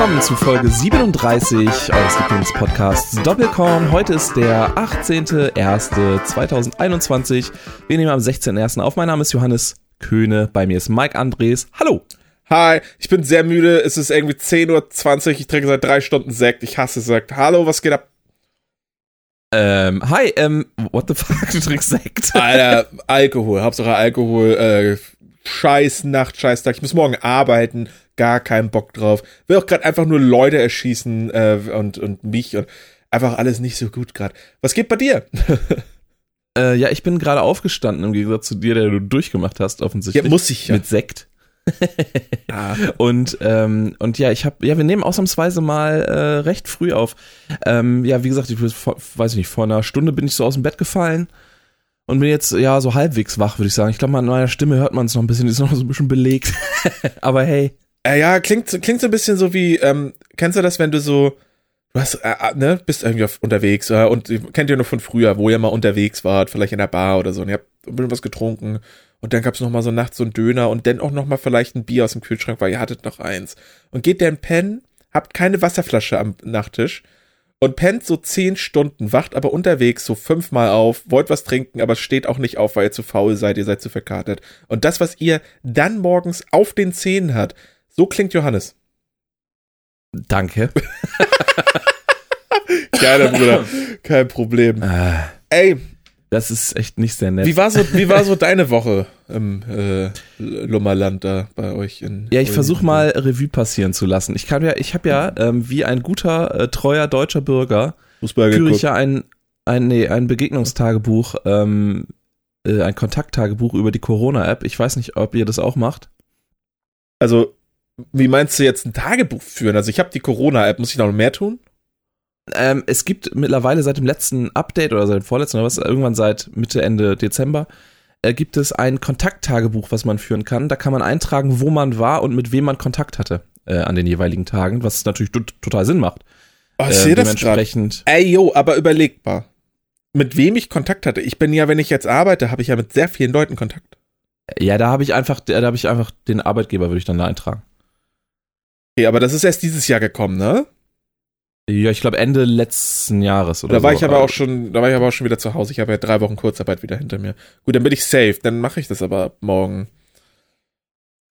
willkommen zu Folge 37 eures Lieblingspodcasts Doppelkorn. Heute ist der 18.01.2021. Wir nehmen am 16.01. auf. Mein Name ist Johannes Köhne. Bei mir ist Mike Andres. Hallo. Hi, ich bin sehr müde. Es ist irgendwie 10.20 Uhr. Ich trinke seit drei Stunden Sekt. Ich hasse Sekt. Hallo, was geht ab? Ähm, hi, ähm, what the fuck, du trinkst Sekt? Alter, Alkohol. Hauptsache Alkohol. Äh, scheiß Nacht, scheiß Tag. Ich muss morgen arbeiten. Gar keinen Bock drauf. Will auch gerade einfach nur Leute erschießen äh, und, und mich und einfach alles nicht so gut gerade. Was geht bei dir? äh, ja, ich bin gerade aufgestanden im Gegensatz zu dir, der du durchgemacht hast, offensichtlich. Ja, muss ich ja. Mit Sekt. ah. Und ähm, und ja, ich habe ja, wir nehmen ausnahmsweise mal äh, recht früh auf. Ähm, ja, wie gesagt, ich vor, weiß nicht, vor einer Stunde bin ich so aus dem Bett gefallen und bin jetzt ja so halbwegs wach, würde ich sagen. Ich glaube, an meiner Stimme hört man es noch ein bisschen, die ist noch so ein bisschen belegt. Aber hey. Äh, ja, klingt klingt so ein bisschen so wie ähm, kennst du das, wenn du so du hast, äh, äh ne, bist irgendwie auf, unterwegs äh, und kennt ihr noch von früher, wo ihr mal unterwegs wart, vielleicht in der Bar oder so und ihr habt ein bisschen was getrunken und dann gab's noch mal so nachts so ein Döner und dann auch noch mal vielleicht ein Bier aus dem Kühlschrank, weil ihr hattet noch eins. Und geht der in Pen, habt keine Wasserflasche am Nachttisch und pennt so zehn Stunden, wacht aber unterwegs so fünfmal auf, wollt was trinken, aber steht auch nicht auf, weil ihr zu faul seid, ihr seid zu verkatert. Und das, was ihr dann morgens auf den Zähnen hat, so klingt Johannes. Danke. Geiler Bruder, kein Problem. Ah. Ey, das ist echt nicht sehr nett. Wie war so, wie war so deine Woche im äh, Lummerland da bei euch in Ja, ich versuche mal Revue passieren zu lassen. Ich kann ja, ich habe ja ähm, wie ein guter äh, treuer deutscher Bürger Fußball führe ich ja ein ein nee, ein Begegnungstagebuch, ähm, äh, ein Kontakttagebuch über die Corona App. Ich weiß nicht, ob ihr das auch macht. Also, wie meinst du jetzt ein Tagebuch führen? Also, ich habe die Corona App, muss ich noch mehr tun? Ähm, es gibt mittlerweile seit dem letzten Update oder seit dem vorletzten oder was, irgendwann seit Mitte, Ende Dezember, äh, gibt es ein Kontakttagebuch, was man führen kann. Da kann man eintragen, wo man war und mit wem man Kontakt hatte äh, an den jeweiligen Tagen, was natürlich total Sinn macht. Oh, ich äh, sehe das gerade. Ey, yo, aber überlegbar. Mit wem ich Kontakt hatte. Ich bin ja, wenn ich jetzt arbeite, habe ich ja mit sehr vielen Leuten Kontakt. Ja, da habe ich einfach, da habe ich einfach den Arbeitgeber, würde ich dann da eintragen. Okay, aber das ist erst dieses Jahr gekommen, ne? Ja, ich glaube Ende letzten Jahres oder Da war so. ich aber auch schon, da war ich aber auch schon wieder zu Hause. Ich habe ja drei Wochen Kurzarbeit wieder hinter mir. Gut, dann bin ich safe. Dann mache ich das aber morgen.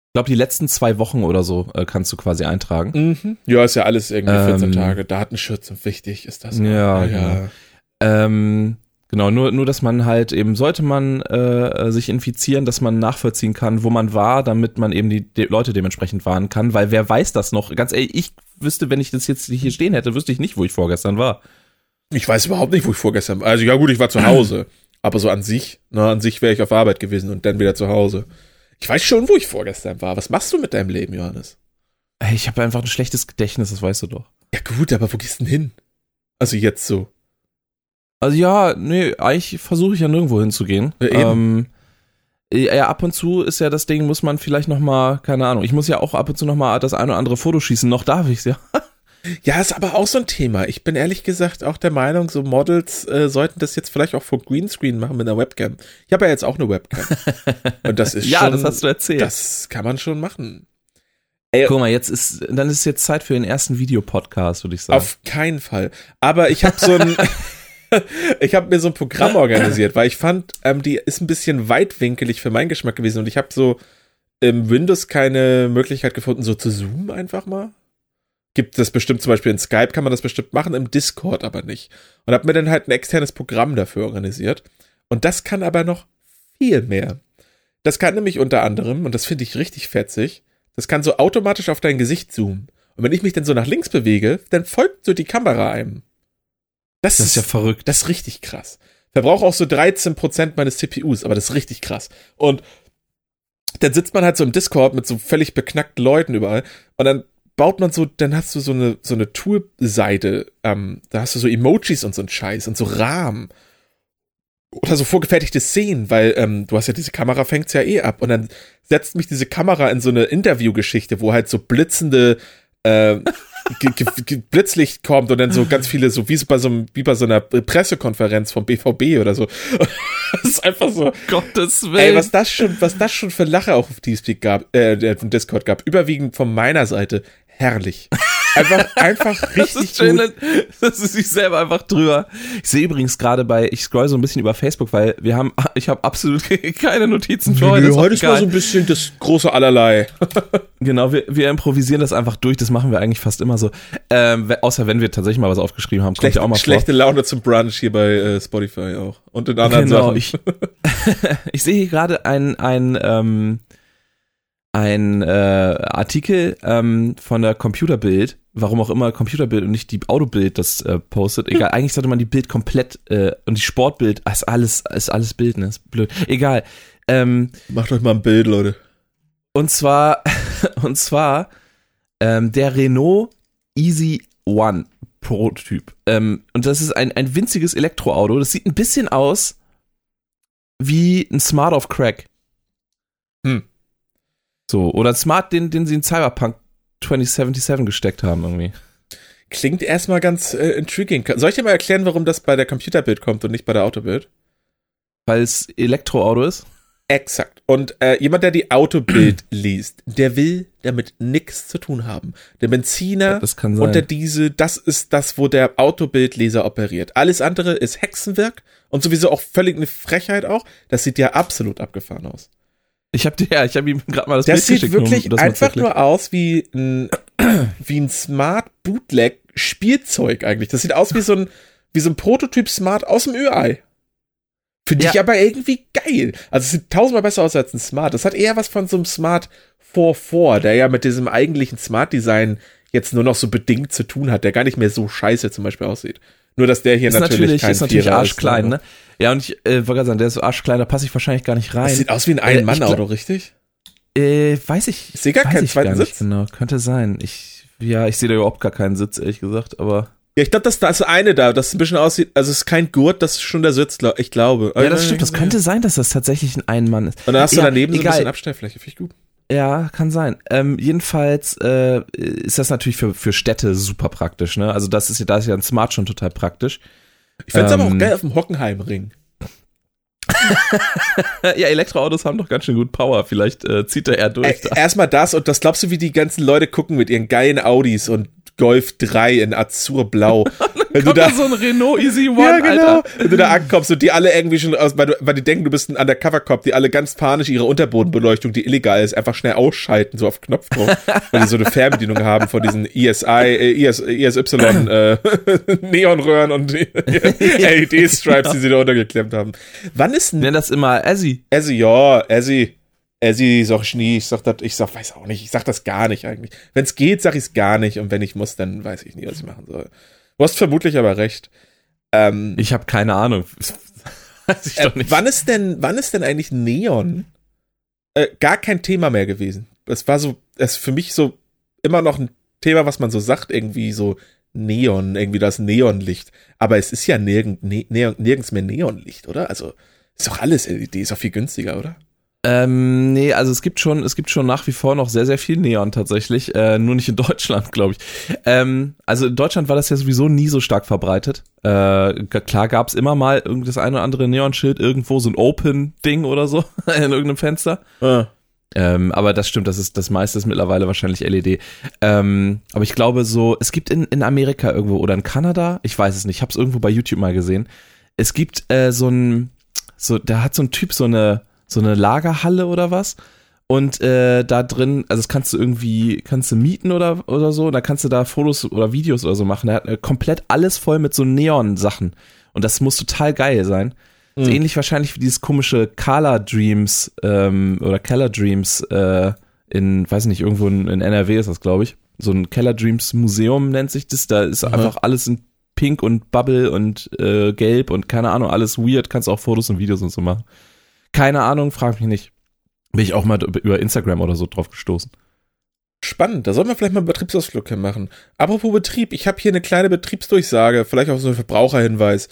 Ich glaube, die letzten zwei Wochen oder so äh, kannst du quasi eintragen. Mhm. Ja, ist ja alles irgendwie 14 ähm, Tage. Datenschutz und wichtig ist das. Ja, ja. ja. Ähm, Genau, nur, nur, dass man halt eben, sollte man äh, sich infizieren, dass man nachvollziehen kann, wo man war, damit man eben die, die Leute dementsprechend warnen kann, weil wer weiß das noch? Ganz ehrlich, ich wüsste, wenn ich das jetzt hier stehen hätte, wüsste ich nicht, wo ich vorgestern war. Ich weiß überhaupt nicht, wo ich vorgestern war. Also ja gut, ich war zu Hause. aber so an sich, ne, an sich wäre ich auf Arbeit gewesen und dann wieder zu Hause. Ich weiß schon, wo ich vorgestern war. Was machst du mit deinem Leben, Johannes? Ich habe einfach ein schlechtes Gedächtnis, das weißt du doch. Ja gut, aber wo gehst du denn hin? Also jetzt so. Also ja, nee, eigentlich versuche ich ja nirgendwo hinzugehen. Ja, ähm, ja, ab und zu ist ja das Ding, muss man vielleicht noch mal, keine Ahnung, ich muss ja auch ab und zu noch mal das eine oder andere Foto schießen, noch darf ich's ja. Ja, ist aber auch so ein Thema. Ich bin ehrlich gesagt auch der Meinung, so Models äh, sollten das jetzt vielleicht auch vor Greenscreen machen mit einer Webcam. Ich habe ja jetzt auch eine Webcam. Und das ist ja, schon, das hast du erzählt. Das kann man schon machen. Ey, Guck mal, jetzt ist, dann ist jetzt Zeit für den ersten Videopodcast, würde ich sagen. Auf keinen Fall. Aber ich habe so ein ich habe mir so ein Programm organisiert, weil ich fand, ähm, die ist ein bisschen weitwinkelig für meinen Geschmack gewesen und ich habe so im Windows keine Möglichkeit gefunden, so zu zoomen einfach mal. Gibt das bestimmt zum Beispiel in Skype, kann man das bestimmt machen, im Discord aber nicht. Und habe mir dann halt ein externes Programm dafür organisiert. Und das kann aber noch viel mehr. Das kann nämlich unter anderem, und das finde ich richtig fetzig, das kann so automatisch auf dein Gesicht zoomen. Und wenn ich mich dann so nach links bewege, dann folgt so die Kamera einem. Das, das ist, ist ja verrückt. Das ist richtig krass. Verbraucht auch so 13% meines CPUs, aber das ist richtig krass. Und dann sitzt man halt so im Discord mit so völlig beknackten Leuten überall und dann baut man so, dann hast du so eine, so eine Tool-Seite, ähm, da hast du so Emojis und so ein Scheiß und so Rahmen. Oder so vorgefertigte Szenen, weil ähm, du hast ja diese Kamera fängt's ja eh ab und dann setzt mich diese Kamera in so eine Interviewgeschichte, wo halt so blitzende äh, Blitzlicht kommt und dann so ganz viele, so wie bei so, einem, wie bei so einer Pressekonferenz vom BVB oder so. das ist einfach so. Gottes Willen. Ey, was das schon, was das schon für Lache auch auf Teamspeak gab, äh, Discord gab. Überwiegend von meiner Seite. Herrlich. Einfach, einfach richtig das ist schön, gut. Das ist sich selber einfach drüber. Ich sehe übrigens gerade bei, ich scroll so ein bisschen über Facebook, weil wir haben, ich habe absolut keine Notizen für heute. Nö, heute ist mal so ein bisschen das große Allerlei. Genau, wir, wir improvisieren das einfach durch, das machen wir eigentlich fast immer so. Ähm, außer wenn wir tatsächlich mal was aufgeschrieben haben, kommt Schlechte, ja auch mal schlechte Laune zum Brunch hier bei äh, Spotify auch. Und in anderen Genau, Sachen. ich, ich sehe hier gerade ein, ein, ähm, ein äh, Artikel ähm, von der Computerbild, warum auch immer Computerbild und nicht die Autobild das äh, postet. Egal, eigentlich sollte man die Bild komplett äh, und die Sportbild, ist alles, ist alles Bild, ne? Ist blöd. Egal. Ähm, Macht euch mal ein Bild, Leute. und zwar, und zwar ähm, der Renault Easy One Prototyp. Ähm, und das ist ein, ein winziges Elektroauto. Das sieht ein bisschen aus wie ein Smart of Crack. Hm. So, oder Smart, den, den sie in Cyberpunk 2077 gesteckt haben irgendwie. Klingt erstmal ganz äh, intriguing. Soll ich dir mal erklären, warum das bei der Computerbild kommt und nicht bei der Autobild? Weil es Elektroauto ist. Exakt. Und äh, jemand, der die Autobild liest, der will damit nichts zu tun haben. Der Benziner kann und der. Diesel, das ist das, wo der Autobildleser operiert. Alles andere ist Hexenwerk und sowieso auch völlig eine Frechheit auch. Das sieht ja absolut abgefahren aus. Ich habe ja, ich habe ihm gerade mal das, Das Bild sieht um wirklich zu einfach nur aus wie ein, wie ein Smart Bootleg Spielzeug eigentlich. Das sieht aus wie so ein, wie so ein Prototyp Smart aus dem Ü-Ei. Finde Ja. ich aber irgendwie geil. Also es sieht tausendmal besser aus als ein Smart. Das hat eher was von so einem Smart 4.4, der ja mit diesem eigentlichen Smart-Design jetzt nur noch so bedingt zu tun hat, der gar nicht mehr so scheiße zum Beispiel aussieht. Nur, dass der hier ist natürlich, natürlich, kein ist natürlich Vierer arschklein, ne? Ja, und ich äh, wollte gerade sagen, der ist so arschklein, da passe ich wahrscheinlich gar nicht rein. Das sieht aus wie ein Äh, Ein-Mann-Auto, richtig? Äh, weiß ich. Ich sehe gar keinen zweiten gar Sitz. Genau, könnte sein. Ich, ja, ich sehe da überhaupt gar keinen Sitz, ehrlich gesagt, aber. Ja, ich glaube, das da ist eine da, das ein bisschen aussieht, also es ist kein Gurt, das ist schon der Sitz, ich glaube. Ja, das stimmt. Das könnte sein, dass das tatsächlich ein Einmann ist. Und dann hast du Ja, daneben so ein egal. bisschen Abstellfläche, finde ich gut. Ja, kann sein. Ähm, jedenfalls äh, ist das natürlich für, für Städte super praktisch, ne? Also das ist ja, da ist ja ein Smart schon total praktisch. Ich fände es aber auch Ähm, geil auf dem Hockenheimring. ja, Elektroautos haben doch ganz schön gut Power. Vielleicht äh, zieht er eher durch. Äh, Erstmal das und das glaubst du, wie die ganzen Leute gucken mit ihren geilen Audis und Golf 3 in Azurblau. Wenn du Kommt da, da so ein Renault Easy One, ja, genau. Alter. Wenn du da ankommst und die alle irgendwie schon aus, weil, du, weil die denken, du bist ein Undercover-Cop, die alle ganz panisch ihre Unterbodenbeleuchtung, die illegal ist, einfach schnell ausschalten, so auf Knopfdruck, weil die so eine Fernbedienung haben von diesen ESI, äh, ES, ESY, äh, Neonröhren und LED-Stripes, die sie da untergeklemmt haben. Wann ist Ich ein nenne das immer Azzy. Essi, ja, Essi. Essi sag ich nie. Ich sag das, ich sag, weiß auch nicht. Ich sag das gar nicht eigentlich. Wenn es geht, sag ich es gar nicht. Und wenn ich muss, dann weiß ich nie, was ich machen soll. Du hast vermutlich aber recht. Ähm, Ich habe keine Ahnung. Weiß ich äh, doch nicht. wann ist denn, wann ist denn eigentlich Neon äh, gar kein Thema mehr gewesen? Es war so, es ist für mich so immer noch ein Thema, was man so sagt, irgendwie so Neon, irgendwie das Neonlicht. Aber es ist ja nirgend, ne, ne, nirgends mehr Neonlicht, oder? Also ist doch alles LED, ist doch viel günstiger, oder? Ähm, nee, also es gibt schon, es gibt schon nach wie vor noch sehr, sehr viel Neon tatsächlich, äh, nur nicht in Deutschland, glaube ich. Ähm, also in Deutschland war das ja sowieso nie so stark verbreitet. Äh, klar gab es immer mal das eine oder andere Neonschild irgendwo, so ein Open-Ding oder so in irgendeinem Fenster. Ah. Ähm, aber das stimmt, das ist das meiste ist mittlerweile wahrscheinlich LED. Ähm, aber ich glaube so, es gibt in, in Amerika irgendwo oder in Kanada, ich weiß es nicht, ich habe es irgendwo bei YouTube mal gesehen. Es gibt äh, so ein, so, da hat so ein Typ so eine so eine Lagerhalle oder was. Und äh, da drin, also das kannst du irgendwie, kannst du mieten oder, oder so, und da kannst du da Fotos oder Videos oder so machen. Der hat äh, komplett alles voll mit so Neon-Sachen. Und das muss total geil sein. So Mhm. ähnlich wahrscheinlich wie dieses komische Color Dreams ähm, oder Keller Dreams äh, in, weiß nicht, irgendwo in, in NRW ist das, glaube ich. So ein Keller Dreams Museum nennt sich das. Da ist Aha. einfach alles in Pink und Bubble und äh, Gelb und keine Ahnung, alles weird. Kannst auch Fotos und Videos und so machen. Keine Ahnung, frag mich nicht. Bin ich auch mal über Instagram oder so drauf gestoßen. Spannend, da sollten wir vielleicht mal einen Betriebsausflug machen. Apropos Betrieb, ich habe hier eine kleine Betriebsdurchsage, vielleicht auch so ein Verbraucherhinweis.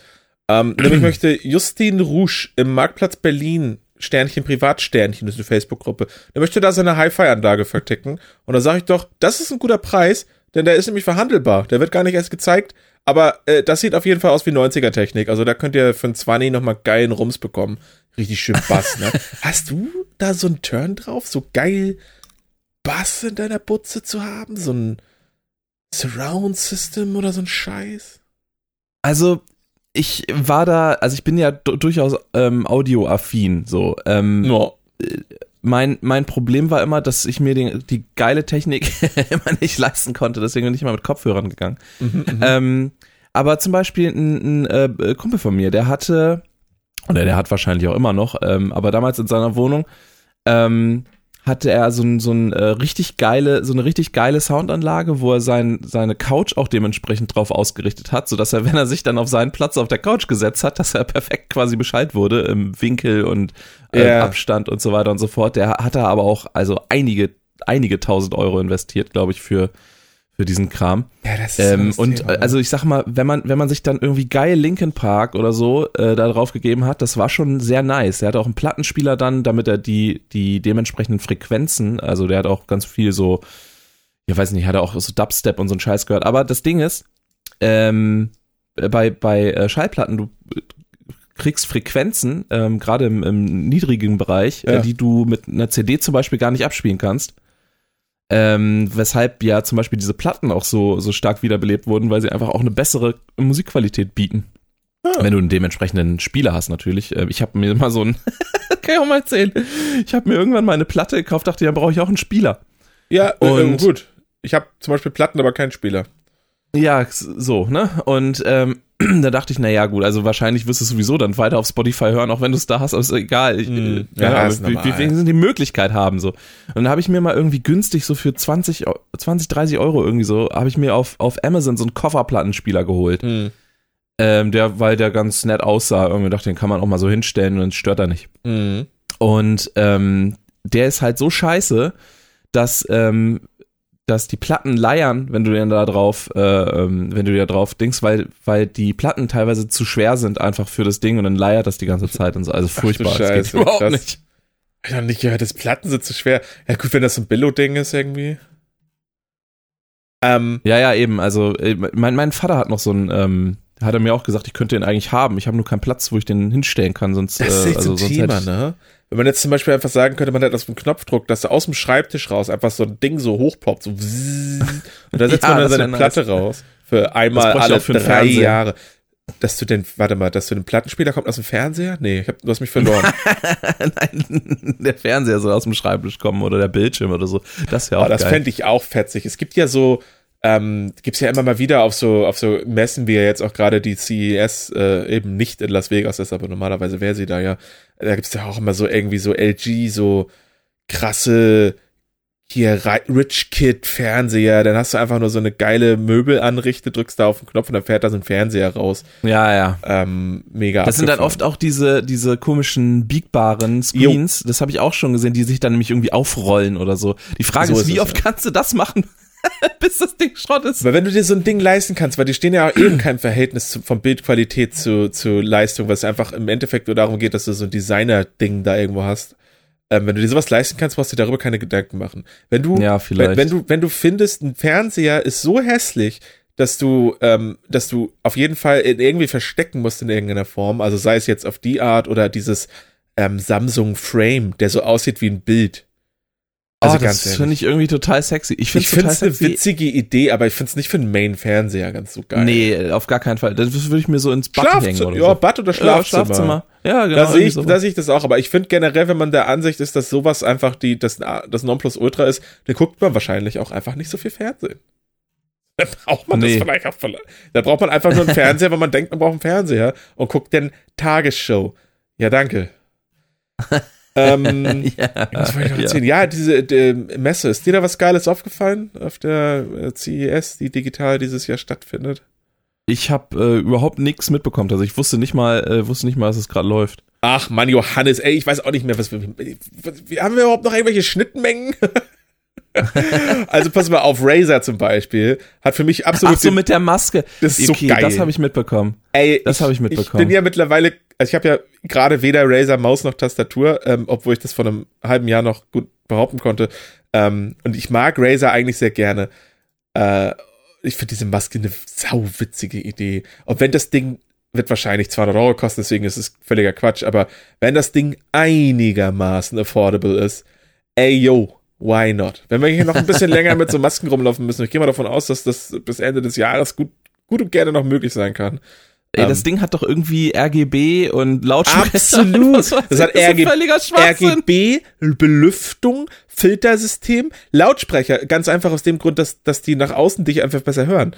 Ähm, nämlich möchte Justin Rouge im Marktplatz Berlin Sternchen Privatsternchen, das ist eine Facebook-Gruppe, der möchte da seine Hi-Fi-Anlage verticken. Und da sage ich doch, das ist ein guter Preis, denn der ist nämlich verhandelbar. Der wird gar nicht erst gezeigt, aber äh, das sieht auf jeden Fall aus wie 90er-Technik. Also da könnt ihr für einen 20 nochmal geilen Rums bekommen. Richtig schön Bass, ne? Hast du da so einen Turn drauf? So geil Bass in deiner Butze zu haben? So ein Surround System oder so ein Scheiß? Also, ich war da, also ich bin ja durchaus ähm, audioaffin, so. Ähm, no. Mein, mein Problem war immer, dass ich mir den, die geile Technik immer nicht leisten konnte, deswegen bin ich mal mit Kopfhörern gegangen. Mhm, mhm, ähm, aber zum Beispiel ein, ein äh, Kumpel von mir, der hatte, oder der hat wahrscheinlich auch immer noch, ähm, aber damals in seiner Wohnung, ähm, hatte er so, ein, so ein äh, richtig geile, so eine richtig geile Soundanlage, wo er sein, seine Couch auch dementsprechend drauf ausgerichtet hat, sodass er, wenn er sich dann auf seinen Platz auf der Couch gesetzt hat, dass er perfekt quasi Bescheid wurde im Winkel und äh, yeah. Abstand und so weiter und so fort. Der hat da aber auch also einige, einige tausend Euro investiert, glaube ich, für für diesen Kram. Ja, das ist ähm, und Thema, ne? also ich sag mal, wenn man wenn man sich dann irgendwie geil Linkin Park oder so äh, da drauf gegeben hat, das war schon sehr nice. Er hat auch einen Plattenspieler dann, damit er die die dementsprechenden Frequenzen, also der hat auch ganz viel so, ich weiß nicht, hat er auch so Dubstep und so ein Scheiß gehört. Aber das Ding ist, ähm, bei bei äh, Schallplatten du kriegst Frequenzen, ähm, gerade im, im niedrigen Bereich, äh, ja. äh, die du mit einer CD zum Beispiel gar nicht abspielen kannst. Ähm, weshalb ja zum Beispiel diese Platten auch so, so stark wiederbelebt wurden, weil sie einfach auch eine bessere Musikqualität bieten. Ah. Wenn du einen dementsprechenden Spieler hast, natürlich. Ähm, ich habe mir mal so ein, kann ich auch mal erzählen, ich habe mir irgendwann mal eine Platte gekauft, dachte, ja, brauche ich auch einen Spieler. Ja, äh, und äh, gut. Ich habe zum Beispiel Platten, aber keinen Spieler. Ja, so, ne? Und ähm, da dachte ich, naja, gut, also wahrscheinlich wirst du sowieso dann weiter auf Spotify hören, auch wenn du es da hast, aber ist egal. Ich, mm, ja, ja, ist wir, wir, die Möglichkeit haben, so. Und dann habe ich mir mal irgendwie günstig so für 20, 20 30 Euro irgendwie so, habe ich mir auf, auf Amazon so einen Kofferplattenspieler geholt. Mm. Ähm, der, weil der ganz nett aussah, irgendwie dachte, den kann man auch mal so hinstellen und stört er nicht. Mm. Und ähm, der ist halt so scheiße, dass ähm, dass die Platten leiern, wenn du dir da drauf, äh, ähm, wenn du dir drauf denkst, weil, weil die Platten teilweise zu schwer sind einfach für das Ding und dann leiert das die ganze Zeit und so. Also furchtbar. Ach, Scheiße, das geht überhaupt krass. nicht. Ich habe nicht gehört, dass Platten sind zu schwer. Ja gut, wenn das so ein Billo-Ding ist irgendwie. Ähm, ja, ja, eben. Also äh, mein, mein Vater hat noch so ein, ähm, hat er mir auch gesagt, ich könnte den eigentlich haben. Ich habe nur keinen Platz, wo ich den hinstellen kann, sonst. Das ist äh, also, so ein Thema, ne? Wenn man jetzt zum Beispiel einfach sagen könnte, man hat auf dem Knopfdruck, dass er aus dem Schreibtisch raus einfach so ein Ding so hochploppt, so und da setzt ja, man dann seine Platte nice. raus für einmal alle für drei Jahre. Dass du den, warte mal, dass du den Plattenspieler kommt aus dem Fernseher? Nee, ich hab, du hast mich verloren. Nein, der Fernseher soll aus dem Schreibtisch kommen oder der Bildschirm oder so. Das wäre auch oh, Das fände ich auch fetzig. Es gibt ja so, ähm, gibt es ja immer mal wieder auf so, auf so Messen, wie ja jetzt auch gerade die CES äh, eben nicht in Las Vegas ist, aber normalerweise wäre sie da ja. Da gibt es ja auch immer so irgendwie so LG, so krasse hier Rich Kid Fernseher, dann hast du einfach nur so eine geile Möbelanrichte, drückst da auf den Knopf und dann fährt da so ein Fernseher raus. Ja, ja. Ähm, mega. Das abgefahren. sind dann oft auch diese, diese komischen biegbaren Screens, jo. das habe ich auch schon gesehen, die sich dann nämlich irgendwie aufrollen oder so. Die Frage so ist, ist, wie es, oft ja. kannst du das machen? bis das Ding Schrott ist. Weil wenn du dir so ein Ding leisten kannst, weil die stehen ja eben kein Verhältnis zu, von Bildqualität zu, zu Leistung, was einfach im Endeffekt nur darum geht, dass du so ein Designer-Ding da irgendwo hast. Ähm, wenn du dir sowas leisten kannst, brauchst du dir darüber keine Gedanken machen. Wenn du, ja, wenn, wenn, du, wenn du findest, ein Fernseher ist so hässlich, dass du, ähm, dass du auf jeden Fall irgendwie verstecken musst in irgendeiner Form, also sei es jetzt auf die Art oder dieses ähm, Samsung Frame, der so aussieht wie ein Bild. Also oh, das finde ich irgendwie total sexy. Ich finde es eine witzige Idee, aber ich finde es nicht für einen Main-Fernseher ganz so geil. Nee, auf gar keinen Fall. Das würde ich mir so ins Bad hängen oder Ja, so. Bad oder Schlafzimmer. Ja, Schlafzimmer. Ja, genau. Da sehe ich, so. da sehe ich das auch. Aber ich finde generell, wenn man der Ansicht ist, dass sowas einfach die, das, das Nonplusultra ist, dann guckt man wahrscheinlich auch einfach nicht so viel Fernsehen. Dann braucht man nee. das vielleicht auch. Da braucht man einfach nur einen Fernseher, wenn man denkt, man braucht einen Fernseher und guckt dann Tagesshow. Ja, danke. Ähm, ja, was wollte ich noch erzählen? Ja, ja diese die Messe. Ist dir da was Geiles aufgefallen auf der äh, CES, die digital dieses Jahr stattfindet? Ich habe äh, überhaupt nichts mitbekommen. Also ich wusste nicht mal, äh, wusste nicht mal, dass es gerade läuft. Ach Mann, Johannes, ey, ich weiß auch nicht mehr, was wir. wir haben wir überhaupt noch irgendwelche Schnittmengen? also pass mal auf, Razer zum Beispiel hat für mich absolut. Ach so, mit der Maske. Das ist okay, so geil. Das habe ich mitbekommen. Ey, das habe ich mitbekommen. Ich bin ja mittlerweile also ich habe ja gerade weder Razer Maus noch Tastatur, ähm, obwohl ich das vor einem halben Jahr noch gut behaupten konnte. Ähm, und ich mag Razer eigentlich sehr gerne. Äh, ich finde diese Maske eine sauwitzige Idee. Und wenn das Ding wird wahrscheinlich 200 Euro kosten, deswegen ist es völliger Quatsch. Aber wenn das Ding einigermaßen affordable ist, ey yo, why not? Wenn wir hier noch ein bisschen länger mit so Masken rumlaufen müssen, ich gehe mal davon aus, dass das bis Ende des Jahres gut, gut und gerne noch möglich sein kann. Ey, das ähm, Ding hat doch irgendwie RGB und Lautsprecher. Absolut. Das hat RGB, RGB, Belüftung, Filtersystem, Lautsprecher. Ganz einfach aus dem Grund, dass, dass die nach außen dich einfach besser hören.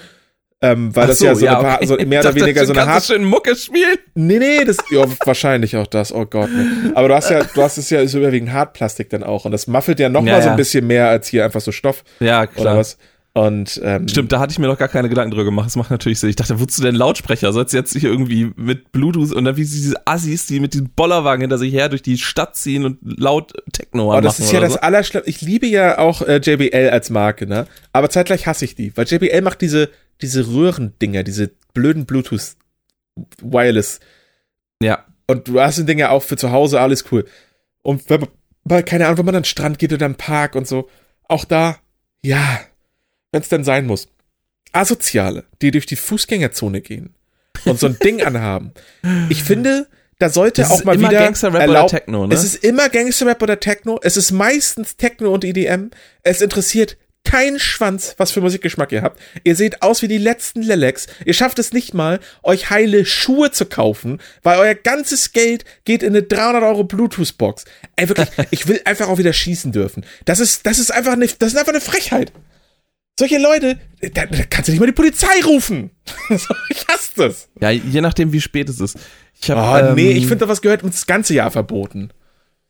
Ähm, weil Ach das so, ja so, ja, eine, okay. so mehr oder weniger so eine Hard schön Mucke spielen. Nee, nee, das ja, wahrscheinlich auch das. Oh Gott. Nee. Aber du hast ja du hast es ja so überwiegend Hartplastik dann auch und das muffelt ja noch ja, mal so ein bisschen mehr als hier einfach so Stoff. Ja, klar. Oder was. Und, ähm, Stimmt, da hatte ich mir noch gar keine Gedanken drüber gemacht. Das macht natürlich Sinn. Ich dachte, wozu denn Lautsprecher? Sollst du jetzt hier irgendwie mit Bluetooth und dann wie diese Assis, die mit diesem Bollerwagen hinter sich her durch die Stadt ziehen und laut Techno oh, das ist ja das so? Allerschlimmste. Ich liebe ja auch äh, JBL als Marke, ne? Aber zeitgleich hasse ich die, weil JBL macht diese, diese Röhrendinger, diese blöden Bluetooth Wireless. Ja. Und du hast den Ding ja auch für zu Hause, alles cool. Und wenn man, keine Ahnung, wenn man an den Strand geht oder einen Park und so, auch da, ja, wenn es denn sein muss. Asoziale, die durch die Fußgängerzone gehen und so ein Ding anhaben. Ich finde, da sollte das auch mal wieder Gangster-Rap oder Techno, ne? Es ist immer Gangster-Rap oder Techno. Es ist meistens Techno und EDM. Es interessiert keinen Schwanz, was für Musikgeschmack ihr habt. Ihr seht aus wie die letzten Lelex. Ihr schafft es nicht mal, euch heile Schuhe zu kaufen, weil euer ganzes Geld geht in eine 300 Euro Bluetooth-Box. Ey, wirklich, ich will einfach auch wieder schießen dürfen. Das ist, das ist einfach eine, das ist einfach eine Frechheit. Solche Leute, da, da kannst du nicht mal die Polizei rufen. ich hasse das. Ja, je nachdem, wie spät es ist. Ich hab, oh, ähm, nee, ich finde, was gehört uns das ganze Jahr verboten.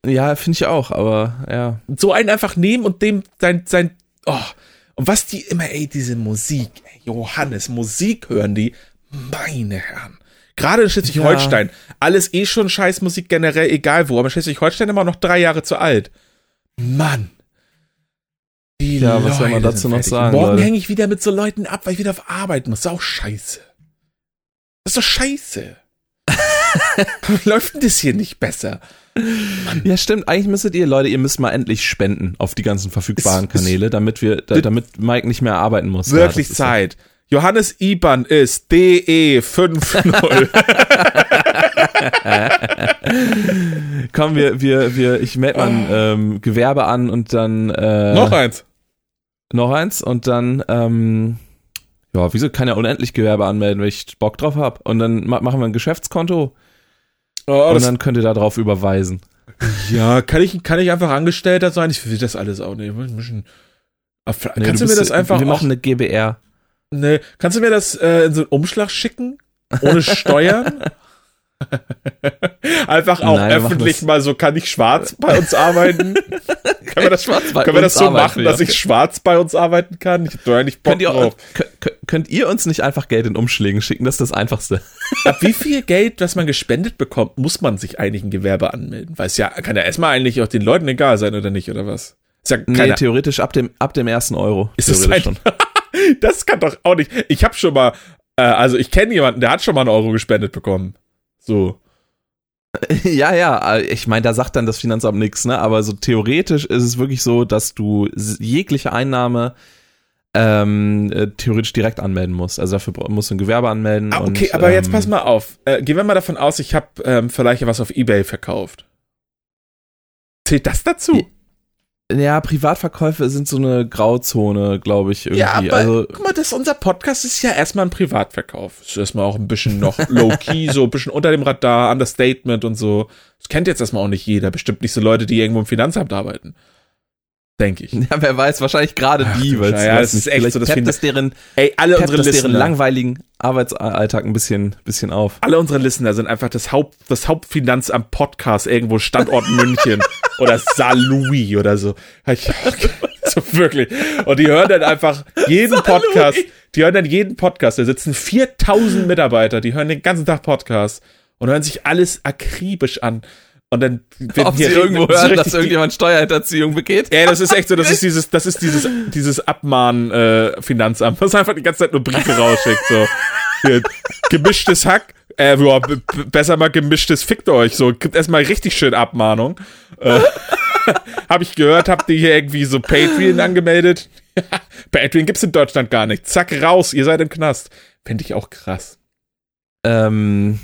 Ja, finde ich auch, aber ja. So einen einfach nehmen und dem sein, sein, oh. Und was die immer, ey, diese Musik, ey, Johannes, Musik hören die, meine Herren. Gerade in Schleswig-Holstein, ja. alles eh schon Scheißmusik generell, egal wo, aber Schleswig-Holstein immer noch drei Jahre zu alt. Mann. Ja, was soll man dazu noch sagen? Morgen hänge ich wieder mit so Leuten ab, weil ich wieder auf Arbeit muss. Das ist auch scheiße. Das ist doch scheiße. Läuft denn das hier nicht besser? Mann. Ja, stimmt. Eigentlich müsstet ihr, Leute, ihr müsst mal endlich spenden auf die ganzen verfügbaren es, Kanäle, damit wir, da, damit Mike nicht mehr arbeiten muss. Wirklich ja, Zeit. Ja. Johannes IBAN ist DE50. Komm, wir, wir, wir, ich melde mal ein ähm, Gewerbe an und dann. Äh, Noch eins. Noch eins und dann, ähm, ja, wieso kann ja unendlich Gewerbe anmelden, wenn ich Bock drauf hab. Und dann ma machen wir ein Geschäftskonto. Oh, und dann könnt ihr da drauf überweisen. Ja, kann ich, kann ich einfach Angestellter sein? Ich will das alles auch nicht. Kannst nee, du, du mir das einfach. Wir machen eine GBR. Nee, kannst du mir das äh, in so einen Umschlag schicken? Ohne Steuern? Einfach auch Nein, öffentlich mal so, kann ich schwarz bei uns arbeiten? können wir das, können wir das so machen, dass ich schwarz bei uns arbeiten kann? Ich hab eigentlich Bock könnt ihr, drauf. Könnt ihr uns nicht einfach Geld in Umschlägen schicken? Das ist das Einfachste. Ab wie viel Geld, das man gespendet bekommt, muss man sich eigentlich ein Gewerbe anmelden? Weil es ja, kann ja erstmal eigentlich auch den Leuten egal sein, oder nicht, oder was? Ist ja nee, theoretisch ab dem, ab dem ersten Euro. Ist es ein, schon. das kann doch auch nicht. Ich habe schon mal, äh, also ich kenne jemanden, der hat schon mal einen Euro gespendet bekommen. So. Ja, ja, ich meine, da sagt dann das Finanzamt nichts, ne? Aber so theoretisch ist es wirklich so, dass du jegliche Einnahme ähm, äh, theoretisch direkt anmelden musst. Also dafür musst du ein Gewerbe anmelden. Ah, okay, und, aber ähm, jetzt pass mal auf. Äh, gehen wir mal davon aus, ich habe ähm, vielleicht was auf Ebay verkauft. Zählt das dazu? Ja, Privatverkäufe sind so eine Grauzone, glaube ich, irgendwie. Ja, aber also, guck mal, das, unser Podcast ist ja erstmal ein Privatverkauf. Ist erstmal auch ein bisschen noch low-key, so ein bisschen unter dem Radar, Understatement und so. Das kennt jetzt erstmal auch nicht jeder. Bestimmt nicht so Leute, die irgendwo im Finanzamt arbeiten. Denke ich. Ja, wer weiß, wahrscheinlich gerade die, weil ja, das ist echt so, das das deren, ey, alle unsere das deren langweiligen Arbeitsalltag ein bisschen, bisschen auf. Alle unsere Listener sind einfach das Haupt, das Hauptfinanzamt Podcast irgendwo Standort München oder Saint Louis oder so. so wirklich. Und die hören dann einfach jeden Podcast, die hören dann jeden Podcast. Da sitzen 4000 Mitarbeiter, die hören den ganzen Tag Podcast und hören sich alles akribisch an. Und dann Ob sie irgendwo hören, dass irgendjemand Steuerhinterziehung begeht. Ja, das ist echt so, das ist dieses, das ist dieses, dieses Abmahn äh, was einfach die ganze Zeit nur Briefe rausschickt. So. Hier, gemischtes Hack, äh, boah, besser mal gemischtes Fickt euch. So, gibt erstmal richtig schön Abmahnung. Äh, hab ich gehört, habt ihr hier irgendwie so Patreon angemeldet? Patreon gibt's in Deutschland gar nicht. Zack, raus, ihr seid im Knast. Fände ich auch krass. Ähm,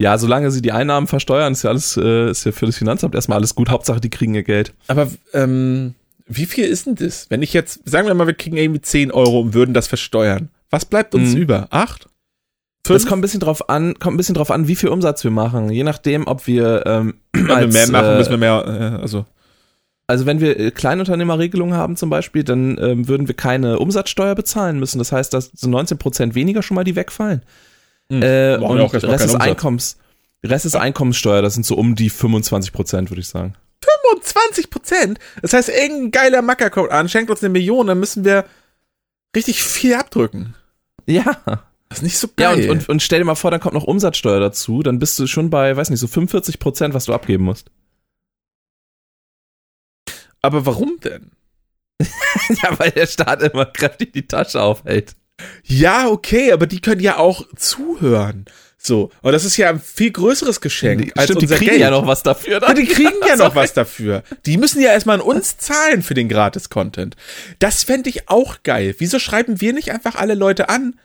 ja, solange sie die Einnahmen versteuern, ist ja alles, äh, ist ja für das Finanzamt erstmal alles gut. Hauptsache, die kriegen ihr Geld. Aber ähm, wie viel ist denn das? Wenn ich jetzt, sagen wir mal, wir kriegen irgendwie 10 Euro und würden das versteuern. Was bleibt uns mhm. über? Acht? Fünf? Das kommt ein bisschen drauf an, kommt ein bisschen drauf an, wie viel Umsatz wir machen. Je nachdem, ob wir, ähm, Wenn als, wir mehr machen, äh, müssen wir mehr, äh, also. Also wenn wir äh, Kleinunternehmerregelungen haben zum Beispiel, dann ähm, würden wir keine Umsatzsteuer bezahlen müssen. Das heißt, dass so 19 Prozent weniger schon mal die wegfallen. Mhm. Äh, und Rest ist Einkommens, Rest ist ja. Einkommenssteuer. Das sind so um die 25 Prozent, würde ich sagen. 25 Prozent? Das heißt, irgendein geiler Macker kommt an, schenkt uns eine Million, dann müssen wir richtig viel abdrücken. Ja. Das ist nicht so geil. Ja, und, und, und stell dir mal vor, dann kommt noch Umsatzsteuer dazu, dann bist du schon bei, weiß nicht, so 45 Prozent, was du abgeben musst. Aber warum denn? ja, weil der Staat immer kräftig die Tasche aufhält. Ja, okay, aber die können ja auch zuhören. So, und das ist ja ein viel größeres Geschenk die, als stimmt, unser die kriegen Geld. ja noch was dafür. Ja, die kriegen ja noch was dafür. Die müssen ja erstmal an uns zahlen für den Gratis-Content. Das fände ich auch geil. Wieso schreiben wir nicht einfach alle Leute an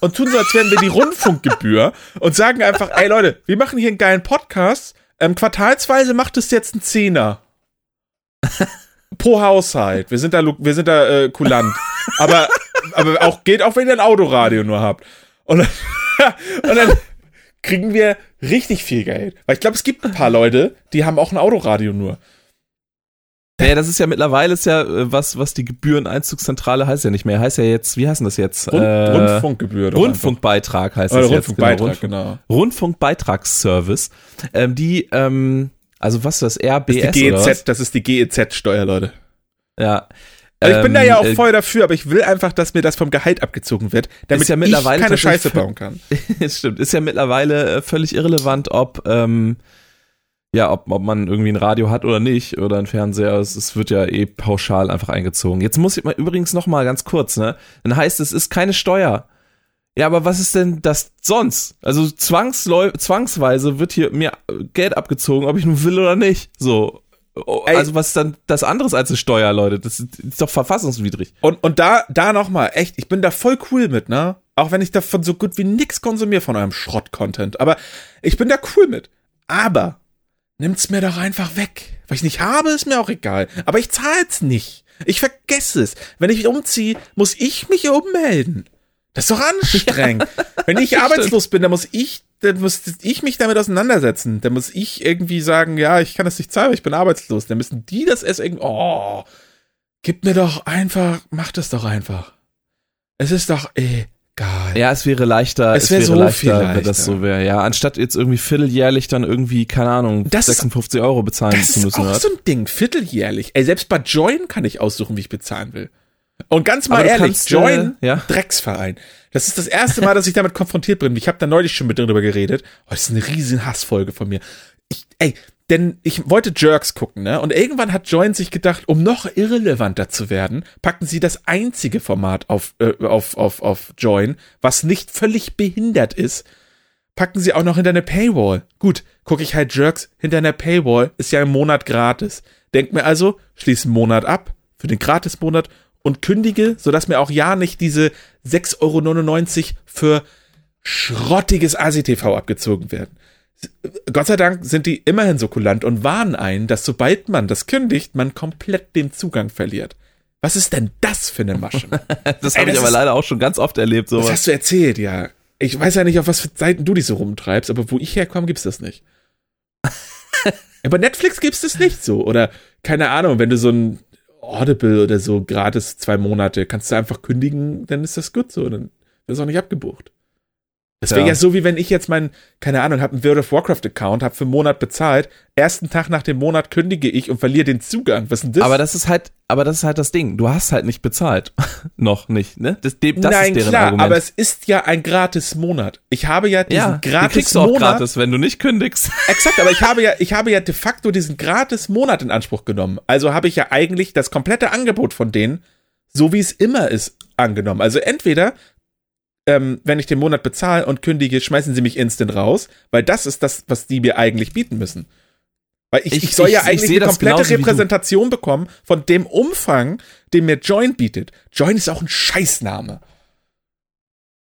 und tun so, als wären wir die Rundfunkgebühr und sagen einfach, ey Leute, wir machen hier einen geilen Podcast. Ähm, quartalsweise macht es jetzt ein Zehner pro Haushalt. Wir sind da, wir sind da äh, kulant. Aber, aber auch geht auch, wenn ihr ein Autoradio nur habt. Und dann, und dann kriegen wir richtig viel Geld. Weil ich glaube, es gibt ein paar Leute, die haben auch ein Autoradio nur. Ja, das ist ja mittlerweile ist ja äh, was, was die Gebühreneinzugszentrale heißt ja nicht mehr. Heißt ja jetzt, wie heißt denn das jetzt? Rund, äh, Rundfunkgebühr. Rundfunkbeitrag heißt das Rundfunkbeitrag, jetzt. Genau. Rundfunk, genau. Rundfunkbeitragsservice. Ähm, die, ähm, also was ist das? RBS das ist die GEZ, das ist die GEZ-Steuer, Leute. Ja. Also ich bin da ja auch ähm, äh, voll dafür, aber ich will einfach, dass mir das vom Gehalt abgezogen wird, damit ja ich keine Scheiße bauen kann. das stimmt. Ist ja mittlerweile äh, völlig irrelevant, ob ähm, ja, ob, ob man irgendwie ein Radio hat oder nicht oder ein Fernseher. Es, es wird ja eh pauschal einfach eingezogen. Jetzt muss ich mal übrigens noch mal ganz kurz, ne? Dann heißt es, es ist keine Steuer. Ja, aber was ist denn das sonst? Also zwangsweise wird hier mir Geld abgezogen, ob ich nun will oder nicht. So. Oh, also was ist dann das anderes als eine Steuer, Leute? Das ist doch verfassungswidrig. Und, und da, da nochmal, echt, ich bin da voll cool mit, ne? Auch wenn ich davon so gut wie nix konsumiere von eurem Schrott-Content. Aber ich bin da cool mit. Aber nimmt's mir doch einfach weg. Was ich nicht habe, ist mir auch egal. Aber ich zahl's nicht. Ich vergesse es. Wenn ich umziehe, muss ich mich ummelden. Das ist doch anstrengend. Ja, Wenn ich arbeitslos stimmt. bin, dann muss ich, dann muss ich mich damit auseinandersetzen. Dann muss ich irgendwie sagen, ja, ich kann das nicht zahlen, ich bin arbeitslos. Dann müssen die das erst irgendwie, oh, gib mir doch einfach, mach das doch einfach. Es ist doch egal. Ja, es wäre leichter, es, es wäre so leichter, leichter, wenn das so wäre. Ja, anstatt jetzt irgendwie vierteljährlich dann irgendwie, keine Ahnung, das 56 Euro bezahlen zu müssen. Das ist auch so ein Ding, vierteljährlich. Ey, selbst bei Join kann ich aussuchen, wie ich bezahlen will. Und ganz mal ehrlich, kannst, Join, äh, ja? Drecksverein. Das ist das erste Mal, dass ich damit konfrontiert bin. Ich habe da neulich schon mit drüber geredet. Oh, das ist eine riesen Hassfolge von mir. Ich, ey, denn ich wollte Jerks gucken, ne? Und irgendwann hat Join sich gedacht, um noch irrelevanter zu werden, packen sie das einzige Format auf, äh, auf, auf, auf Join, was nicht völlig behindert ist, packen sie auch noch hinter eine Paywall. Gut, gucke ich halt Jerks hinter einer Paywall, ist ja im Monat gratis. Denk mir also, schließe einen Monat ab für den Gratis-Monat und kündige, sodass mir auch ja nicht diese 6,99 Euro für schrottiges ASI-TV abgezogen werden. Gott sei Dank sind die immerhin so kulant und warnen einen, dass sobald man das kündigt, man komplett den Zugang verliert. Was ist denn das für eine Masche? das habe ich aber ist, leider auch schon ganz oft erlebt. Sowas. Das hast du erzählt, ja. Ich weiß ja nicht, auf was für Seiten du dich so rumtreibst, aber wo ich herkomme, gibt's das nicht. aber Netflix gibt's das nicht so. Oder, keine Ahnung, wenn du so ein Audible oder so gratis zwei Monate, kannst du einfach kündigen, dann ist das gut so, dann es auch nicht abgebucht. Das wäre ja. ja. so, wie wenn ich jetzt mein, keine Ahnung, habe einen World of Warcraft Account, habe für einen Monat bezahlt, ersten Tag nach dem Monat kündige ich und verliere den Zugang. Was ist denn das? Aber das ist halt, aber das ist halt das Ding. Du hast halt nicht bezahlt. Noch nicht, ne? Das, das Nein, ist deren klar, Argument. aber es ist ja ein gratis Monat. Ich habe ja diesen ja, gratis kriegst du auch Monat. gratis, wenn du nicht kündigst. Exakt, aber ich habe ja, ich habe ja de facto diesen gratis Monat in Anspruch genommen. Also habe ich ja eigentlich das komplette Angebot von denen, so wie es immer ist, angenommen. Also entweder ähm, wenn ich den Monat bezahle und kündige, schmeißen sie mich instant raus, weil das ist das, was die mir eigentlich bieten müssen. Weil ich, ich, ich soll ich, ja eigentlich eine komplette Repräsentation bekommen von dem Umfang, den mir Join bietet. Join ist auch ein Scheißname.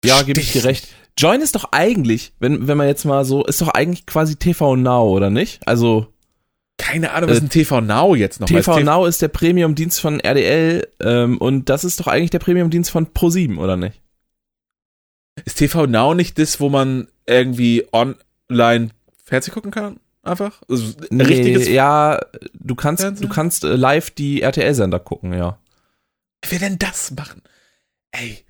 Ja, gebe ich dir recht. Join ist doch eigentlich, wenn, wenn man jetzt mal so, ist doch eigentlich quasi TV Now, oder nicht? Also. Keine Ahnung, was ist ein TV Now jetzt noch? TV Now ist der Premium-Dienst von RDL ähm, und das ist doch eigentlich der Premium-Dienst von Pro7, oder nicht? Ist TV Now nicht das, wo man irgendwie online Fernsehen gucken kann? Einfach? Also, nee, richtiges ja, du kannst, Fernsehen? du kannst äh, live die RTL-Sender gucken, ja. Wer denn das machen? Ey.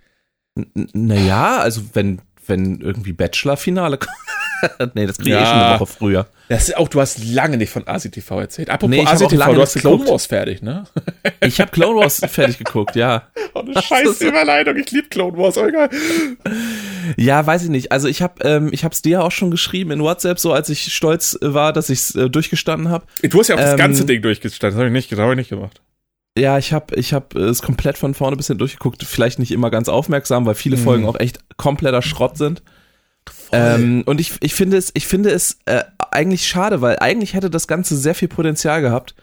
Naja, also wenn, wenn irgendwie Bachelor-Finale kommt. nee, das kriege ja. ich schon eine Woche früher. Das ist auch, du hast lange nicht von ACTV erzählt. Apropos nee, ACTV, du hast Clone Wars fertig, ne? ich habe Clone Wars fertig geguckt, ja. Oh, eine scheiß Überleitung, ich liebe Clone Wars, oh egal. Ja, weiß ich nicht. Also ich habe ähm, ich hab's dir auch schon geschrieben in WhatsApp, so als ich stolz war, dass ich's äh, durchgestanden habe. Du hast ja auch ähm, das ganze Ding durchgestanden, das habe ich nicht, das hab ich nicht gemacht. Ja, ich habe ich hab es komplett von vorne bis hin durchgeguckt. Vielleicht nicht immer ganz aufmerksam, weil viele mhm. Folgen auch echt kompletter Schrott sind. Ähm, und ich, ich finde es, ich finde es äh, eigentlich schade, weil eigentlich hätte das Ganze sehr viel Potenzial gehabt.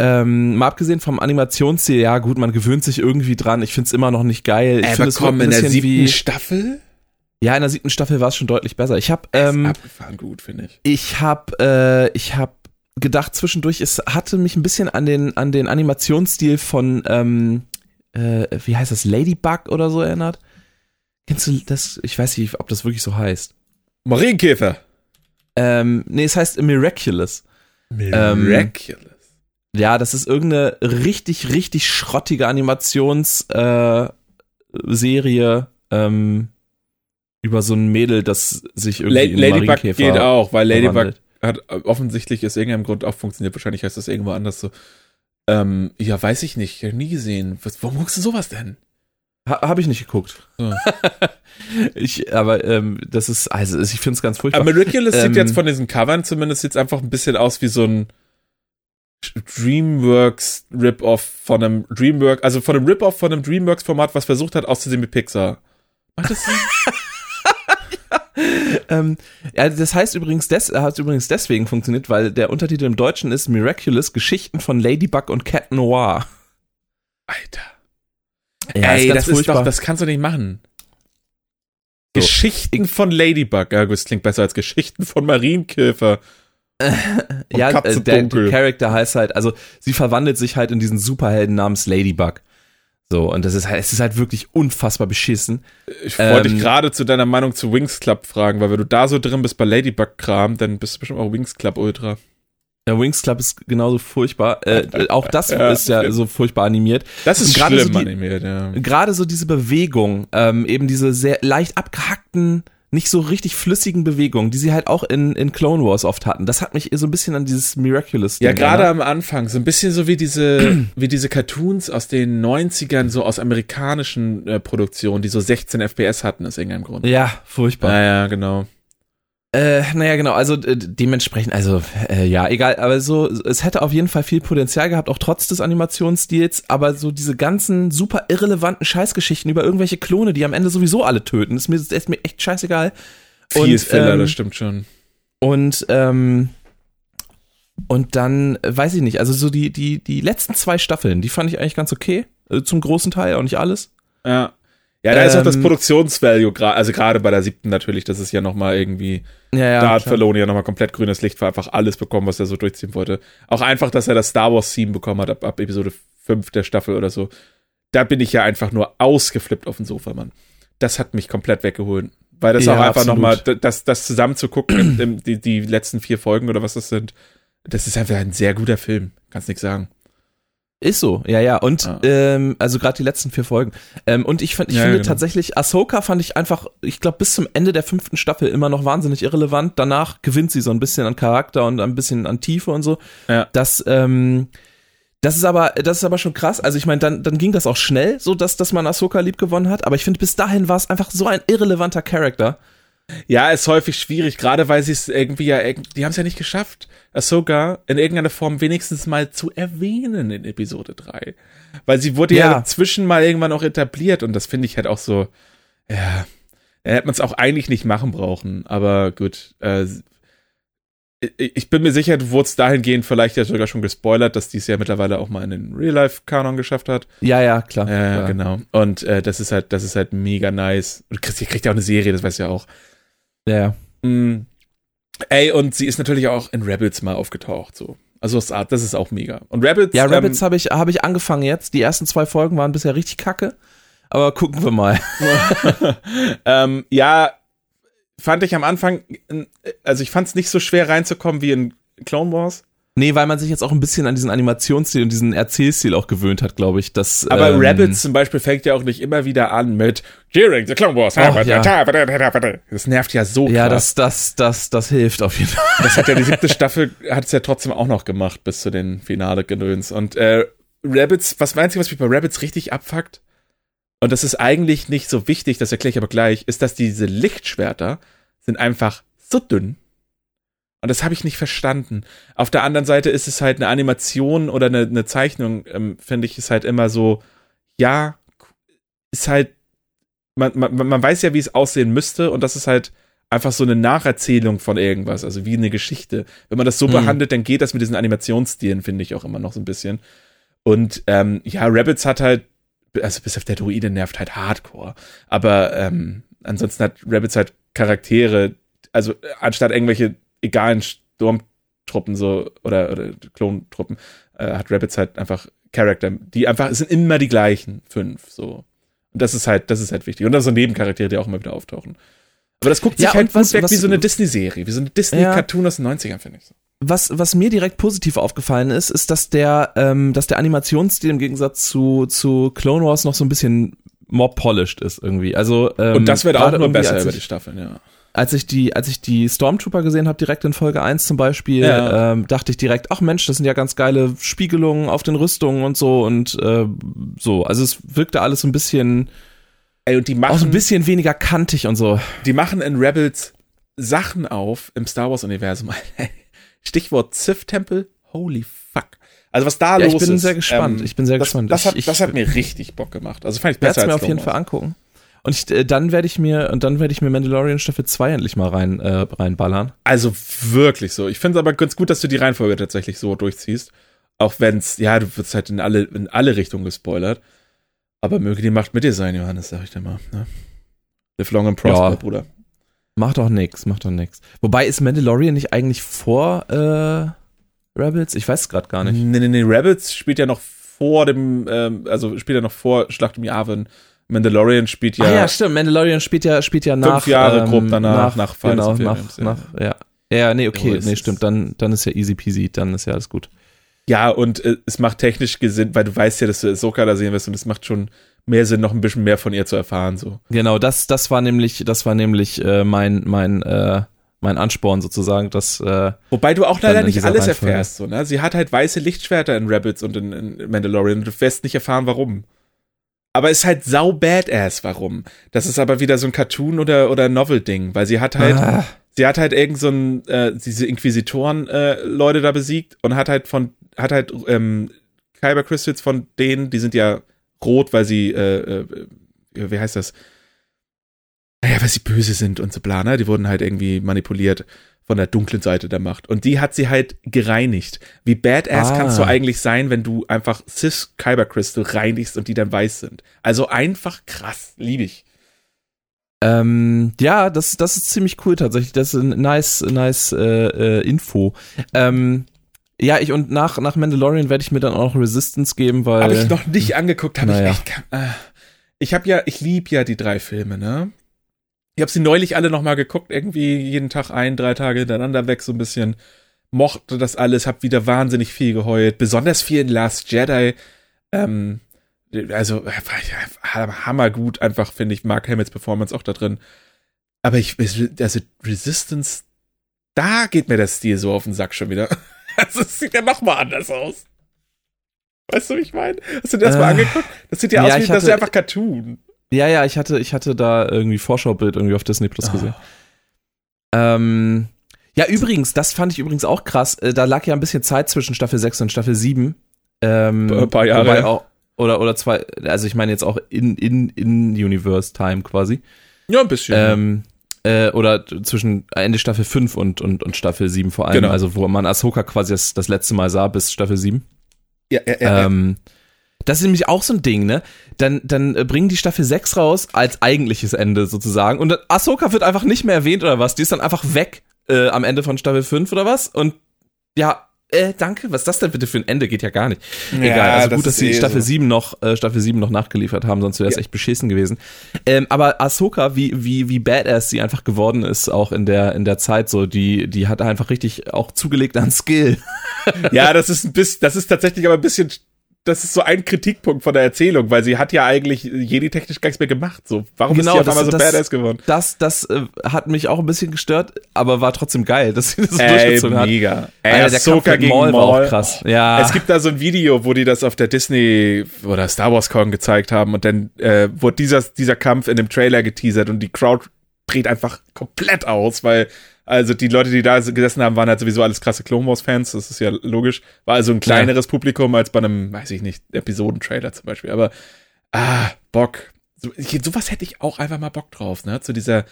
Ähm, mal abgesehen vom Animationsstil, ja gut, man gewöhnt sich irgendwie dran. Ich finde es immer noch nicht geil. Ich finde es kommen in der siebten wie, Staffel? Ja, in der siebten Staffel war es schon deutlich besser. Ich habe ähm, abgefahren gut, finde ich. Ich habe äh, ich habe gedacht zwischendurch, es hatte mich ein bisschen an den an den Animationsstil von ähm, äh, wie heißt das Ladybug oder so erinnert. Kennst du das? Ich weiß nicht, ob das wirklich so heißt. Marienkäfer. Ähm, nee, es heißt Miraculous. Miraculous. Ähm, ja, das ist irgendeine richtig, richtig schrottige Animationsserie äh, ähm, über so ein Mädel, das sich irgendwie La Ladybug geht auch, weil Ladybug verwandelt. hat offensichtlich aus irgendeinem Grund auch funktioniert. Wahrscheinlich heißt das irgendwo anders so. Ähm, ja, weiß ich nicht. Ich nie gesehen. Was, warum guckst du sowas denn? Ha, Habe ich nicht geguckt. So. ich, aber ähm, das ist, also ich finde es ganz furchtbar. Aber Miraculous ähm, sieht jetzt von diesen Covern zumindest jetzt einfach ein bisschen aus wie so ein Dreamworks Rip-Off von einem Dreamworks, also von einem Rip-Off von einem Dreamworks-Format, was versucht hat auszusehen wie Pixar. Macht das Sinn? ähm, ja, das heißt übrigens, des, hat übrigens deswegen funktioniert, weil der Untertitel im Deutschen ist Miraculous Geschichten von Ladybug und Cat Noir. Alter. Ja, Ey, ist das furchtbar. ist doch, das kannst du nicht machen. So. Geschichten von Ladybug. Ja, das klingt besser als Geschichten von Marienkäfer. ja, äh, der, der Charakter heißt halt, also sie verwandelt sich halt in diesen Superhelden namens Ladybug. So, und das ist halt, es ist halt wirklich unfassbar beschissen. Ich wollte ähm, dich gerade zu deiner Meinung zu Wings Club fragen, weil wenn du da so drin bist bei Ladybug-Kram, dann bist du bestimmt auch Wings Club Ultra. Der Wings Club ist genauso furchtbar. Äh, auch das ja, ist ja so furchtbar animiert. Das ist gerade so die, animiert, ja. Gerade so diese Bewegung, ähm, eben diese sehr leicht abgehackten, nicht so richtig flüssigen Bewegungen, die sie halt auch in, in Clone Wars oft hatten. Das hat mich so ein bisschen an dieses Miraculous. Ja, gerade am Anfang, so ein bisschen so wie diese, wie diese Cartoons aus den 90ern, so aus amerikanischen äh, Produktionen, die so 16 FPS hatten, aus irgendeinem Grund. Ja, furchtbar. Ja, ja, genau. Äh, naja, genau, also äh, dementsprechend, also äh, ja, egal, aber so, es hätte auf jeden Fall viel Potenzial gehabt, auch trotz des Animationsstils, aber so diese ganzen super irrelevanten Scheißgeschichten über irgendwelche Klone, die am Ende sowieso alle töten, ist mir, ist mir echt scheißegal. Viel und, Filler, ähm, das stimmt schon. Und, ähm, und dann, weiß ich nicht, also so die, die, die letzten zwei Staffeln, die fand ich eigentlich ganz okay, äh, zum großen Teil, auch nicht alles. Ja. Ja, da ähm, ist auch das ähm, Produktionsvalue, also gerade bei der siebten natürlich, das ist ja nochmal irgendwie, ja, ja, da hat Filoni ja nochmal komplett grünes Licht für einfach alles bekommen, was er so durchziehen wollte. Auch einfach, dass er das Star Wars Theme bekommen hat ab, ab Episode 5 der Staffel oder so. Da bin ich ja einfach nur ausgeflippt auf dem Sofa, Mann. Das hat mich komplett weggeholt. Weil das ja, auch einfach nochmal, das, das zusammen zu gucken, die, die letzten vier Folgen oder was das sind, das ist einfach ein sehr guter Film. Kannst nichts sagen. Ist so, ja, ja. Und ah. ähm, also gerade die letzten vier Folgen. Ähm, und ich, fand, ich ja, finde genau. tatsächlich, Ahsoka fand ich einfach, ich glaube, bis zum Ende der fünften Staffel immer noch wahnsinnig irrelevant. Danach gewinnt sie so ein bisschen an Charakter und ein bisschen an Tiefe und so. Ja. Das, ähm, das ist aber, das ist aber schon krass. Also ich meine, dann, dann ging das auch schnell, so dass, dass man Ahsoka lieb gewonnen hat. Aber ich finde, bis dahin war es einfach so ein irrelevanter Charakter. Ja, ist häufig schwierig, gerade weil sie es irgendwie ja, die haben es ja nicht geschafft, Ahsoka in irgendeiner Form wenigstens mal zu erwähnen in Episode 3. Weil sie wurde ja, ja zwischen mal irgendwann auch etabliert und das finde ich halt auch so, ja, da hätte man es auch eigentlich nicht machen brauchen, aber gut, äh, ich bin mir sicher, du wurdest dahingehend vielleicht ja sogar schon gespoilert, dass dies ja mittlerweile auch mal in den Real-Life-Kanon geschafft hat. Ja, ja, klar. Ja, genau. Und äh, das ist halt, das ist halt mega nice. Und Christi kriegt ja auch eine Serie, das weißt du ja auch. Ja. Mm. Ey, und sie ist natürlich auch in Rebels mal aufgetaucht, so. Also das, das ist auch mega. Und Rabbits. Ja, Rabbits ähm, habe ich, hab ich angefangen jetzt. Die ersten zwei Folgen waren bisher richtig kacke. Aber gucken wir mal. ähm, ja, fand ich am Anfang, also ich fand es nicht so schwer reinzukommen wie in Clone Wars. Nee, weil man sich jetzt auch ein bisschen an diesen Animationsstil und diesen Erzählstil auch gewöhnt hat, glaube ich. Dass, Aber ähm, Rabbits zum Beispiel fängt ja auch nicht immer wieder an mit During the Clone Wars. Oh, ja. Das nervt ja so krass. Ja, das, das, das, das hilft auf jeden Fall. Das hat ja die siebte Staffel, hat es ja trotzdem auch noch gemacht bis zu den Finale-Gedöns. Und äh, Rabbits, was meinst du, was mich bei Rabbits richtig abfuckt? Und das ist eigentlich nicht so wichtig, das erkläre ich aber gleich, ist, dass diese Lichtschwerter sind einfach so dünn und das habe ich nicht verstanden. Auf der anderen Seite ist es halt eine Animation oder eine, eine Zeichnung, ähm, finde ich, ist halt immer so, ja, ist halt, man, man, man weiß ja, wie es aussehen müsste und das ist halt einfach so eine Nacherzählung von irgendwas, also wie eine Geschichte. Wenn man das so mhm. behandelt, dann geht das mit diesen Animationsstilen, finde ich auch immer noch so ein bisschen. Und ähm, ja, Rabbits hat halt, also bis auf der Druide nervt halt Hardcore, aber ähm, ansonsten hat Rabbits halt Charaktere, also anstatt irgendwelche egalen Sturmtruppen so oder, oder Klontruppen äh, hat Rabbits halt einfach Charakter, die einfach es sind immer die gleichen fünf so. Und das ist halt, das ist halt wichtig. Und dann so Nebencharaktere, die auch immer wieder auftauchen. Aber das guckt sich ja, halt was, weg was, wie so eine Disney-Serie, wie so eine Disney-Cartoon ja. aus den 90ern, finde ich so. Was, was mir direkt positiv aufgefallen ist, ist, dass der, ähm, dass der Animationsstil im Gegensatz zu, zu Clone Wars noch so ein bisschen more polished ist irgendwie. Also, ähm, Und das wird auch nur besser über die Staffeln, ja als ich die, als ich die Stormtrooper gesehen habe, direkt in Folge 1 zum Beispiel, ja. ähm, dachte ich direkt, ach Mensch, das sind ja ganz geile Spiegelungen auf den Rüstungen und so und äh, so. Also es wirkte alles so ein bisschen Ey, und die machen, auch so ein bisschen weniger kantig und so. Die machen in Rebels Sachen auf im Star Wars-Universum. Stichwort Sith-Tempel, holy fuck. Also was da ja, los ist. Ich bin ist, sehr gespannt. Ähm, ich bin sehr das, gespannt. Das hat, ich, das hat mir richtig Bock gemacht. Also fand ich besser als mir auf jeden Fall angucken. Und ich, äh, dann werde ich mir, und dann werde ich mir Mandalorian Staffel 2 endlich mal rein, äh, reinballern. Also wirklich so. Ich finde es aber ganz gut, dass du die Reihenfolge tatsächlich so durchziehst. Auch wenn's, ja, du wirst halt in alle, in alle Richtungen gespoilert. Aber möge die Macht mit dir sein, Johannes, sag ich dir mal. Ne? Live long and prosper, ja. Bruder. Macht doch nix, macht doch nix. Wobei ist Mandalorian nicht eigentlich vor äh, Rebels? Ich weiß es gerade gar nicht. Nee, nee, nee, Rebels spielt ja noch vor dem, ähm, also spielt ja noch vor Schlacht um Yavin. Mandalorian spielt ja. Ah ja, stimmt. Mandalorian spielt ja, spielt ja nach. Fünf Jahre ähm, grob danach, nach, nach Genau, nach, nach, ja. Ja, nee, okay, nee, stimmt. Dann, dann ist ja easy peasy, dann ist ja alles gut. Ja, und äh, es macht technisch Gesinn, weil du weißt ja, dass du Soka da sehen wirst und es macht schon mehr Sinn, noch ein bisschen mehr von ihr zu erfahren, so. Genau, das, das war nämlich, das war nämlich äh, mein, mein, äh, mein Ansporn sozusagen, dass äh, Wobei du auch leider nicht alles Reihenfolge. erfährst, so, ne? Sie hat halt weiße Lichtschwerter in Rebels und in, in Mandalorian und du wirst nicht erfahren, warum. Aber ist halt sau badass, warum? Das ist aber wieder so ein Cartoon- oder, oder Novel-Ding, weil sie hat halt, ah. sie hat halt irgend so ein, äh, diese Inquisitoren-Leute äh, da besiegt und hat halt von, hat halt, ähm, Kyber Crystals von denen, die sind ja rot, weil sie, äh, äh, wie heißt das? Naja, weil sie böse sind und so bla, ne? Die wurden halt irgendwie manipuliert von der dunklen Seite der Macht. Und die hat sie halt gereinigt. Wie badass ah. kannst du eigentlich sein, wenn du einfach Cis Kyber Crystal reinigst und die dann weiß sind? Also einfach krass, liebe ich. Ähm, ja, das, das ist ziemlich cool tatsächlich. Das ist ein nice, nice äh, äh, Info. Ähm, ja, ich und nach, nach Mandalorian werde ich mir dann auch Resistance geben, weil. Habe ich noch nicht angeguckt, habe naja. ich echt. Äh, ich habe ja, ich liebe ja die drei Filme, ne? Ich habe sie neulich alle nochmal geguckt, irgendwie jeden Tag ein, drei Tage hintereinander weg, so ein bisschen. Mochte das alles, hab wieder wahnsinnig viel geheult. Besonders viel in Last Jedi. Ähm, also, hammergut einfach, finde ich, Mark Hamills Performance auch da drin. Aber ich, also Resistance, da geht mir der Stil so auf den Sack schon wieder. Also, es sieht ja nochmal anders aus. Weißt du, wie ich meine? Hast du dir das äh, mal angeguckt? Das sieht ja, ja aus wie, das ist einfach Cartoon. Ja, ja, ich hatte, ich hatte da irgendwie Vorschaubild irgendwie auf Disney Plus gesehen. Oh. Ähm, ja, übrigens, das fand ich übrigens auch krass. Äh, da lag ja ein bisschen Zeit zwischen Staffel 6 und Staffel 7. Ähm, ein paar Jahre. Auch, oder, oder zwei, also ich meine jetzt auch in, in, in Universe Time quasi. Ja, ein bisschen. Ähm, äh, oder zwischen Ende Staffel 5 und, und, und Staffel 7 vor allem. Genau. Also wo man Ahsoka quasi das, das letzte Mal sah bis Staffel 7. Ja, ja, ja. Ähm, ja. Das ist nämlich auch so ein Ding, ne? Dann, dann äh, bringen die Staffel 6 raus als eigentliches Ende sozusagen. Und Ahsoka wird einfach nicht mehr erwähnt oder was? Die ist dann einfach weg äh, am Ende von Staffel 5 oder was? Und ja, äh, danke, was ist das denn bitte für ein Ende? Geht ja gar nicht. Ja, Egal, also gut, dass sie eh Staffel so. 7 noch, äh, Staffel 7 noch nachgeliefert haben, sonst wäre es ja. echt beschissen gewesen. Ähm, aber Ahsoka, wie, wie, wie badass sie einfach geworden ist, auch in der, in der Zeit so, die, die hat einfach richtig auch zugelegt an Skill. ja, das ist ein bisschen, das ist tatsächlich aber ein bisschen das ist so ein Kritikpunkt von der Erzählung, weil sie hat ja eigentlich Jedi-technisch gar nichts mehr gemacht. So, warum genau, ist sie auf einmal so das, badass geworden? Das, das äh, hat mich auch ein bisschen gestört, aber war trotzdem geil, dass sie das Ey, durchgezogen mega. hat. Ey, Alter, der Kampf gegen Maul, Maul war auch krass. Ja. Es gibt da so ein Video, wo die das auf der Disney oder Star Wars Con gezeigt haben und dann äh, wurde dieser, dieser Kampf in dem Trailer geteasert und die Crowd dreht einfach komplett aus, weil also die Leute, die da gesessen haben, waren halt sowieso alles krasse Clone Wars Fans, das ist ja logisch. War also ein kleineres ja. Publikum als bei einem, weiß ich nicht, Episodentrailer zum Beispiel. Aber ah, Bock. So, sowas hätte ich auch einfach mal Bock drauf, ne? Zu dieser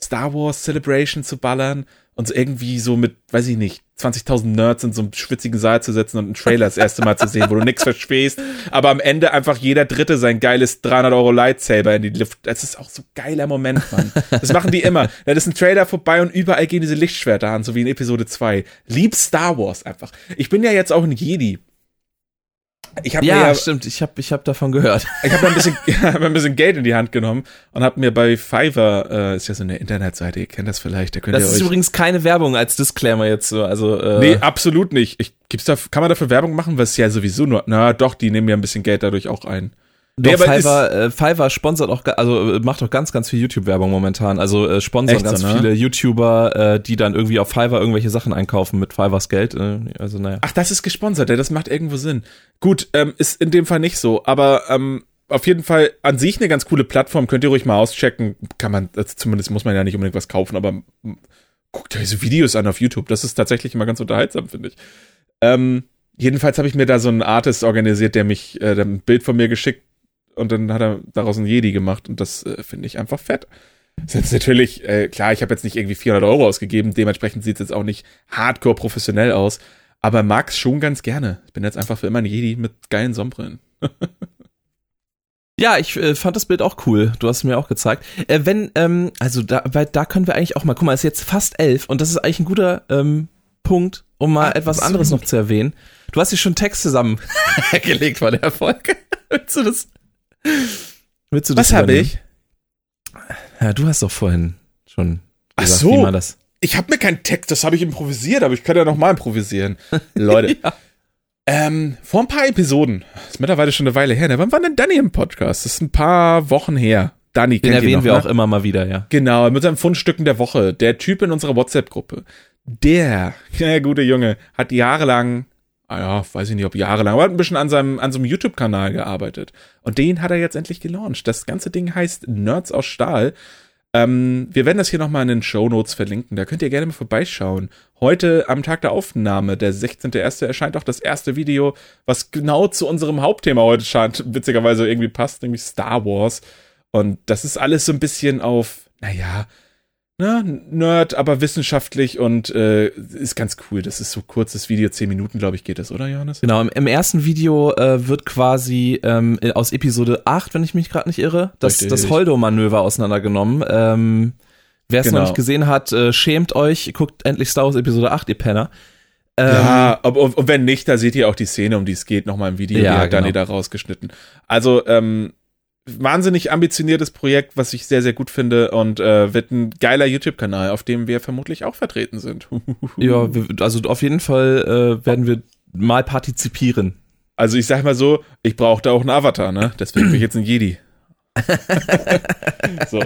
Star Wars Celebration zu ballern und so irgendwie so mit, weiß ich nicht, 20.000 Nerds in so einem schwitzigen Saal zu setzen und einen Trailer das erste Mal zu sehen, wo du nichts verstehst, aber am Ende einfach jeder Dritte sein geiles 300 Euro Lightsaber in die Luft. Das ist auch so ein geiler Moment, Mann. Das machen die immer. Da ist ein Trailer vorbei und überall gehen diese Lichtschwerter an, so wie in Episode 2. Lieb Star Wars einfach. Ich bin ja jetzt auch ein Jedi. Ich hab ja, ja, stimmt. Ich habe ich hab davon gehört. Ich habe ein bisschen, hab ein bisschen Geld in die Hand genommen und habe mir bei Fiverr, äh, ist ja so eine Internetseite, ihr kennt das vielleicht. Da könnt das ihr ist euch übrigens keine Werbung als Disclaimer jetzt so. Also äh, nee, absolut nicht. Ich, gibt's da, kann man dafür Werbung machen? Was ja sowieso nur. Na doch, die nehmen ja ein bisschen Geld dadurch auch ein. Doch, nee, Fiverr, äh, Fiverr sponsert auch, also äh, macht auch ganz, ganz viel YouTube-Werbung momentan. Also äh, sponsern ganz so, ne? viele YouTuber, äh, die dann irgendwie auf Fiverr irgendwelche Sachen einkaufen mit Fiverrs Geld. Äh, also naja. Ach, das ist gesponsert, ja, das macht irgendwo Sinn. Gut, ähm, ist in dem Fall nicht so, aber ähm, auf jeden Fall an sich eine ganz coole Plattform, könnt ihr ruhig mal auschecken. Kann man, also zumindest muss man ja nicht unbedingt was kaufen, aber guckt euch so Videos an auf YouTube. Das ist tatsächlich immer ganz unterhaltsam, finde ich. Ähm, jedenfalls habe ich mir da so einen Artist organisiert, der mich äh, ein Bild von mir geschickt und dann hat er daraus ein Jedi gemacht und das äh, finde ich einfach fett. Das ist jetzt natürlich, äh, klar, ich habe jetzt nicht irgendwie 400 Euro ausgegeben, dementsprechend sieht es jetzt auch nicht hardcore professionell aus, aber mag's schon ganz gerne. Ich bin jetzt einfach für immer ein Jedi mit geilen Sonnenbrillen. Ja, ich äh, fand das Bild auch cool. Du hast es mir auch gezeigt. Äh, wenn, ähm, also da, weil da können wir eigentlich auch mal, guck mal, es ist jetzt fast elf und das ist eigentlich ein guter ähm, Punkt, um mal ah, etwas anderes noch zu erwähnen. Du hast dir schon Text zusammengelegt von der Folge. Willst du das Willst du das Was habe ich? Ja, du hast doch vorhin schon gesagt, Ach so. wie man das. Ich habe mir keinen Text, das habe ich improvisiert, aber ich kann ja noch mal improvisieren. Leute. ja. Ähm, vor ein paar Episoden, ist mittlerweile schon eine Weile her, ne? wann war denn Danny im Podcast? Das ist ein paar Wochen her. Danny Den erwähnen noch, wir ne? auch immer mal wieder, ja. Genau, mit seinen Fundstücken der Woche. Der Typ in unserer WhatsApp-Gruppe. Der, der gute Junge, hat jahrelang ah ja, weiß ich nicht, ob jahrelang, aber hat ein bisschen an seinem, an so YouTube-Kanal gearbeitet. Und den hat er jetzt endlich gelauncht. Das ganze Ding heißt Nerds aus Stahl. Ähm, wir werden das hier nochmal in den Show Notes verlinken. Da könnt ihr gerne mal vorbeischauen. Heute am Tag der Aufnahme, der 16.01., erscheint auch das erste Video, was genau zu unserem Hauptthema heute scheint, witzigerweise irgendwie passt, nämlich Star Wars. Und das ist alles so ein bisschen auf, naja, ne, Nerd, aber wissenschaftlich und äh, ist ganz cool. Das ist so kurzes Video, zehn Minuten, glaube ich, geht das, oder Johannes? Genau, im, im ersten Video äh, wird quasi ähm, aus Episode 8, wenn ich mich gerade nicht irre, das, das Holdo-Manöver auseinandergenommen. Ähm, Wer es genau. noch nicht gesehen hat, äh, schämt euch, guckt endlich Star Wars Episode 8, ihr Penner. Ähm, ja, und, und, wenn nicht, da seht ihr auch die Szene, um die es geht, nochmal im Video, ja, die hat genau. Dani da rausgeschnitten. Also, ähm, wahnsinnig ambitioniertes Projekt, was ich sehr, sehr gut finde und äh, wird ein geiler YouTube-Kanal, auf dem wir vermutlich auch vertreten sind. ja, also auf jeden Fall äh, werden wir mal partizipieren. Also ich sag mal so, ich brauche da auch einen Avatar, ne? Deswegen bin ich jetzt ein Jedi. so.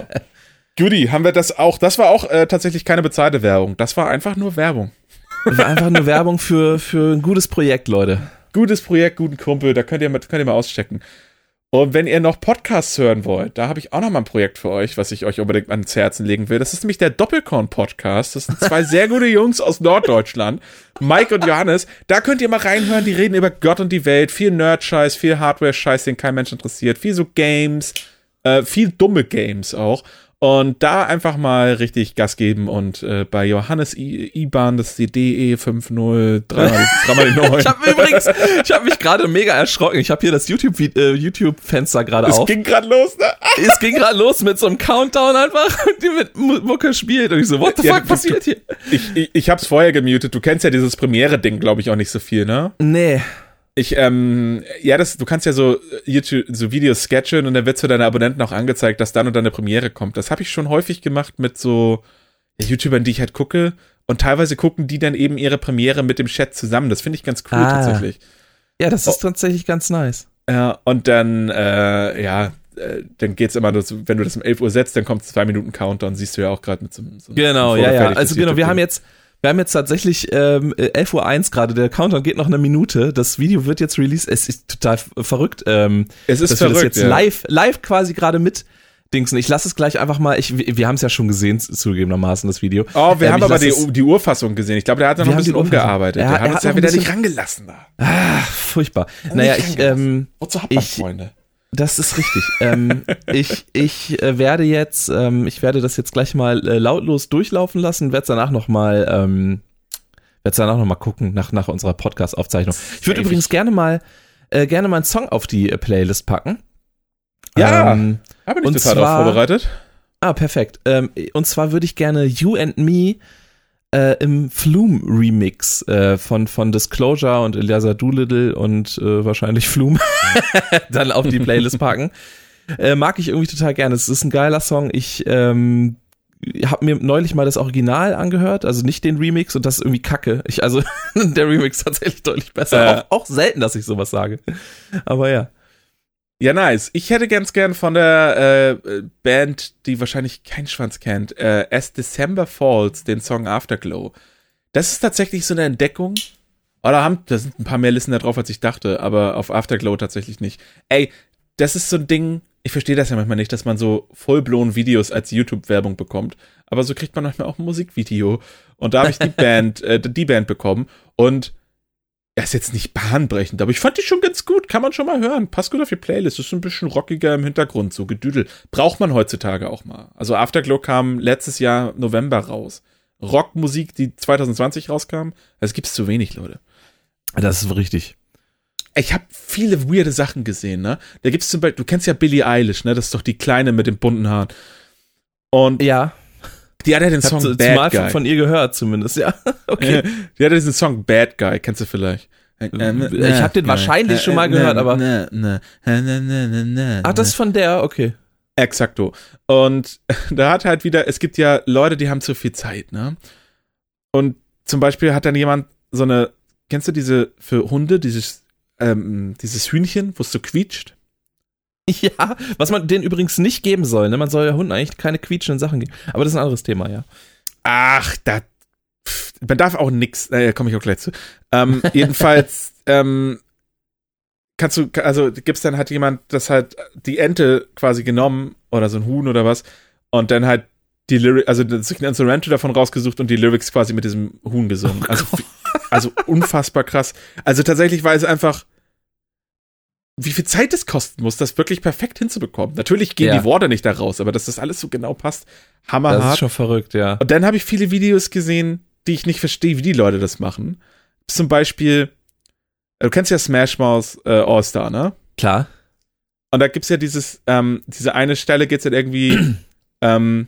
Judy, haben wir das auch? Das war auch äh, tatsächlich keine bezahlte Werbung. Das war einfach nur Werbung. Das war einfach nur Werbung für, für ein gutes Projekt, Leute. Gutes Projekt, guten Kumpel, da könnt ihr, könnt ihr mal auschecken. Und wenn ihr noch Podcasts hören wollt, da habe ich auch noch mal ein Projekt für euch, was ich euch unbedingt ans Herzen legen will. Das ist nämlich der Doppelkorn-Podcast. Das sind zwei sehr gute Jungs aus Norddeutschland, Mike und Johannes. Da könnt ihr mal reinhören. Die reden über Gott und die Welt. Viel Nerd-Scheiß, viel Hardware-Scheiß, den kein Mensch interessiert. Viel so Games, äh, viel dumme Games auch. Und da einfach mal richtig Gas geben und äh, bei Johannes I IBAN, das ist die DE 50 3 ich habe übrigens, ich habe mich gerade mega erschrocken. Ich habe hier das YouTube äh, YouTube gerade auf. Es ging gerade los, ne? es ging gerade los mit so einem Countdown einfach, die mit Mucke spielt und ich so, what the ja, fuck passiert hier? Ich, ich, ich hab's vorher gemutet. Du kennst ja dieses Premiere Ding, glaube ich, auch nicht so viel, ne? Nee. Ich, ähm, ja, das, du kannst ja so YouTube, so Videos sketchen und dann wird für deine Abonnenten auch angezeigt, dass dann und dann eine Premiere kommt. Das habe ich schon häufig gemacht mit so YouTubern, die ich halt gucke. Und teilweise gucken die dann eben ihre Premiere mit dem Chat zusammen. Das finde ich ganz cool ah. tatsächlich. Ja, das ist oh. tatsächlich ganz nice. Ja, und dann, äh, ja, äh, dann geht's immer, wenn du das um 11 Uhr setzt, dann kommt zwei Minuten Countdown, siehst du ja auch gerade mit so, so Genau, ja, ja. Also genau, wir haben jetzt, wir haben jetzt tatsächlich ähm, 11.01 Uhr gerade, der Countdown geht noch eine Minute. Das Video wird jetzt released. Es ist total verrückt. Ähm, es ist dass verrückt, wir das jetzt ja. live, live quasi gerade mit Dingsen. Ich lasse es gleich einfach mal. Ich, wir haben es ja schon gesehen, zugegebenermaßen, das Video. Oh, wir ähm, haben aber die, die Urfassung gesehen. Ich glaube, der hat da noch ein bisschen umgearbeitet. Er, der hat es ja wieder nicht rangelassen da. Ah, furchtbar. Naja, ich, ähm, Wozu hat man Freunde? Das ist richtig. ähm, ich ich äh, werde jetzt, ähm, ich werde das jetzt gleich mal äh, lautlos durchlaufen lassen, werde es danach nochmal, ähm, werde danach noch mal gucken nach nach unserer Podcast-Aufzeichnung. Ich würde übrigens gerne mal äh, gerne mal einen Song auf die äh, Playlist packen. Ja, ähm, habe ich total zwar, vorbereitet. Ah, perfekt. Ähm, und zwar würde ich gerne You and Me äh, im Flume Remix äh, von, von Disclosure und Eliasa Doolittle und äh, wahrscheinlich Flume dann auf die Playlist packen. Äh, mag ich irgendwie total gerne. Es ist ein geiler Song. Ich ähm, habe mir neulich mal das Original angehört, also nicht den Remix und das ist irgendwie kacke. Ich, also der Remix tatsächlich deutlich besser. Auch, auch selten, dass ich sowas sage. Aber ja. Ja, nice. Ich hätte ganz gern von der äh, Band, die wahrscheinlich kein Schwanz kennt, äh, As December Falls, den Song Afterglow. Das ist tatsächlich so eine Entdeckung. Oder haben, da sind ein paar mehr Listen da drauf, als ich dachte, aber auf Afterglow tatsächlich nicht. Ey, das ist so ein Ding, ich verstehe das ja manchmal nicht, dass man so vollblown Videos als YouTube-Werbung bekommt. Aber so kriegt man manchmal auch ein Musikvideo. Und da habe ich die Band, äh, die Band bekommen. Und er ist jetzt nicht bahnbrechend, aber ich fand die schon ganz gut. Kann man schon mal hören. Passt gut auf die Playlist. Ist ein bisschen rockiger im Hintergrund, so gedüdel. Braucht man heutzutage auch mal. Also Afterglow kam letztes Jahr November raus. Rockmusik, die 2020 rauskam, das gibt's zu wenig, Leute. Das ist richtig. Ich habe viele weirde Sachen gesehen, ne? Da gibt's zum Beispiel, du kennst ja Billie Eilish, ne? Das ist doch die Kleine mit den bunten Haaren. Und ja. Die hat ja den Song zu, Bad Guy. von ihr gehört zumindest, ja. Okay. Die hat ja diesen Song Bad Guy, kennst du vielleicht? Ich habe den wahrscheinlich schon mal gehört, aber. Ach, das ist von der, okay. Exakto. Und da hat halt wieder, es gibt ja Leute, die haben zu viel Zeit, ne? Und zum Beispiel hat dann jemand so eine, kennst du diese für Hunde, dieses, ähm, dieses Hühnchen, wo es so quietscht? Ja, was man denen übrigens nicht geben soll. Ne? Man soll ja Hunden eigentlich keine quietschenden Sachen geben. Aber das ist ein anderes Thema, ja. Ach, da. Man darf auch nix. Äh, komme ich auch gleich zu. Ähm, jedenfalls, ähm, kannst du, also gibt's dann halt jemand, das halt die Ente quasi genommen oder so ein Huhn oder was und dann halt die Lyrics, also sich ein Instrumental davon rausgesucht und die Lyrics quasi mit diesem Huhn gesungen. Oh also, also unfassbar krass. Also tatsächlich war es einfach wie viel Zeit es kosten muss, das wirklich perfekt hinzubekommen. Natürlich gehen ja. die Worte nicht da raus, aber dass das alles so genau passt, hammerhart. Das ist schon verrückt, ja. Und dann habe ich viele Videos gesehen, die ich nicht verstehe, wie die Leute das machen. Zum Beispiel, du kennst ja Smash Mouth äh, All-Star, ne? Klar. Und da gibt's ja dieses, ähm, diese eine Stelle geht's dann irgendwie, ähm,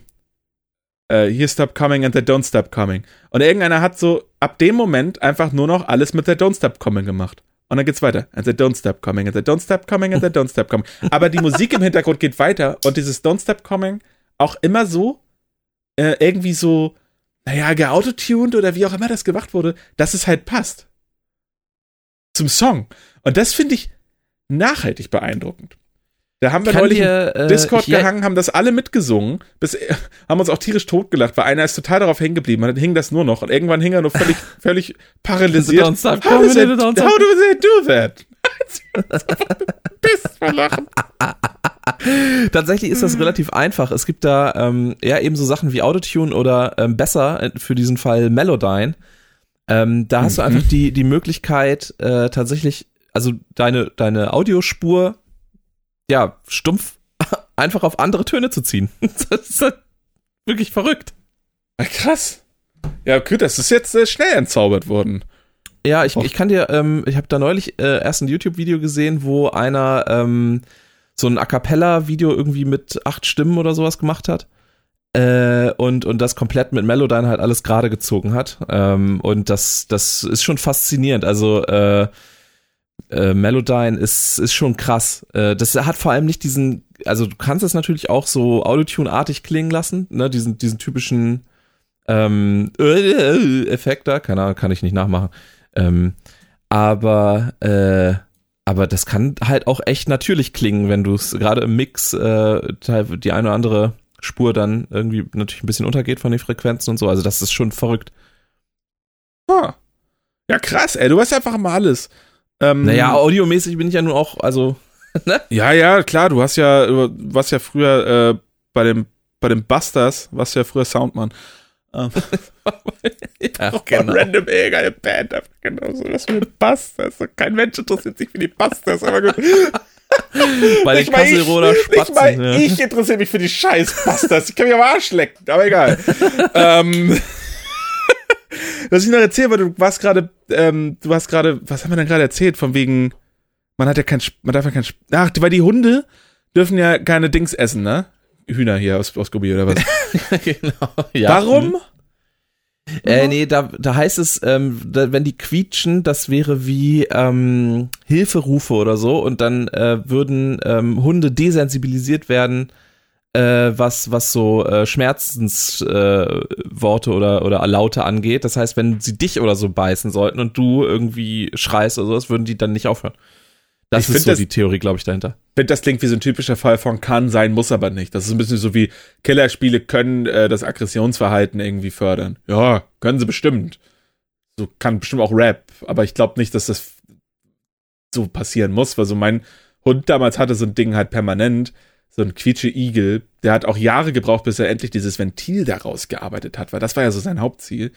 äh, Here Stop Coming and the Don't Stop Coming. Und irgendeiner hat so ab dem Moment einfach nur noch alles mit der Don't Stop Coming gemacht. Und dann geht's weiter. And they don't stop coming, and they don't stop coming, and they don't stop coming. Aber die Musik im Hintergrund geht weiter und dieses Don't Stop Coming auch immer so, äh, irgendwie so, naja, geautotuned oder wie auch immer das gemacht wurde, dass es halt passt. Zum Song. Und das finde ich nachhaltig beeindruckend. Da haben wir Kann neulich dir, äh, Discord gehangen, haben das alle mitgesungen, bis, äh, haben uns auch tierisch totgelacht, weil einer ist total darauf hängen geblieben, dann hing das nur noch und irgendwann hing er nur völlig, völlig paralysiert. Don't stop how, does it, how do they do that? Bist vor Lachen. Tatsächlich ist das relativ einfach. Es gibt da ähm, ja eben so Sachen wie Autotune oder ähm, besser äh, für diesen Fall Melodyne. Ähm, da hast mhm. du einfach die, die Möglichkeit, äh, tatsächlich, also deine, deine Audiospur ja, stumpf einfach auf andere Töne zu ziehen. Das ist halt wirklich verrückt. Krass. Ja, gut, das ist jetzt äh, schnell entzaubert worden. Ja, ich, ich kann dir, ähm, ich habe da neulich äh, erst ein YouTube-Video gesehen, wo einer ähm, so ein A cappella-Video irgendwie mit acht Stimmen oder sowas gemacht hat. Äh, und, und das komplett mit Melodyne halt alles gerade gezogen hat. Ähm, und das, das ist schon faszinierend. Also äh, äh, Melodyne ist, ist schon krass. Äh, das hat vor allem nicht diesen, also du kannst es natürlich auch so Autotune-artig klingen lassen, ne, diesen, diesen typischen ähm, äh, Effekt da, keine Ahnung, kann ich nicht nachmachen. Ähm, aber äh, aber das kann halt auch echt natürlich klingen, wenn du es gerade im Mix äh, die eine oder andere Spur dann irgendwie natürlich ein bisschen untergeht von den Frequenzen und so. Also das ist schon verrückt. Ah. Ja, krass, ey, du weißt einfach mal alles. Ähm, naja, audiomäßig bin ich ja nun auch, also. Ne? Ja, ja, klar, du hast ja, warst ja früher äh, bei dem, bei dem Busters, warst ja früher Soundmann. Ähm, ja, genau. Random geile Band, genau so, das mit Busters. Kein Mensch interessiert sich für die Busters, aber gut. Bei den Kasselroder Spatzen. Ich, mein, ja. ich interessiere mich für die scheiß Busters. Ich kann mich am Arsch lecken, aber egal. ähm, was ich noch erzählen weil du warst gerade, ähm, du hast gerade, was haben wir denn gerade erzählt, von wegen, man hat ja kein, man darf ja kein, ach, weil die Hunde dürfen ja keine Dings essen, ne? Hühner hier aus, aus Gobi oder was? genau, ja. Warum? Äh, nee, da, da heißt es, ähm, da, wenn die quietschen, das wäre wie ähm, Hilferufe oder so und dann äh, würden ähm, Hunde desensibilisiert werden äh, was, was so äh, Schmerzensworte äh, oder, oder Laute angeht. Das heißt, wenn sie dich oder so beißen sollten und du irgendwie schreist oder sowas, würden die dann nicht aufhören. Das ich ist so das, die Theorie, glaube ich, dahinter. Ich finde, das klingt wie so ein typischer Fall von kann sein, muss aber nicht. Das ist ein bisschen so wie Killerspiele können äh, das Aggressionsverhalten irgendwie fördern. Ja, können sie bestimmt. So kann bestimmt auch Rap, aber ich glaube nicht, dass das so passieren muss, weil so mein Hund damals hatte so ein Ding halt permanent so ein quietsche Igel, der hat auch Jahre gebraucht, bis er endlich dieses Ventil daraus gearbeitet hat, weil das war ja so sein Hauptziel.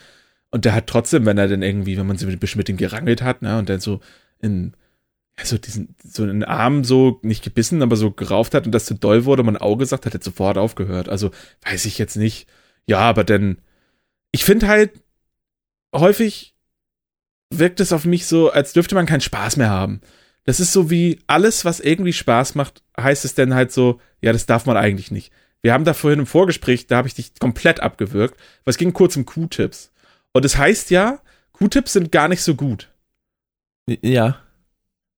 Und der hat trotzdem, wenn er dann irgendwie, wenn man sich mit, mit ihm gerangelt hat, ne, und dann so in, ja, so diesen, so einen Arm so nicht gebissen, aber so gerauft hat und das zu doll wurde, man Auge sagt, hat er sofort aufgehört. Also weiß ich jetzt nicht. Ja, aber dann, ich finde halt, häufig wirkt es auf mich so, als dürfte man keinen Spaß mehr haben. Das ist so wie alles, was irgendwie Spaß macht, heißt es dann halt so, ja, das darf man eigentlich nicht. Wir haben da vorhin im Vorgespräch, da habe ich dich komplett abgewürgt, weil es ging kurz um Q-Tips. Und es das heißt ja, Q-Tips sind gar nicht so gut. Ja.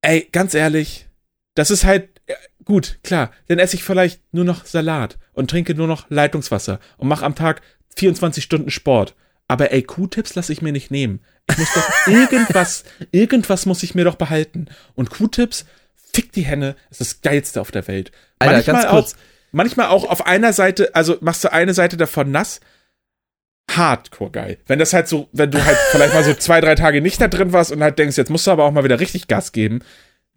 Ey, ganz ehrlich, das ist halt gut, klar. Dann esse ich vielleicht nur noch Salat und trinke nur noch Leitungswasser und mache am Tag 24 Stunden Sport. Aber ey, Q-Tips lasse ich mir nicht nehmen. Ich muss doch irgendwas, irgendwas muss ich mir doch behalten. Und Q-Tips, fick die Henne, ist das geilste auf der Welt. Alter, manchmal ganz kurz. Auch, manchmal auch auf einer Seite, also machst du eine Seite davon nass, hardcore geil. Wenn das halt so, wenn du halt vielleicht mal so zwei, drei Tage nicht da drin warst und halt denkst, jetzt musst du aber auch mal wieder richtig Gas geben,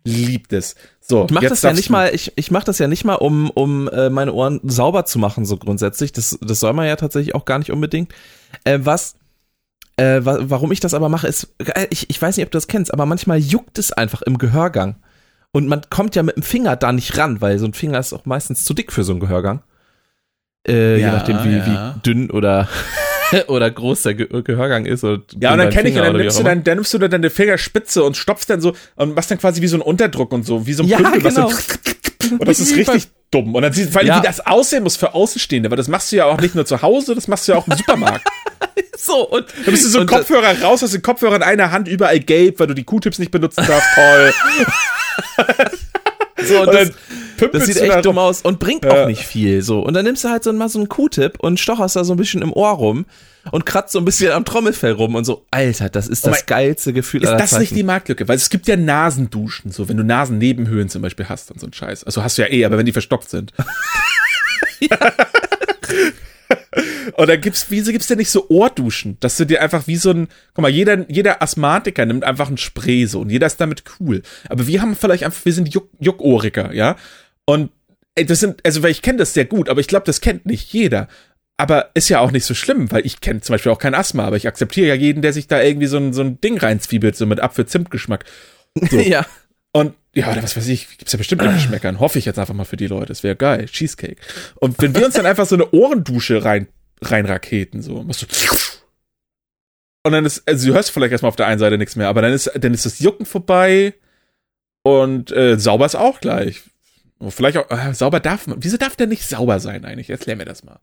liebt es. So, ich mach das ja nicht mal, ich, ich mach das ja nicht mal, um, um äh, meine Ohren sauber zu machen, so grundsätzlich. Das, das soll man ja tatsächlich auch gar nicht unbedingt. Äh, was äh, wa warum ich das aber mache, ist, äh, ich, ich weiß nicht, ob du das kennst, aber manchmal juckt es einfach im Gehörgang. Und man kommt ja mit dem Finger da nicht ran, weil so ein Finger ist auch meistens zu dick für so einen Gehörgang. Äh, ja, je nachdem, wie, ja. wie dünn oder, oder groß der Ge Gehörgang ist. Oder ja, und dann kenne ich, und dann nimmst, du dann, dann nimmst du dann deine Fingerspitze und stopfst dann so und machst dann quasi wie so ein Unterdruck und so, wie so ein ja, Pünkel, genau. und das ist richtig dumm. Und dann siehst du, weil ja. wie das aussehen muss für Außenstehende, weil das machst du ja auch nicht nur zu Hause, das machst du ja auch im Supermarkt. so, und. Da bist du so ein Kopfhörer raus, hast den Kopfhörer in einer Hand überall gelb, weil du die Q-Tips nicht benutzen darfst. Toll. so, und das, das sieht echt dumm aus und bringt ja. auch nicht viel. So. Und dann nimmst du halt so mal so einen Q-Tip und stocherst da so ein bisschen im Ohr rum und kratzt so ein bisschen am Trommelfell rum und so, Alter, das ist das oh mein, geilste Gefühl. Ist das Zeiten. nicht die Marktlücke? Weil es gibt ja Nasenduschen, so wenn du Nasennebenhöhlen zum Beispiel hast und so ein Scheiß. Also hast du ja eh, aber wenn die verstockt sind. ja. Und dann gibt's, wieso gibt's denn nicht so Ohrduschen, dass du dir einfach wie so ein, guck mal, jeder, jeder Asthmatiker nimmt einfach ein Spray so und jeder ist damit cool. Aber wir haben vielleicht einfach, wir sind Juck, Juckohriger, ja? Und ey, das sind, also weil ich kenne das sehr gut, aber ich glaube, das kennt nicht jeder. Aber ist ja auch nicht so schlimm, weil ich kenne zum Beispiel auch kein Asthma, aber ich akzeptiere ja jeden, der sich da irgendwie so ein, so ein Ding reinzwiebelt, so mit Apfel-Zimt-Geschmack. So. ja. Und ja, oder was weiß ich, gibt's ja bestimmt noch Geschmäckern. Hoffe ich jetzt einfach mal für die Leute. Das wäre geil. Cheesecake. Und wenn wir uns dann einfach so eine Ohrendusche rein, rein raketen, so, machst du. Und dann ist, also du hörst vielleicht erstmal auf der einen Seite nichts mehr, aber dann ist, dann ist das Jucken vorbei und äh, sauber ist auch gleich. Vielleicht auch, äh, sauber darf man. Wieso darf der nicht sauber sein eigentlich? Erklär mir das mal.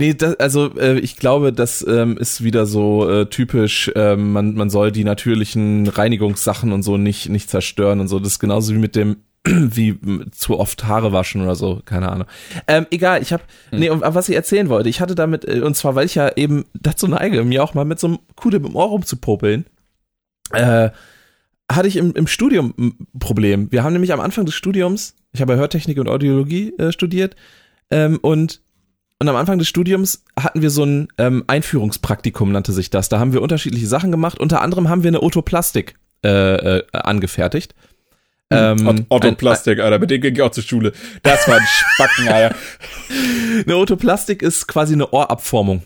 Nee, das, also äh, ich glaube, das ähm, ist wieder so äh, typisch, ähm, man, man soll die natürlichen Reinigungssachen und so nicht, nicht zerstören und so. Das ist genauso wie mit dem, wie zu oft Haare waschen oder so, keine Ahnung. Ähm, egal, ich habe, hm. nee, und was ich erzählen wollte, ich hatte damit, äh, und zwar, weil ich ja eben dazu neige, mir auch mal mit so einem Kude im Ohr rumzupopeln, äh, hatte ich im, im Studium ein Problem. Wir haben nämlich am Anfang des Studiums, ich habe Hörtechnik und Audiologie äh, studiert, ähm, und und am Anfang des Studiums hatten wir so ein ähm, Einführungspraktikum, nannte sich das. Da haben wir unterschiedliche Sachen gemacht. Unter anderem haben wir eine Otoplastik äh, äh, angefertigt. Hm, ähm, Otoplastik, Alter, mit dem ging ich auch zur Schule. Das war ein Spacken, Alter. eine Otoplastik ist quasi eine Ohrabformung.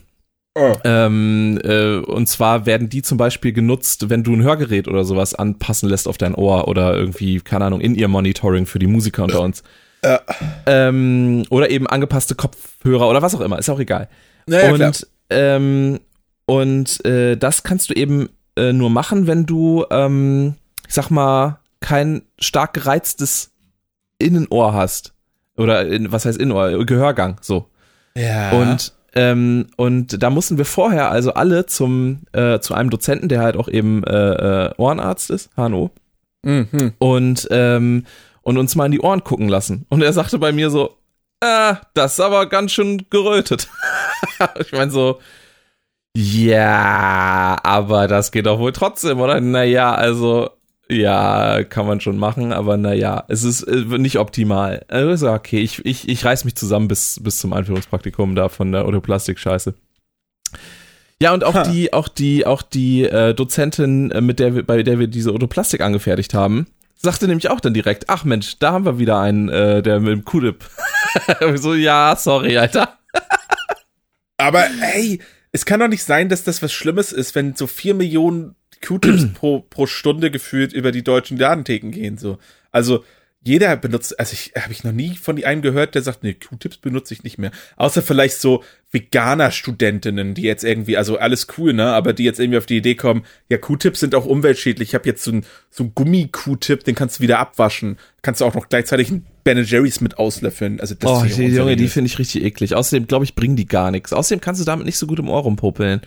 Oh. Ähm, äh, und zwar werden die zum Beispiel genutzt, wenn du ein Hörgerät oder sowas anpassen lässt auf dein Ohr oder irgendwie, keine Ahnung, in ihr Monitoring für die Musiker unter uns. Ja. Ähm, oder eben angepasste Kopfhörer oder was auch immer, ist auch egal. Naja, und ähm, und äh, das kannst du eben äh, nur machen, wenn du, ähm, ich sag mal, kein stark gereiztes Innenohr hast. Oder in, was heißt Innenohr? Gehörgang, so. Ja. Und ähm, und da mussten wir vorher also alle zum äh, zu einem Dozenten, der halt auch eben äh, äh, Ohrenarzt ist, HNO. Mhm. Und ähm, und uns mal in die Ohren gucken lassen. Und er sagte bei mir so, ah, das ist aber ganz schön gerötet. ich meine so, ja, aber das geht doch wohl trotzdem, oder? Naja, also, ja, kann man schon machen, aber naja, es ist äh, nicht optimal. Also, okay, ich, ich, ich reiß mich zusammen bis, bis zum Einführungspraktikum da von der Otoplastik-Scheiße. Ja, und auch ha. die, auch die, auch die äh, Dozentin, äh, mit der wir, bei der wir diese Otoplastik angefertigt haben, sagte nämlich auch dann direkt, ach Mensch, da haben wir wieder einen, äh, der mit dem Kudip. so, ja, sorry, Alter. Aber ey, es kann doch nicht sein, dass das was Schlimmes ist, wenn so vier Millionen Q-Tips pro, pro Stunde gefühlt über die deutschen Ladentheken gehen. So. Also, jeder benutzt, also ich habe ich noch nie von die einen gehört, der sagt, nee, Q-Tips benutze ich nicht mehr. Außer vielleicht so Veganer-Studentinnen, die jetzt irgendwie, also alles cool, ne, aber die jetzt irgendwie auf die Idee kommen, ja, Q-Tips sind auch umweltschädlich. Ich habe jetzt so ein so ein Gummi-Q-Tip, den kannst du wieder abwaschen. Kannst du auch noch gleichzeitig ein Ben Jerry's mit auslöffeln. Also das oh, die, Junge, die finde ich richtig eklig. Außerdem, glaube ich, bringen die gar nichts. Außerdem kannst du damit nicht so gut im Ohr rumpopeln.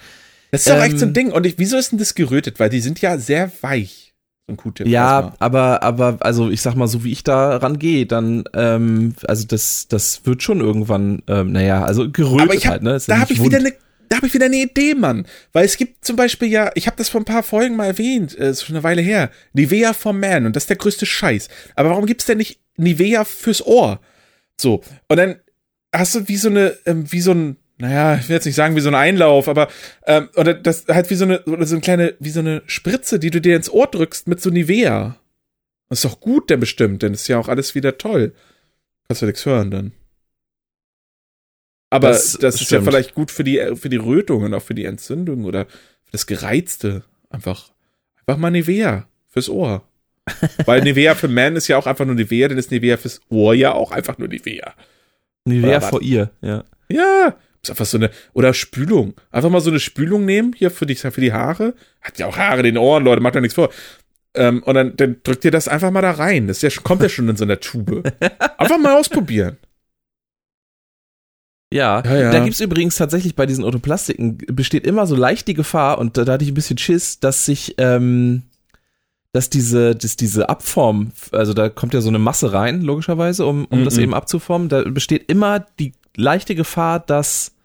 Das ist doch ähm, echt so ein ähm, Ding. Und ich, wieso ist denn das gerötet? Weil die sind ja sehr weich so ein Q-Tip. Ja, aber, aber, also ich sag mal, so wie ich da rangehe, dann, ähm, also das, das wird schon irgendwann, ähm, naja, also gerötet aber ich hab, halt, ne? da habe ich wieder eine da habe ich wieder eine Idee, Mann. Weil es gibt zum Beispiel ja, ich habe das vor ein paar Folgen mal erwähnt, äh, ist schon eine Weile her, Nivea for Man und das ist der größte Scheiß. Aber warum gibt's denn nicht Nivea fürs Ohr? So, und dann hast du wie so eine, ähm, wie so ein, naja, ich will jetzt nicht sagen wie so ein Einlauf, aber ähm, oder das halt wie so eine oder so eine kleine wie so eine Spritze, die du dir ins Ohr drückst mit so Nivea. Das ist doch gut, denn bestimmt, denn ist ja auch alles wieder toll. Kannst du nichts hören dann. Aber das, das ist ja vielleicht gut für die für die Rötung und auch für die Entzündung oder für das Gereizte. Einfach einfach mal Nivea fürs Ohr. Weil Nivea für Man ist ja auch einfach nur Nivea, dann ist Nivea fürs Ohr ja auch einfach nur Nivea. Nivea vor ihr, ja. Ja, ist einfach so eine, oder Spülung. Einfach mal so eine Spülung nehmen, hier für die, für die Haare. Hat ja auch Haare in den Ohren, Leute, macht ja nichts vor. Ähm, und dann, dann drückt ihr das einfach mal da rein. Das ja, kommt ja schon in so einer Tube. Einfach mal ausprobieren. Ja, ja, ja. da gibt's übrigens tatsächlich bei diesen Autoplastiken besteht immer so leicht die Gefahr und da, da hatte ich ein bisschen Schiss, dass sich, ähm, dass diese, dass diese Abform, also da kommt ja so eine Masse rein, logischerweise, um, um mm -mm. das eben abzuformen, da besteht immer die leichte Gefahr, dass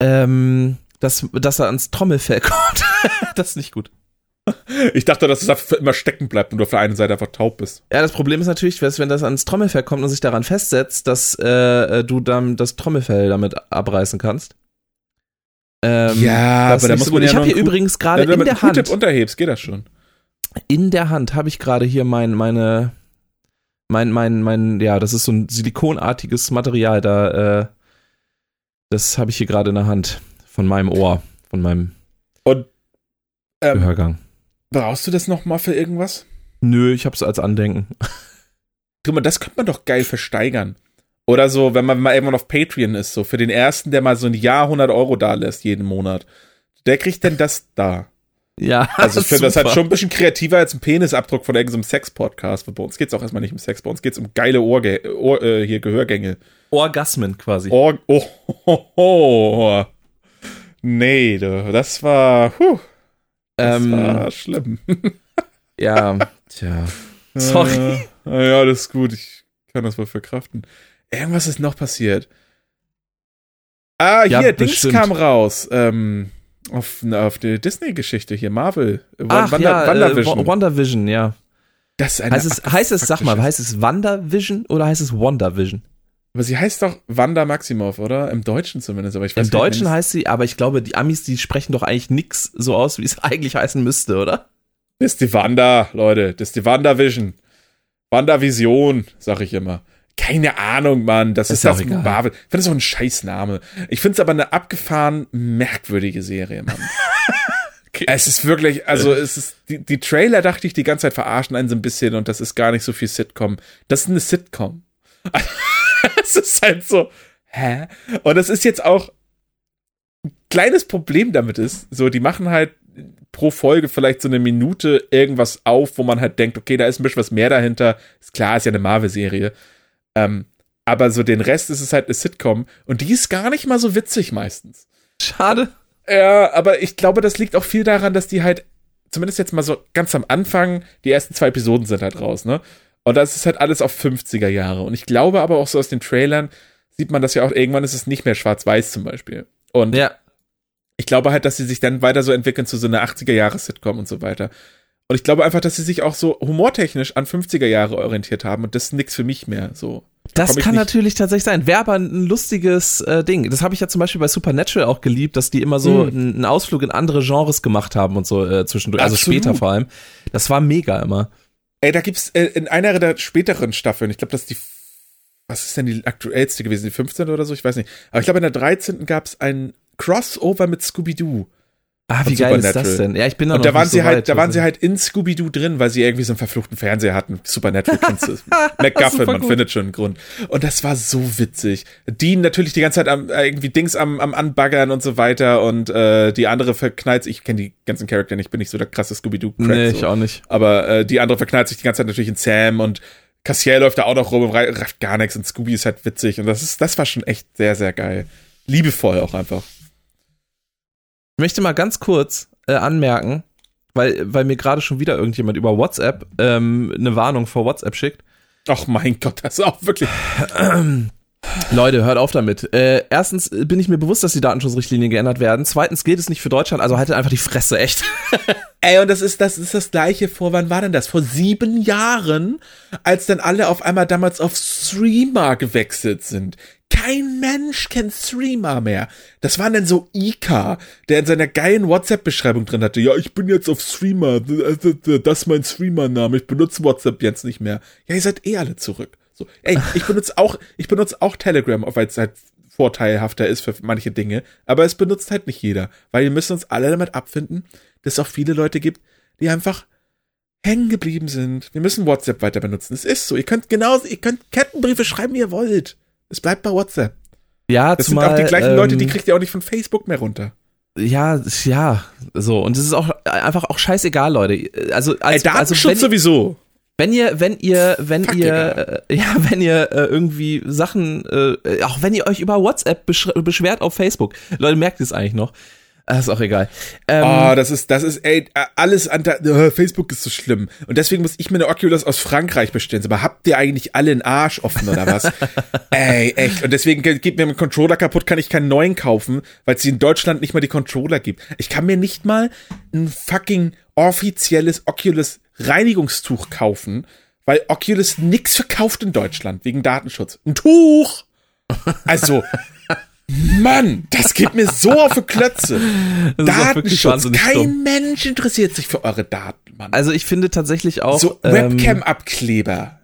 ähm, dass, dass er ans Trommelfell kommt. das ist nicht gut. Ich dachte, dass es für immer stecken bleibt und du auf der einen Seite einfach taub bist. Ja, das Problem ist natürlich, wenn das ans Trommelfell kommt und sich daran festsetzt, dass äh, du dann das Trommelfell damit abreißen kannst. Ähm, ja, aber da muss so man ja Ich habe hier übrigens gerade in der Hand. Wenn unterhebst, geht das schon. In der Hand habe ich gerade hier mein, meine, mein, mein, mein, ja, das ist so ein silikonartiges Material da, äh, das habe ich hier gerade in der Hand. Von meinem Ohr. Von meinem Und, ähm, Gehörgang. Brauchst du das nochmal für irgendwas? Nö, ich hab's als Andenken. Guck mal, das könnte man doch geil versteigern. Oder so, wenn man mal irgendwann auf Patreon ist, so für den ersten, der mal so ein Jahr 100 Euro da lässt jeden Monat. Der kriegt denn das da. Ja, Also ich finde das halt schon ein bisschen kreativer als ein Penisabdruck von irgendeinem Sex-Podcast. Bei uns geht's auch erstmal nicht um Sex, bei uns geht's um geile Ohrgä Ohr, äh, hier Gehörgänge. Orgasmen quasi. Ohr oh, oh, oh. Nee, das war, puh, das ähm, war schlimm. ja, tja. Sorry. Äh, ja, das ist gut, ich kann das wohl verkraften. Irgendwas ist noch passiert. Ah, Ja, hier, Dings bestimmt. kam raus. Ähm, auf, auf die Disney-Geschichte hier, Marvel. Ach, Wanda- ja, WandaVision. Äh, Wa- WandaVision, ja. das ist eine Heißt es, heißt es, sag mal, heißt es WandaVision oder heißt es WandaVision? Aber sie heißt doch Wanda Maximoff, oder? Im Deutschen zumindest, aber ich weiß Im nicht, Deutschen heißt sie, aber ich glaube, die Amis, die sprechen doch eigentlich nix so aus, wie es eigentlich heißen müsste, oder? Das ist die Wanda, Leute. Das ist die WandaVision. WandaVision, sag ich immer. Keine Ahnung, Mann. Das ist, Ist das. Marvel. Ich finde das auch ein Scheißname. Ich finde es aber eine abgefahren merkwürdige Serie, Mann. Es ist wirklich, also es ist, die, die Trailer dachte ich die ganze Zeit verarschen einen so ein bisschen und das ist gar nicht so viel Sitcom. Das ist eine Sitcom. Es ist halt so, hä? Und das ist jetzt auch ein kleines Problem damit ist, so, die machen halt pro Folge vielleicht so eine Minute irgendwas auf, wo man halt denkt, okay, da ist ein bisschen was mehr dahinter. Ist klar, ist ja eine Marvel-Serie. Ähm, aber so den Rest ist es halt eine Sitcom und die ist gar nicht mal so witzig meistens. Schade. Ja, aber ich glaube, das liegt auch viel daran, dass die halt, zumindest jetzt mal so ganz am Anfang, die ersten zwei Episoden sind halt raus, ne? Und das ist halt alles auf 50er Jahre. Und ich glaube aber auch so aus den Trailern sieht man das ja auch, irgendwann ist es nicht mehr schwarz-weiß zum Beispiel. Und Ja. ich glaube halt, dass sie sich dann weiter so entwickeln zu so einer 80er-Jahre-Sitcom und so weiter. Und ich glaube einfach, dass sie sich auch so humortechnisch an 50er Jahre orientiert haben und das ist nix für mich mehr, so. Das kann nicht- natürlich tatsächlich sein. Wäre aber ein lustiges äh, Ding. Das habe ich ja zum Beispiel bei Supernatural auch geliebt, dass die immer so Hm. einen Ausflug in andere Genres gemacht haben und so äh, zwischendurch. Also Absolut. später vor allem. Das war mega immer. Ey, da gibt's äh, in einer der späteren Staffeln, ich glaube, das ist die, was ist denn die aktuellste gewesen, die 15. oder so, ich weiß nicht. Aber ich glaube, in der 13. gab's ein Crossover mit Scooby-Doo. Ah, wie geil ist das denn? Ja, ich bin da Und noch da waren sie so halt, weit, da waren also- sie halt in Scooby-Doo drin, weil sie irgendwie so einen verfluchten Fernseher hatten. Supernatural kennst du. MacGuffin, man findet schon einen Grund. Und das war so witzig. Die natürlich die ganze Zeit am, äh, irgendwie Dings am, am Anbaggern und so weiter und äh, die andere verknallt sich, ich kenne die ganzen Charakter nicht, bin nicht so der krasse Scooby-Doo-Crack. Nee, so. ich auch nicht. Aber äh, die andere verknallt sich die ganze Zeit natürlich in Sam und Cassiel läuft da auch noch rum und rafft gar nichts und Scooby ist halt witzig und das ist, das war schon echt sehr, sehr geil. Liebevoll auch einfach. Ich möchte mal ganz kurz äh, anmerken, weil, weil mir gerade schon wieder irgendjemand über WhatsApp ähm, eine Warnung vor WhatsApp schickt. Ach mein Gott, das ist auch wirklich. Leute, hört auf damit. Äh, erstens bin ich mir bewusst, dass die Datenschutzrichtlinien geändert werden. Zweitens gilt es nicht für Deutschland, also haltet einfach die Fresse, echt. Ey, und das ist, das ist das gleiche vor, wann war denn das? Vor sieben Jahren, als dann alle auf einmal damals auf Streamer gewechselt sind. Kein Mensch kennt Streamer mehr. Das waren dann so Ika, der in seiner geilen WhatsApp-Beschreibung drin hatte, ja, ich bin jetzt auf Streamer, das ist mein Streamer-Name, ich benutze WhatsApp jetzt nicht mehr. Ja, ihr seid eh alle zurück. So, ey, ich benutze auch, ich benutze auch Telegram, weil es halt vorteilhafter ist für manche Dinge, aber es benutzt halt nicht jeder, weil wir müssen uns alle damit abfinden, dass es auch viele Leute gibt, die einfach hängen geblieben sind. Wir müssen WhatsApp weiter benutzen. Es ist so. Ihr könnt genauso, ihr könnt Kettenbriefe schreiben, wie ihr wollt. Es bleibt bei WhatsApp. Ja, Das zumal, sind auch die gleichen ähm, Leute, die kriegt ihr auch nicht von Facebook mehr runter. Ja, ja, so. Und es ist auch einfach auch scheißegal, Leute. Also, Ey, als, also Datenschutz wenn, sowieso. wenn ihr, wenn ihr, wenn Fuck, ihr, äh, ja, wenn ihr äh, irgendwie Sachen, äh, auch wenn ihr euch über WhatsApp besch beschwert auf Facebook, Leute, merkt ihr es eigentlich noch? Ah, ist auch egal. Ähm, Oh, das ist, das ist, ey, alles an, äh, Facebook ist so schlimm. Und deswegen muss ich mir eine Oculus aus Frankreich bestellen. Aber habt ihr eigentlich alle einen Arsch offen oder was? ey, echt. Und deswegen ge- geht mir mein Controller kaputt, kann ich keinen neuen kaufen, weil es in Deutschland nicht mal die Controller gibt. Ich kann mir nicht mal ein fucking offizielles Oculus Reinigungstuch kaufen, weil Oculus nix verkauft in Deutschland wegen Datenschutz. Ein Tuch! Also, Mann, das geht mir so auf die Klötze. Datenschutz. Kein. Mensch interessiert sich für eure Daten, Mann. Also ich finde tatsächlich auch. so ähm, Webcam-Abkleber.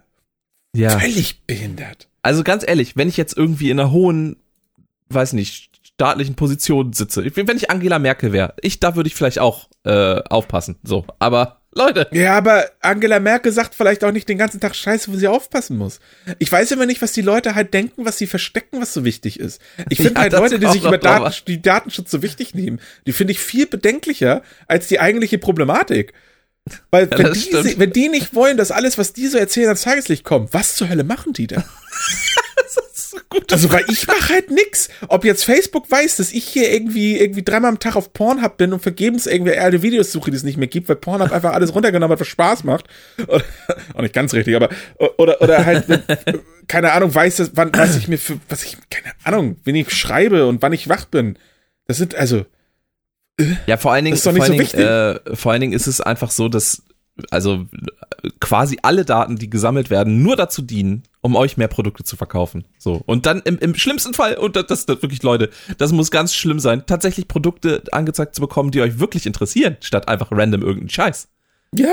ja. Völlig behindert. Also ganz ehrlich, wenn ich jetzt irgendwie in einer hohen, weiß nicht, staatlichen Position sitze, wenn ich Angela Merkel wäre, ich, da würde ich vielleicht auch äh, aufpassen. So, aber Leute. Ja, aber Angela Merkel sagt vielleicht auch nicht den ganzen Tag Scheiße, wo sie aufpassen muss. Ich weiß immer nicht, was die Leute halt denken, was sie verstecken, was so wichtig ist. Ich finde Ja, halt das Leute, die sich über. Daten, die Datenschutz so wichtig nehmen, die finde ich viel bedenklicher als die eigentliche Problematik. Weil Ja, wenn, das die, wenn die nicht wollen, dass alles, was die so erzählen, ans Tageslicht kommt, was zur Hölle machen die denn? Also, weil ich mache halt nix. Ob jetzt Facebook weiß, dass ich hier irgendwie, irgendwie dreimal am Tag auf Pornhub bin und vergebens irgendwie alte Videos suche, die es nicht mehr gibt, weil Pornhub einfach alles runtergenommen hat, was Spaß macht. Oder, auch nicht ganz richtig, aber, oder, oder halt, wenn, keine Ahnung, weiß, dass, wann, was ich mir für, was ich, keine Ahnung, wen ich schreibe und wann ich wach bin. Das sind, also, Ja, vor allen Dingen, Das ist doch vor allen so Dingen, äh, vor allen Dingen ist es einfach so, dass also quasi alle Daten, die gesammelt werden, nur dazu dienen, um euch mehr Produkte zu verkaufen. So. Und dann im, im schlimmsten Fall, und das, das, das wirklich, Leute, das muss ganz schlimm sein, tatsächlich Produkte angezeigt zu bekommen, die euch wirklich interessieren, statt einfach random irgendeinen Scheiß. ja,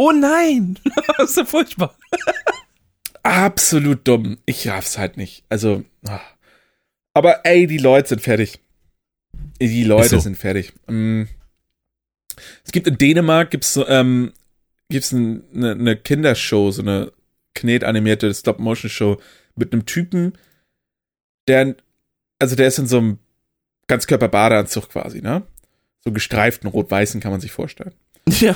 Oh nein! das ist ja furchtbar. absolut dumm. Ich raff's halt nicht. Also, ah. aber ey, die Leute sind fertig. Die Leute so. sind fertig. Mm. Es gibt in Dänemark gibt's so, ähm, gibt's ein, eine, eine Kindershow, so eine knetanimierte Stop-Motion-Show mit einem Typen, der, also der ist in so einem Ganzkörper-Badeanzug quasi, ne? So gestreiften rot-weißen kann man sich vorstellen. Ja.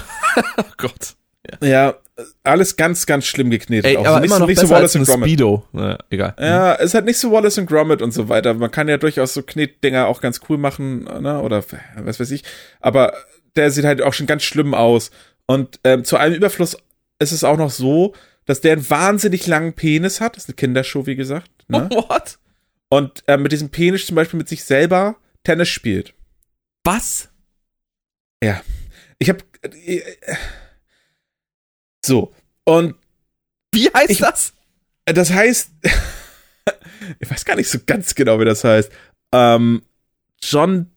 oh Gott. Ja, alles ganz, ganz schlimm geknetet. Ey, auch. aber so nicht, immer so- noch nicht so Wallace eine Gromit. Speedo. Ja, egal. Ja, ist halt nicht so Wallace und Gromit und so weiter. Man kann ja durchaus so Knetdinger auch ganz cool machen, ne? Oder was weiß ich. Aber der sieht halt auch schon ganz schlimm aus. Und ähm, zu allem Überfluss ist es auch noch so, dass der einen wahnsinnig langen Penis hat. Das ist eine Kindershow, wie gesagt. Ne? What? Und äh, mit diesem Penis zum Beispiel mit sich selber Tennis spielt. Was? Ich hab. Äh, so. Und Wie heißt Ich- das? Das heißt, ich weiß gar nicht so ganz genau, wie das heißt. Ähm, John,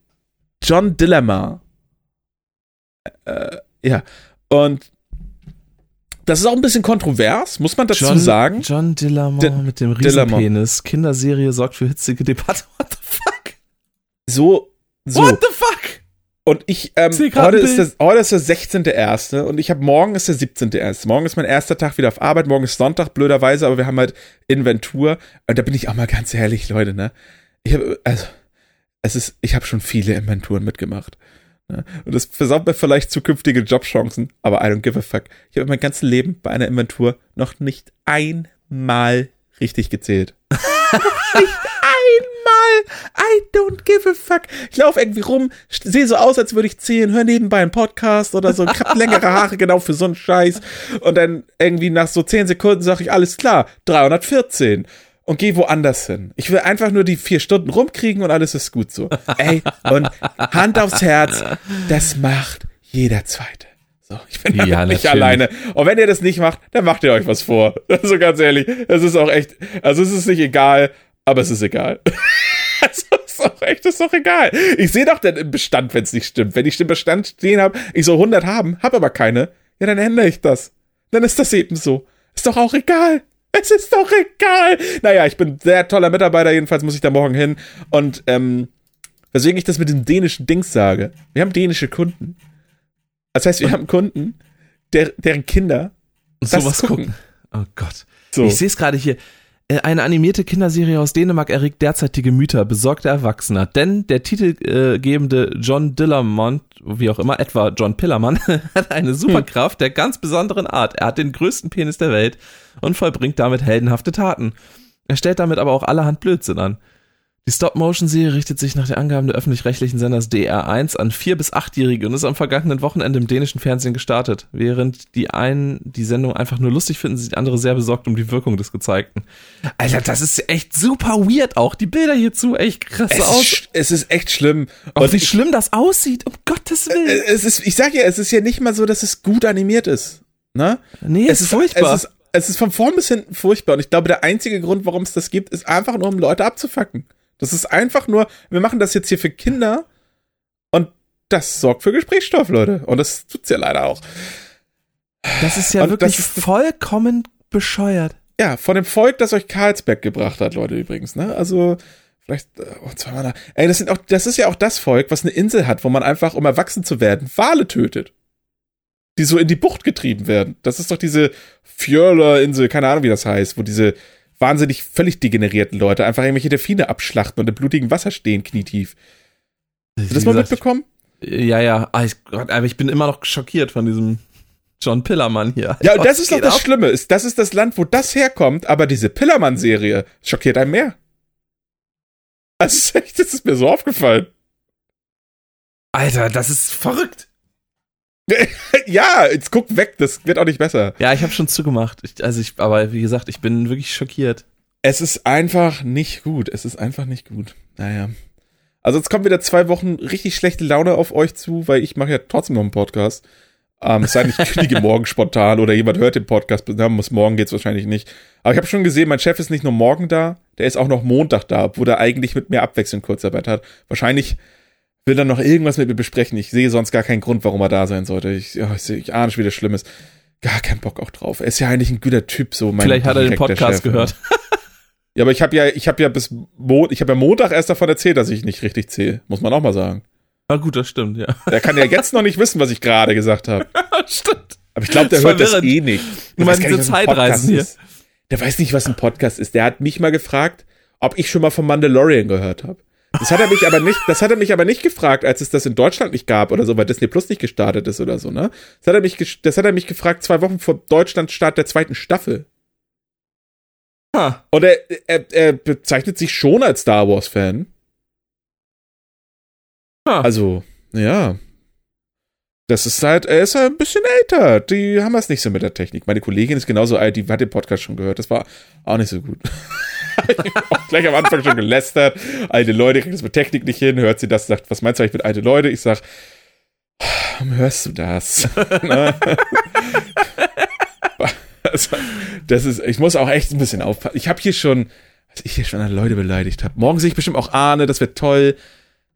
John Dilemma. Äh, ja. Und das ist auch ein bisschen kontrovers, muss man dazu John, sagen. John Dillamont Di- mit dem. Riesenpenis. Kinderserie sorgt für hitzige Debatte. What the fuck? So, so. What the fuck? Und ich, ähm, heute ist, das, heute ist der 16.1. und ich habe morgen ist der 17.1. Morgen ist mein erster Tag wieder auf Arbeit, morgen ist Sonntag, blöderweise, aber wir haben halt Inventur. Und da bin ich auch mal ganz ehrlich, Leute, ne? Ich habe, also, es ist, ich habe schon viele Inventuren mitgemacht. Ne? Und das versaut mir vielleicht zukünftige Jobchancen, aber I don't give a fuck. Ich habe mein ganzes Leben bei einer Inventur noch nicht einmal richtig gezählt. nicht einmal. I don't give a fuck. Ich laufe irgendwie rum, sehe so aus, als würde ich zählen, höre nebenbei einen Podcast oder so. Ich habe längere Haare genau für so einen Scheiß. Und dann irgendwie nach so 10 Sekunden sage ich, alles klar, 314. Und gehe woanders hin. Ich will einfach nur die vier Stunden rumkriegen und alles ist gut so. Ey, und Hand aufs Herz, das macht jeder Zweite. So, ich bin Ja, ja, nicht natürlich. alleine. Und wenn ihr das nicht macht, dann macht ihr euch was vor. Also ganz ehrlich, es ist auch echt, also es ist nicht egal, aber es ist egal. Also ist auch echt, ist doch egal. Ich sehe doch im Bestand, wenn es nicht stimmt. Wenn ich den Bestand stehen habe, ich soll 100 haben, habe aber keine, ja, dann ändere ich das. Dann ist das eben so. Ist doch auch egal. Es ist doch egal. Naja, ich bin sehr toller Mitarbeiter, jedenfalls muss ich da morgen hin. Und ähm, weswegen ich das mit dem dänischen Dings sage. Wir haben dänische Kunden. Das heißt, wir haben Kunden, der, deren Kinder das Sowas gucken. gucken. Oh Gott. so. Ich sehe es gerade hier. Äh, Eine animierte Kinderserie aus Dänemark erregt derzeit die Gemüter besorgter Erwachsener, denn der titelgebende John Dillermont, wie auch immer, etwa John Pillermann, hat eine Superkraft der ganz besonderen Art. Er hat den größten Penis der Welt und vollbringt damit heldenhafte Taten. Er stellt damit aber auch allerhand Blödsinn an. Die Stop-Motion-Serie richtet sich nach den Angaben der öffentlich-rechtlichen Senders DR1 an vier- bis achtjährige und ist am vergangenen Wochenende im dänischen Fernsehen gestartet. Während die einen die Sendung einfach nur lustig finden, sind andere sehr besorgt um die Wirkung des Gezeigten. Alter, das ist echt super weird auch. Die Bilder hierzu echt krass es, aus. ist, es ist echt schlimm. Auch Und wie ich- schlimm das aussieht, um Gottes Willen. Äh, es ist, ich sag ja, es ist ja nicht mal so, dass es gut animiert ist. Ne? nee, es ist furchtbar. Es ist, es ist von vorn bis hinten furchtbar. Und ich glaube, der einzige Grund, warum es das gibt, ist einfach nur, um Leute abzufacken. Das ist einfach nur, wir machen das jetzt hier für Kinder und das sorgt für Gesprächsstoff, Leute. Und das tut's ja leider auch. das ist ja und wirklich ist- vollkommen bescheuert. Ja, von dem Volk, das euch Karlsberg gebracht hat, Leute, übrigens, ne? Also, vielleicht, äh, oh, zweimal da. Ey, das sind auch, das ist ja auch das Volk, was eine Insel hat, wo man einfach, um erwachsen zu werden, Wale tötet. die so in die Bucht getrieben werden. Das ist doch diese Fjörler-Insel, keine Ahnung, wie das heißt, wo diese wahnsinnig völlig degenerierten Leute einfach irgendwelche Delfine abschlachten und im blutigen Wasser stehen, knietief. Hast du das mal mitbekommen? Ja, ja, ah, aber ich bin immer noch schockiert von diesem John Pillermann hier. Ja, und das ist doch das ab? Schlimme. Ist, das ist das Land, wo das herkommt, aber diese Pillermann-Serie schockiert einem mehr. Das ist echt, das ist mir so aufgefallen. Alter, das ist verrückt. ja, jetzt guck weg, das wird auch nicht besser. Ja, ich habe schon zugemacht. Ich, also ich, aber wie gesagt, ich bin wirklich schockiert. Es ist einfach nicht gut. Es ist einfach nicht gut. Naja. Also jetzt kommen wieder zwei Wochen richtig schlechte Laune auf euch zu, weil ich mache ja trotzdem noch einen Podcast. Ähm, es sei denn, ich kündige morgen spontan oder jemand hört den Podcast. Na, muss morgen geht's wahrscheinlich nicht. Aber ich habe schon gesehen, mein Chef ist nicht nur morgen da, der ist auch noch Montag da, obwohl er eigentlich mit mir abwechselnd Kurzarbeit hat. Wahrscheinlich will er noch irgendwas mit mir besprechen. Ich sehe sonst gar keinen Grund, warum er da sein sollte. Ich, ja, ich, ich ahne schon, wie das schlimm ist. Gar keinen Bock auch drauf. Er ist ja eigentlich ein guter Typ, so mein Vielleicht hat er den Podcast gehört. ja, aber ich habe ja, ich habe ja bis Mo ich habe ja Montag erst davon erzählt, dass ich nicht richtig zähle. Muss man auch mal sagen. Na gut, das stimmt, ja. Er kann ja jetzt noch nicht wissen, was ich gerade gesagt habe. stimmt. Aber ich glaube, der hört das eh nicht. Du meinst diese Zeitreisen hier. Ist. Der weiß nicht, was ein Podcast ist. Der hat mich mal gefragt, ob ich schon mal vom Mandalorian gehört habe. Das hat er mich aber nicht, das hat er mich aber nicht gefragt, als es das in Deutschland nicht gab oder so, weil Disney Plus nicht gestartet ist oder so, ne? Das hat er mich, das hat er mich gefragt zwei Wochen vor Deutschlandstart der zweiten Staffel. Huh. Und er, er, er bezeichnet sich schon als Star Wars Fan. Ah. Also, ja. Das ist halt, er ist halt ein bisschen älter. Die haben das nicht so mit der Technik. Meine Kollegin ist genauso alt, die hat den Podcast schon gehört. Das war auch nicht so gut. gleich am Anfang schon gelästert. Alte Leute kriegen das mit Technik nicht hin. Hört sie das, sagt, was meinst du eigentlich mit alte Leute? Ich sag, warum hörst du das? also, das ist, ich muss auch echt ein bisschen aufpassen. Ich habe hier schon, was ich hier schon an Leute beleidigt habe. Morgen sehe ich bestimmt auch Arne, das wird toll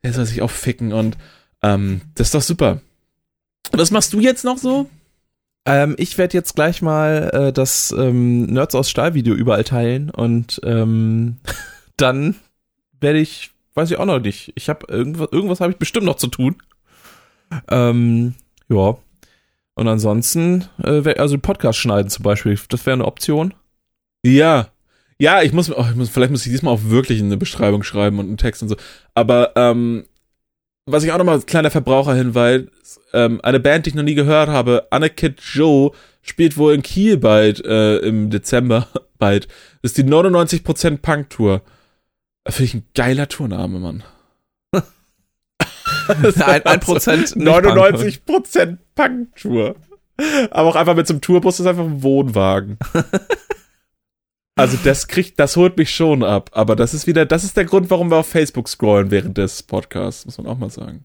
der soll sich auch ficken und ähm, das ist doch super. Was machst du jetzt noch so? Ähm, ich werde jetzt gleich mal äh, das ähm, Nerds aus Stahl Video überall teilen und ähm, dann werde ich, weiß ich auch noch nicht. Ich habe irgendwas, irgendwas habe ich bestimmt noch zu tun. Ähm, ja. Und ansonsten, äh, also Podcast schneiden zum Beispiel, das wäre eine Option. Ja, ja, ich muss, oh, ich muss, vielleicht muss ich diesmal auch wirklich eine Beschreibung schreiben und einen Text und so. Aber ähm, was ich auch nochmal kleiner Verbraucherhinweis, ähm, eine Band, die ich noch nie gehört habe, Annekid Joe, spielt wohl in Kiel bald, äh, im Dezember bald. Das ist die 99% Punk-Tour. Finde ich ein geiler Tourname, Mann. ein, ein Prozent 99 Prozent Punk-Tour. Aber auch einfach mit so einem Tourbus ist einfach ein Wohnwagen. Also das kriegt, das holt mich schon ab. Aber das ist wieder, das ist der Grund, warum wir auf Facebook scrollen während des Podcasts, muss man auch mal sagen.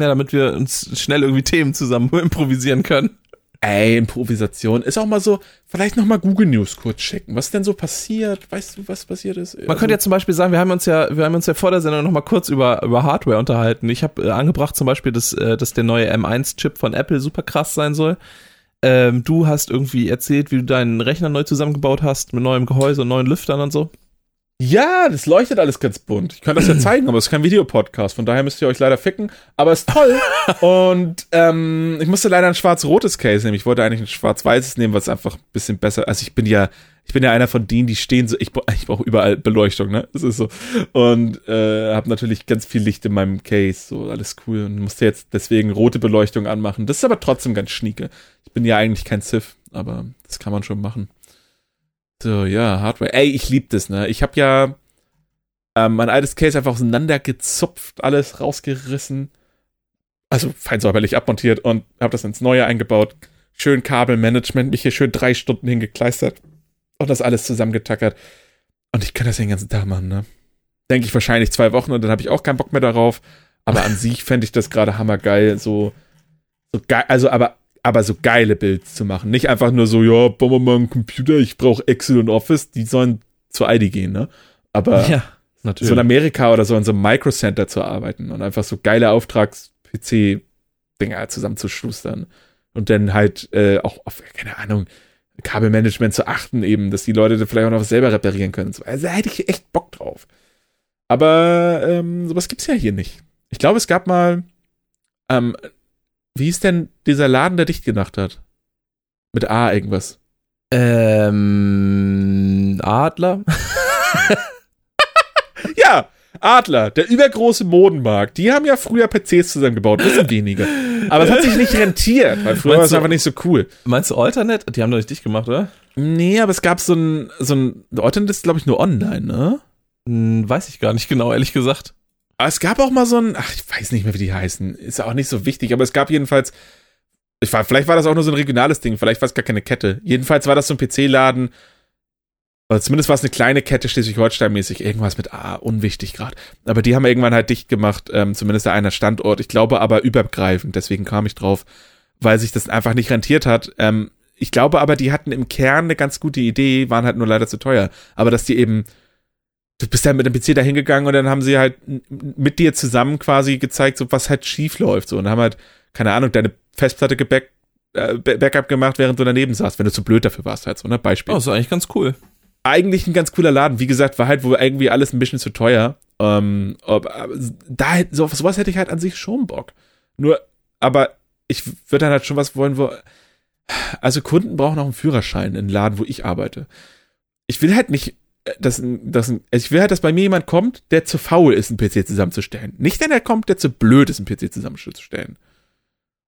Ja, damit wir uns schnell irgendwie Themen zusammen improvisieren können. Ey, Improvisation ist auch mal so, vielleicht noch mal Google News kurz checken. Was denn so passiert? Weißt du, was passiert ist? Man also, könnte ja zum Beispiel sagen, wir haben uns ja, wir haben uns ja vor der Sendung noch mal kurz über, über Hardware unterhalten. Ich habe äh, angebracht zum Beispiel, dass, äh, dass der neue M1-Chip von Apple super krass sein soll. Ähm, du hast irgendwie erzählt, wie du deinen Rechner neu zusammengebaut hast mit neuem Gehäuse und neuen Lüftern und so. Ja, das leuchtet alles ganz bunt. Ich kann das ja zeigen, aber es ist kein Videopodcast, von daher müsst ihr euch leider ficken. Aber es ist toll. und ähm, ich musste leider ein schwarz-rotes Case nehmen. Ich wollte eigentlich ein schwarz-weißes nehmen, was einfach ein bisschen besser. Also ich bin ja ich bin ja einer von denen, die stehen so, ich, ich brauche überall Beleuchtung, ne? Das ist so. Und äh, habe natürlich ganz viel Licht in meinem Case, so alles cool und musste jetzt deswegen rote Beleuchtung anmachen. Das ist aber trotzdem ganz schnieke. Ich bin ja eigentlich kein Civ, aber das kann man schon machen. So, ja, Hardware. Ey, ich lieb das, ne? Ich habe ja ähm, mein altes Case einfach auseinandergezupft, alles rausgerissen. Also fein säuberlich abmontiert und habe das ins Neue eingebaut. Schön Kabelmanagement, mich hier schön drei Stunden hingekleistert und das alles zusammengetackert. Und ich kann das den ganzen Tag machen, ne? Denke ich wahrscheinlich zwei Wochen und dann habe ich auch keinen Bock mehr darauf. Aber an sich fände ich das gerade hammergeil, so, so geil, also aber, aber so geile Builds zu machen. Nicht einfach nur so, ja, bauen wir mal einen Computer, ich brauche Excel und Office, die sollen zu ID gehen, ne? Aber ja, natürlich. so in Amerika oder so in so einem Microcenter zu arbeiten und einfach so geile Auftrags-PC-Dinger zusammenzuschustern. Und dann halt äh, auch auf, keine Ahnung, Kabelmanagement zu achten, eben, dass die Leute vielleicht auch noch was selber reparieren können. Also da hätte ich echt Bock drauf. Aber ähm, sowas gibt's ja hier nicht. Ich glaube, es gab mal ähm, wie ist denn dieser Laden, der dicht gemacht hat? Mit A irgendwas. Ähm, Adler? ja, Adler, der übergroße Modenmarkt. Die haben ja früher PCs zusammengebaut, bisschen weniger. Aber es hat sich nicht rentiert, weil früher war es einfach nicht so cool. Meinst du Alternate? Die haben doch nicht dicht gemacht, oder? Nee, aber es gab so ein, so ein, Alternate ist glaube ich nur online, ne? Hm, weiß ich gar nicht genau, ehrlich gesagt. Es gab auch mal so ein, ach, ich weiß nicht mehr, wie die heißen. Ist auch nicht so wichtig, aber es gab jedenfalls, ich war, vielleicht war das auch nur so ein regionales Ding, vielleicht war es gar keine Kette. Jedenfalls war das so ein PC-Laden, oder zumindest war es eine kleine Kette Schleswig-Holstein-mäßig, irgendwas mit A, unwichtig gerade. Aber die haben irgendwann halt dicht gemacht, ähm, zumindest einer Standort. Ich glaube aber übergreifend, deswegen kam ich drauf, weil sich das einfach nicht rentiert hat. Ähm, ich glaube aber, die hatten im Kern eine ganz gute Idee, waren halt nur leider zu teuer. Aber dass die eben du bist dann mit dem PC da hingegangen und dann haben sie halt mit dir zusammen quasi gezeigt, so was halt schief läuft. So, und haben halt, keine Ahnung, deine Festplatte geback, äh, Backup gemacht, während du daneben saßt, wenn du zu blöd dafür warst, halt so, ne? Beispiel. Oh, ist eigentlich ganz cool. Eigentlich ein ganz cooler Laden. Wie gesagt, war halt wohl irgendwie alles ein bisschen zu teuer. Ähm, ob, da, so, sowas hätte ich halt an sich schon Bock. Nur, aber ich würde dann halt schon was wollen, wo, also Kunden brauchen auch einen Führerschein in einem Laden, wo ich arbeite. Ich will halt nicht dass, dass also ich will halt, dass bei mir jemand kommt, der zu faul ist, einen PC zusammenzustellen. Nicht der, der kommt, der zu blöd ist, einen PC zusammenzustellen.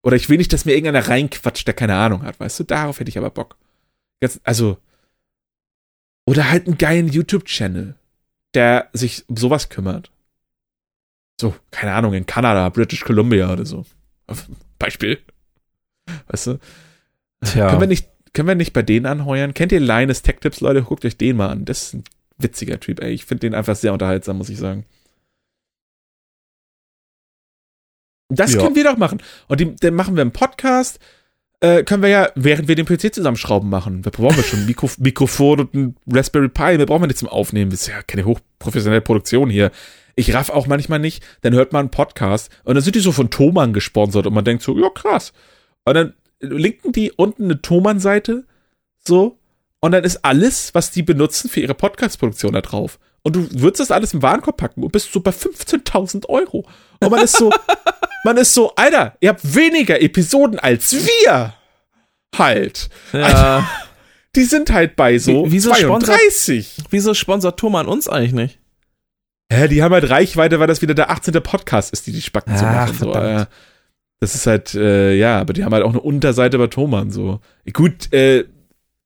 Oder ich will nicht, dass mir irgendeiner reinquatscht, der keine Ahnung hat, weißt du? Darauf hätte ich aber Bock. Jetzt, also. Oder halt einen geilen YouTube-Channel, der sich um sowas kümmert. So, keine Ahnung, in Kanada, British Columbia oder so. Beispiel. Weißt du? Tja. Können wir nicht können wir nicht bei denen anheuern? Kennt ihr Linus Tech Tips, Leute? Guckt euch den mal an. Das ist ein witziger Typ, ey. Ich finde den einfach sehr unterhaltsam, muss ich sagen. Das ja. können wir doch machen. Und die, dann machen wir einen Podcast. Äh, können wir ja, während wir den PC zusammenschrauben machen. Da brauchen wir schon Mikro Mikrofon und ein Raspberry Pi. Wir brauchen wir nicht zum Aufnehmen. Das ist ja keine hochprofessionelle Produktion hier. Ich raff auch manchmal nicht. Dann hört man einen Podcast und dann sind die so von Thomann gesponsert und man denkt so, ja krass. Und dann linken die unten eine Thomann-Seite, so, und dann ist alles, was die benutzen für ihre Podcast-Produktion da drauf. Und du würdest das alles im Warenkorb packen und bist so bei 15.000 Euro. Und man ist so, man ist so, Alter, ihr habt weniger Episoden als wir. Halt. Ja. Alter, die sind halt bei so Wie, wieso 32. Sponsert, wieso sponsert Thomann uns eigentlich nicht? Hä, die haben halt Reichweite, weil das wieder der 18. Podcast ist, die die Spacken Ach, zu machen. So, äh, das ist halt, äh, ja, aber die haben halt auch eine Unterseite bei Thomann, so. Gut, äh,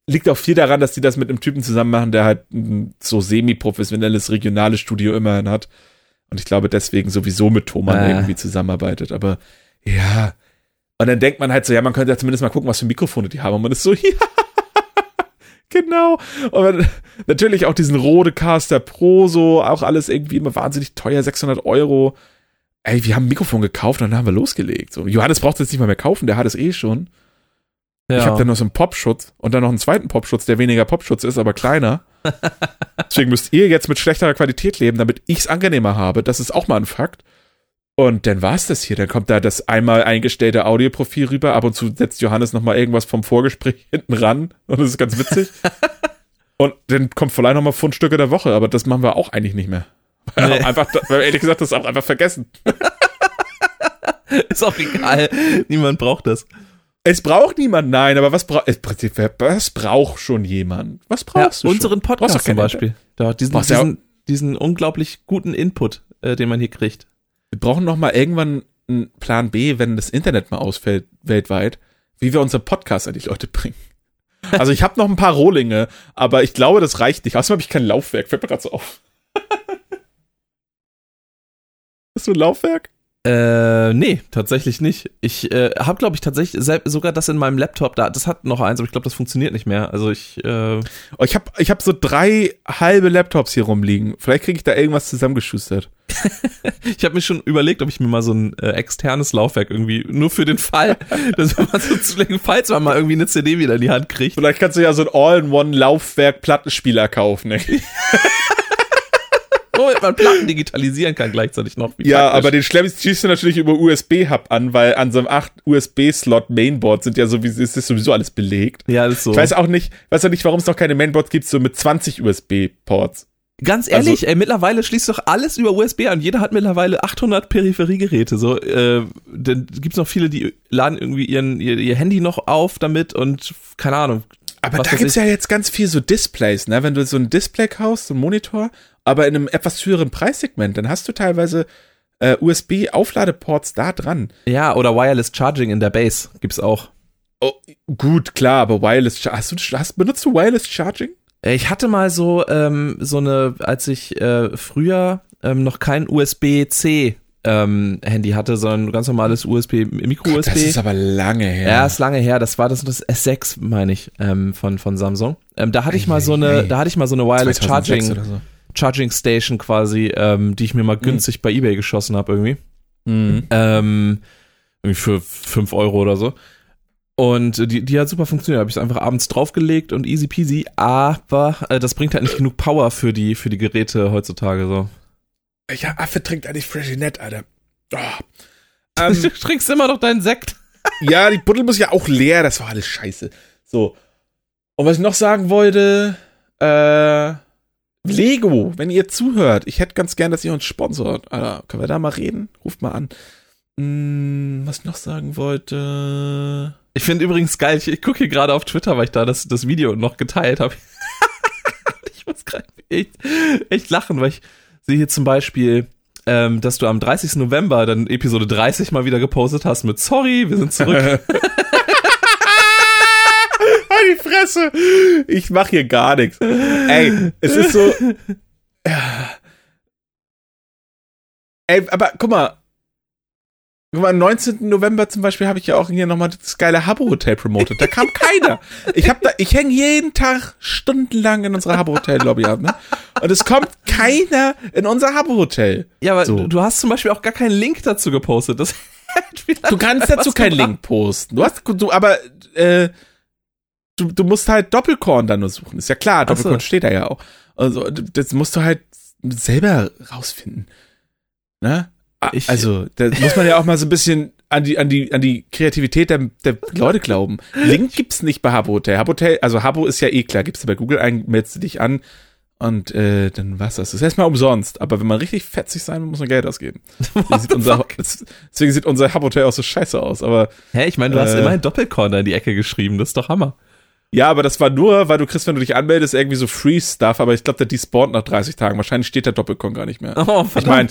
liegt auch viel daran, dass die das mit einem Typen zusammen machen, der halt ein so semi-professionelles regionales Studio immerhin hat. Und ich glaube, deswegen sowieso mit Thomann äh. irgendwie zusammenarbeitet. Aber ja. Und dann denkt man halt so, ja, man könnte ja zumindest mal gucken, was für Mikrofone die haben. Und man ist so, ja, genau. Und natürlich auch diesen Rodecaster Pro, so, auch alles irgendwie immer wahnsinnig teuer, 600 Euro ey, wir haben ein Mikrofon gekauft und dann haben wir losgelegt. So, Johannes braucht es jetzt nicht mal mehr kaufen, der hat es eh schon. Ja. Ich habe dann noch so einen Popschutz und dann noch einen zweiten Popschutz, der weniger Popschutz ist, aber kleiner. Deswegen müsst ihr jetzt mit schlechterer Qualität leben, damit ich es angenehmer habe. Das ist auch mal ein Fakt. Und dann war es das hier. Dann kommt da das einmal eingestellte Audioprofil rüber. Ab und zu setzt Johannes noch mal irgendwas vom Vorgespräch hinten ran. Und das ist ganz witzig. und dann kommt vielleicht noch mal Fundstücke der Woche. Aber das machen wir auch eigentlich nicht mehr. Nee. einfach, ehrlich gesagt, das auch einfach vergessen. ist auch egal. Niemand braucht das. Es braucht niemand, nein, aber was braucht, was braucht schon jemand? Was brauchst ja, du? Unseren schon? Podcast zum Beispiel. Da, diesen, diesen, diesen unglaublich guten Input, äh, den man hier kriegt. Wir brauchen noch mal irgendwann einen Plan B, wenn das Internet mal ausfällt weltweit, wie wir unsere Podcasts an die Leute bringen. Also ich habe noch ein paar Rohlinge, aber ich glaube, das reicht nicht. Außerdem habe ich kein Laufwerk, fällt mir gerade so auf. Hast du ein Laufwerk? Äh, nee, tatsächlich nicht. Ich äh, habe, glaube ich, tatsächlich sogar das in meinem Laptop da. Das hat noch eins, aber ich glaube, das funktioniert nicht mehr. Also ich. Äh oh, ich habe ich hab so drei halbe Laptops hier rumliegen. Vielleicht kriege ich da irgendwas zusammengeschustert. ich habe mir schon überlegt, ob ich mir mal so ein äh, externes Laufwerk irgendwie nur für den Fall, dass man so zulegen, falls man mal irgendwie eine CD wieder in die Hand kriegt. Vielleicht kannst du ja so ein All-in-One-Laufwerk-Plattenspieler kaufen. Ne? womit man Platten digitalisieren kann gleichzeitig noch. ja, praktisch. aber den schießt du natürlich über USB-Hub an, weil an so einem 8 USB-Slot Mainboard sind ja sowieso, ist sowieso alles belegt. Ja, ist so. Ich weiß auch nicht, weiß auch nicht, warum es noch keine Mainboards gibt, so mit 20 USB-Ports. Ganz ehrlich, also, ey, mittlerweile schließt doch alles über USB an. Jeder hat mittlerweile 800 Peripheriegeräte. So, äh, dann gibt's noch viele, die laden irgendwie ihren, ihr, ihr Handy noch auf damit und keine Ahnung. Aber da gibt's ich. ja jetzt ganz viel so Displays, ne? Wenn du so ein Display kaufst, so ein Monitor, aber in einem etwas höheren Preissegment, dann hast du teilweise äh, USB-Aufladeports da dran. Ja, oder Wireless Charging in der Base gibt's auch. Oh, gut, klar, aber Wireless hast du hast benutzt du Wireless Charging? Äh, ich hatte mal so ähm, so eine, als ich äh, früher ähm, noch kein USB-C ähm, Handy hatte, sondern ein ganz normales USB, Micro-USB. Das ist aber lange her. Ja, ist lange her. Das war das, das S6, meine ich, ähm, von, von Samsung. Ähm, da hatte ich mal so eine, da hatte ich mal so eine Wireless Charging, so. Charging Station quasi, ähm, die ich mir mal mhm. günstig mhm. bei eBay geschossen habe irgendwie. Mhm. Ähm, irgendwie für fünf Euro oder so. Und die, die hat super funktioniert. Habe ich es einfach abends draufgelegt und easy peasy. Aber äh, das bringt halt nicht genug Power für die, für die Geräte heutzutage so. Welcher Affe trinkt eigentlich Freshinette, Alter? Oh. Ähm, du trinkst immer noch deinen Sekt. ja, die Buddel muss ja auch leer. Das war alles scheiße. So. Und was ich noch sagen wollte, äh, Lego, wenn ihr zuhört, ich hätte ganz gern, dass ihr uns sponsort. Alter, können wir da mal reden? Ruft mal an. Hm, was ich noch sagen wollte. Ich finde übrigens geil, ich, ich gucke hier gerade auf Twitter, weil ich da das, das Video noch geteilt habe. ich muss gerade echt, echt lachen, weil ich sehe hier zum Beispiel, ähm, dass du am 30. November dann Episode 30 mal wieder gepostet hast mit Sorry, wir sind zurück. die Fresse! Ich mache hier gar nichts. Ey, es ist so. Ey, aber guck mal, Guck mal, am 19. November zum Beispiel habe ich ja auch hier nochmal das geile Habbo-Hotel promotet. Da kam keiner. Ich hab da, ich hänge jeden Tag stundenlang in unserer Habbo-Hotel-Lobby ab, ne? Und es kommt keiner in unser Habbo-Hotel. Ja, aber so. du hast zum Beispiel auch gar keinen Link dazu gepostet. Das du kannst dazu keinen Link posten. Du hast, du, aber, äh, du, du musst halt Doppelkorn da nur suchen. Ist ja klar, Doppelkorn so. steht da ja auch. Also, das musst du halt selber rausfinden. Ne? Ah, ich, also, da muss man ja auch mal so ein bisschen an die, an die, an die Kreativität der, der Leute glauben. Link gibt's nicht bei Habbo Hotel. Habbo Hotel, also Habbo ist ja eh klar, gibst du bei Google ein, meldest du dich an und äh, dann was das. Das ist erstmal umsonst, aber wenn man richtig fetzig sein muss, man Geld ausgeben. Deswegen sieht, unser, deswegen sieht unser Habbo Hotel auch so scheiße aus, aber. Hä, ich meine, du äh, hast immerhin Doppelcorner in die Ecke geschrieben, das ist doch Hammer. Ja, aber das war nur, weil du kriegst, wenn du dich anmeldest, irgendwie so Free-Stuff, aber ich glaube, der despawnt nach 30 Tagen. Wahrscheinlich steht der Doppelkon gar nicht mehr. Oh, verdammt. Ich meine,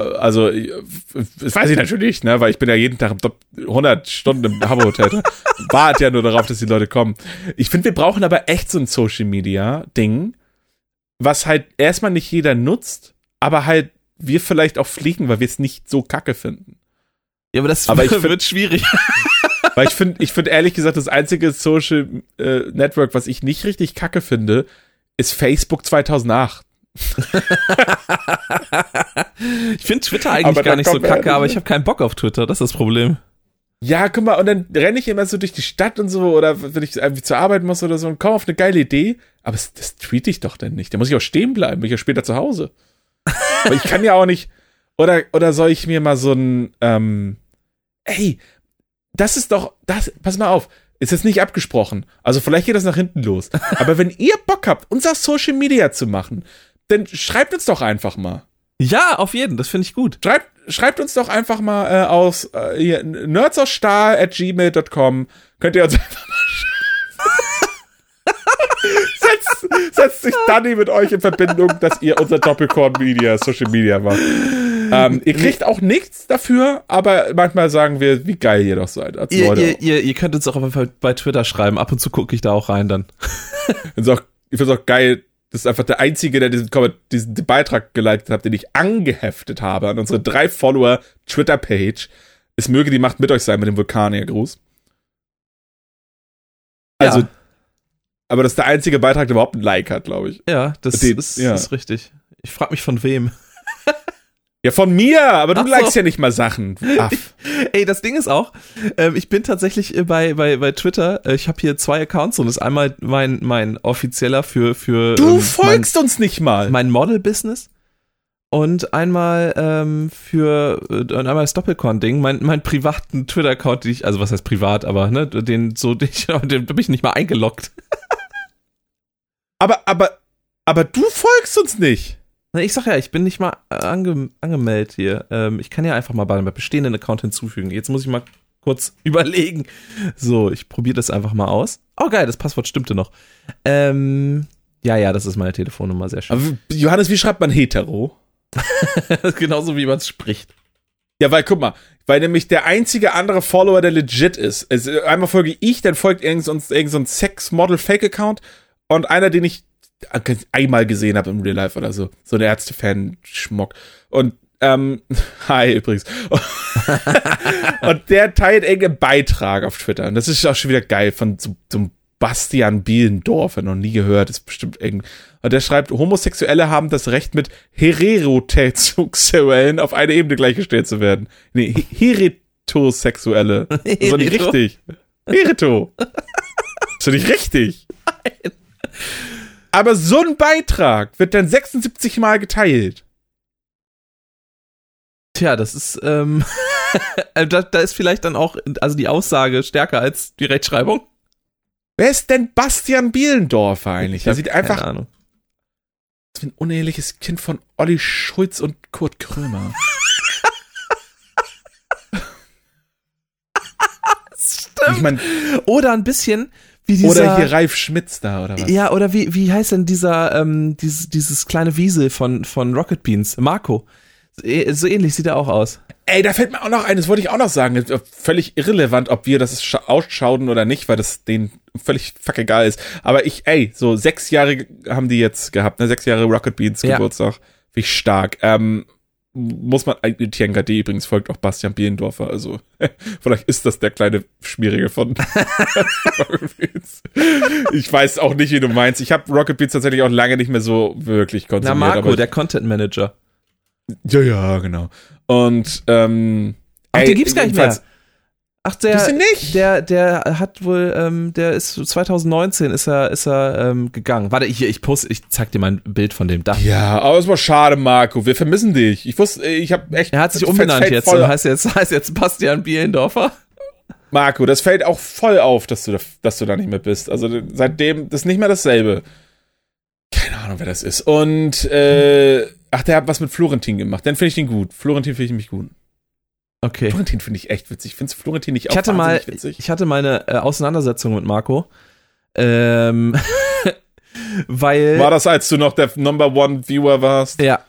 also, das weiß ich natürlich nicht, ne, weil ich bin ja jeden Tag 100 Stunden im Hammer-Hotel. Wart ja nur darauf, dass die Leute kommen. Ich finde, wir brauchen aber echt so ein Social-Media-Ding, was halt erstmal nicht jeder nutzt, aber halt wir vielleicht auch fliegen, weil wir es nicht so kacke finden. Ja, aber das aber wird, find, schwierig. Weil ich finde, ich finde ehrlich gesagt, das einzige Social äh, Network, was ich nicht richtig kacke finde, ist Facebook 2008 ich finde Twitter eigentlich aber gar nicht so kacke, aber ich habe keinen Bock auf Twitter, das ist das Problem. Ja, guck mal, und dann renne ich immer so durch die Stadt und so, oder wenn ich irgendwie zur Arbeit muss oder so und komme auf eine geile Idee, aber das, das tweete ich doch dann nicht. Da muss ich auch stehen bleiben, bin ich ja später zu Hause. aber ich kann ja auch nicht, oder, oder soll ich mir mal so ein, ähm, ey, das ist doch, das, pass mal auf, ist jetzt nicht abgesprochen. Also vielleicht geht das nach hinten los. Aber wenn ihr Bock habt, unser Social Media zu machen, dann schreibt uns doch einfach mal. Ja, auf jeden, das finde ich gut. Schreibt, schreibt uns doch einfach mal äh, aus äh, hier, nerdsausstahl at gmail.com. Könnt ihr uns einfach mal setzt, setzt sich Danny mit euch in Verbindung, dass ihr unser Doppelkorn Media, Social Media macht. Ähm, ihr kriegt auch nichts dafür, aber manchmal sagen wir, wie geil ihr doch seid als ihr, Leute. Ihr, ihr, ihr könnt uns auch bei Twitter schreiben. Ab und zu gucke ich da auch rein dann. ich finde es auch geil, das ist einfach der Einzige, der diesen, diesen Beitrag geleitet hat, den ich angeheftet habe an unsere drei Follower Twitter-Page. Es möge die Macht mit euch sein mit dem Vulkanier-Gruß. Also, ja. aber das ist der einzige Beitrag, der überhaupt ein Like hat, glaube ich. Ja, das, den, ist, ja. ist richtig. Ich frage mich von wem. Ja, von mir, aber du Ach likest so. ja nicht mal Sachen. Aff. Ey, das Ding ist auch, äh, ich bin tatsächlich äh, bei, bei, bei Twitter, äh, ich habe hier zwei Accounts und das ist einmal mein, mein offizieller für, für Du ähm, folgst mein, uns nicht mal. Mein Model-Business. Und einmal ähm, für äh, einmal das Doppelkorn-Ding, mein, mein privaten Twitter-Account, den ich, also was heißt privat, aber ne, den so, den, den bin ich nicht mal eingeloggt. aber, aber Aber du folgst uns nicht. Ich sag ja, ich bin nicht mal ange angemeldet hier. Ähm, ich kann ja einfach mal bei einem bestehenden Account hinzufügen. Jetzt muss ich mal kurz überlegen. So, ich probiere das einfach mal aus. Oh geil, das Passwort stimmte noch. Ähm, ja, ja, das ist meine Telefonnummer, sehr schön. Aber Johannes, wie schreibt man hetero? Genauso wie man es spricht. Ja, weil guck mal, weil nämlich der einzige andere Follower, der legit ist. Also einmal folge ich, dann folgt irgend so ein, irgend so ein Sex-Model-Fake-Account und einer, den ich einmal gesehen habe im Real Life oder so. So ein Ärzte-Fan-Schmock. Und ähm, hi übrigens. und der teilt irgendeinen Beitrag auf Twitter. Und das ist auch schon wieder geil von so, so einem Bastian Bielendorf, noch nie gehört, ist bestimmt irgend. Und der schreibt, Homosexuelle haben das Recht, mit Heterosexuellen auf eine Ebene gleichgestellt zu werden. Nee, Heretosexuelle. Das ist doch nicht richtig. Hereto. Das ist doch nicht richtig. Nein. Aber so ein Beitrag wird dann 76 Mal geteilt. Tja, das ist, ähm, da, da ist vielleicht dann auch, also die Aussage stärker als die Rechtschreibung. Wer ist denn Bastian Bielendorfer eigentlich? Der sieht einfach. Keine Ahnung. Das ist ein uneheliches Kind von Olli Schulz und Kurt Krömer. Stimmt. Ich mein, oder ein bisschen wie dieser. Oder hier Ralf Schmitz da, oder was? Ja, oder wie, wie heißt denn dieser, ähm, dieses, dieses kleine Wiesel von, von Rocket Beans? Marco. So, so ähnlich sieht er auch aus. Ey, da fällt mir auch noch ein, das wollte ich auch noch sagen. Völlig irrelevant, ob wir das ausschauen oder nicht, weil das denen völlig fuck egal ist. Aber ich, ey, so sechs Jahre haben die jetzt gehabt, ne? Sechs Jahre Rocket Beans Geburtstag. Ja. Finde ich stark. Ähm, muss man, Tianga D übrigens folgt auch Bastian Bielendorfer, also vielleicht ist das der kleine Schmierige von Rocket Beans. Ich weiß auch nicht, wie du meinst. Ich habe Rocket Beans tatsächlich auch lange nicht mehr so wirklich konsumiert. Na Marco, der Content Manager. Ja, ja, genau. Und ähm, Ach, ey, den gibt's gar nicht mehr. Ach, der, der, der hat wohl, ähm, der ist 2019 ist er, ist er ähm, gegangen. Warte, hier, ich poste, ich zeig dir mal ein Bild von dem Dach. Ja, aber es war schade, Marco. Wir vermissen dich. Ich wusste, ich habe echt. Er hat sich umbenannt jetzt und heißt jetzt, heißt jetzt Bastian Bielendorfer. Marco, das fällt auch voll auf, dass du, da, dass du da nicht mehr bist. Also seitdem, das ist nicht mehr dasselbe. Keine Ahnung, wer das ist. Und äh, Ach, der hat was mit Florentin gemacht. Dann finde ich den gut. Florentin finde ich nämlich gut. Okay. Florentin finde ich echt witzig. Findest Florentin nicht auch ich hatte mal, witzig? Ich hatte meine äh, Auseinandersetzung mit Marco. Ähm, weil. War das, als du noch der Number One Viewer warst? Ja.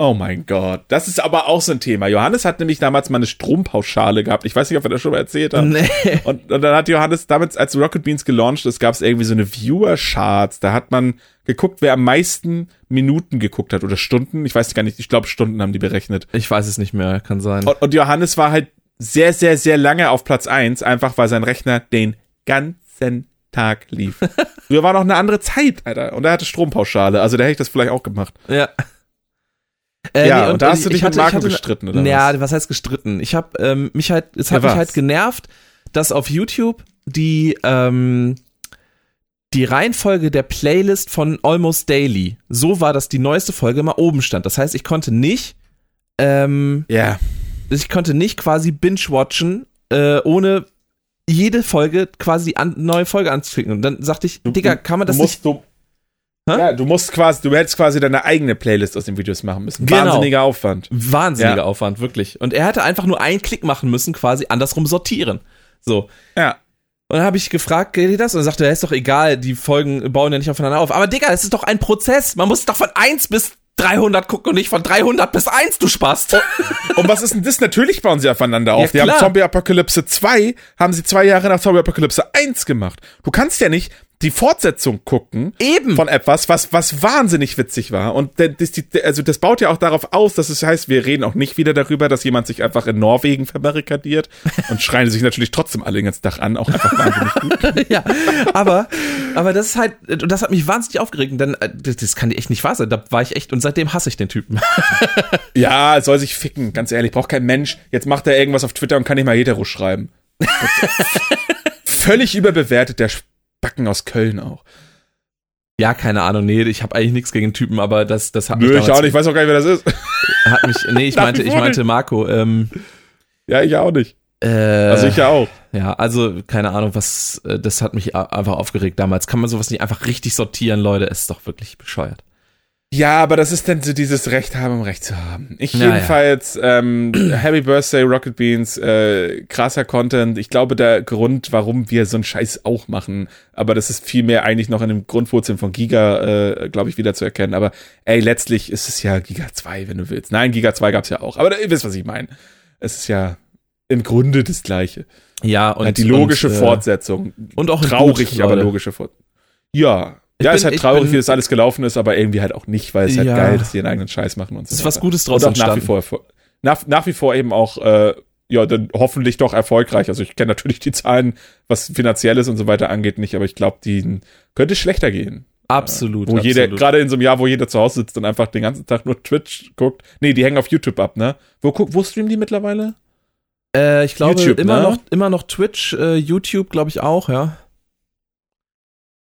Oh mein Gott. Das ist aber auch so ein Thema. Johannes hat nämlich damals mal eine Strompauschale gehabt. Ich weiß nicht, ob er das schon mal erzählt hat. Nee. Und, und dann hat Johannes damals, als Rocket Beans gelauncht ist, gab es irgendwie so eine Viewer-Charts. Da hat man geguckt, wer am meisten Minuten geguckt hat oder Stunden. Ich weiß gar nicht, ich glaube Stunden haben die berechnet. Ich weiß es nicht mehr, kann sein. Und, und Johannes war halt sehr, sehr, sehr lange auf Platz eins, einfach weil sein Rechner den ganzen Tag lief. Früher war noch eine andere Zeit, Alter. Und er hatte Strompauschale, also da hätte ich das vielleicht auch gemacht. Ja. Äh, ja, nee, und, und, da hast du dich hatte, mit Marco hatte, gestritten, oder Ja, was? was heißt gestritten? Ich habe ähm, mich halt, es hat ja, mich halt genervt, dass auf YouTube die, ähm, die Reihenfolge der Playlist von Almost Daily, so war, dass die neueste Folge mal oben stand. Das heißt, ich konnte nicht, ähm, ja. ich konnte nicht quasi binge-watchen, äh, ohne jede Folge quasi an, neue Folge anzuklicken. Und dann sagte ich, du, Digga, kann man das musst, nicht. Du, ja, du musst quasi, du hättest quasi deine eigene Playlist aus den Videos machen müssen. Genau. Wahnsinniger Aufwand. Wahnsinniger ja. Aufwand, wirklich. Und er hätte einfach nur einen Klick machen müssen, quasi andersrum sortieren. So. Ja. Und dann habe ich gefragt, geht das? Und er sagte, ja, ist doch egal, die Folgen bauen ja nicht aufeinander auf. Aber Digga, das ist doch ein Prozess. Man muss doch von 1 bis 300 gucken und nicht von 300 bis 1, du Spast. Und, und was ist denn das? Natürlich bauen sie aufeinander auf. Ja, die haben Zombie Apokalypse 2, haben sie zwei Jahre nach Zombie Apokalypse 1 gemacht. Du kannst ja nicht die Fortsetzung gucken Eben. von etwas, was, was wahnsinnig witzig war. Und das, die, also das baut ja auch darauf aus, dass es heißt, wir reden auch nicht wieder darüber, dass jemand sich einfach in Norwegen verbarrikadiert und schreien sich natürlich trotzdem alle den ganzen Tag an, auch einfach wahnsinnig gut. ja, aber, aber das ist halt, das hat mich wahnsinnig aufgeregt, denn äh, das, das kann echt nicht wahr sein. Da war ich echt, und seitdem hasse ich den Typen. ja, soll sich ficken, ganz ehrlich, braucht kein Mensch. Jetzt macht er irgendwas auf Twitter und kann nicht mal hetero schreiben. Völlig überbewertet, der Backen aus Köln auch. Ja, keine Ahnung, nee, ich habe eigentlich nichts gegen Typen, aber das, das hat mich. Nö, ich auch nicht, ich weiß auch gar nicht, wer das ist. Hat mich, nee, ich meinte, ich meinte Marco. Ähm, ja, ich auch nicht. Äh, Also ich ja auch. Ja, also keine Ahnung, was, äh, das hat mich einfach aufgeregt damals. Kann man sowas nicht einfach richtig sortieren, Leute? Ist doch wirklich bescheuert. Ja, aber das ist dann so dieses Recht haben, um Recht zu haben. Ich Ja, jedenfalls, ähm, Happy Birthday, Rocket Beans, äh, krasser Content. Ich glaube, der Grund, warum wir so einen Scheiß auch machen, aber das ist vielmehr eigentlich noch in den Grundwurzeln von Giga, äh, glaube ich, wieder zu erkennen. Aber ey, letztlich ist es ja Giga 2, wenn du willst. Nein, Giga 2 gab's ja auch. Aber ihr wisst, was ich meine. Es ist ja im Grunde das Gleiche. Ja, und die logische und, äh, Fortsetzung. Und auch in Traurig, gut, aber logische Fortsetzung. Ja. Ich ja, bin- ist halt traurig, bin- wie das alles gelaufen ist, aber irgendwie halt auch nicht, weil es halt Ja. geil ist, dass die ihren eigenen Scheiß machen und so. Es ist was. Gutes draus und auch nach wie entstanden. vor nach, nach wie vor eben auch äh, ja dann hoffentlich doch erfolgreich. Also ich kenne natürlich die Zahlen, was finanzielles und so weiter angeht, nicht, aber ich glaube, die könnte schlechter gehen. Absolut. Wo jeder absolut. gerade in so einem Jahr, wo jeder zu Hause sitzt und einfach den ganzen Tag nur Twitch guckt. Nee, die hängen auf YouTube ab, ne? Wo wo streamen die mittlerweile? Äh, ich glaube YouTube, immer ne? noch, immer noch Twitch, äh, YouTube, glaube ich auch, ja.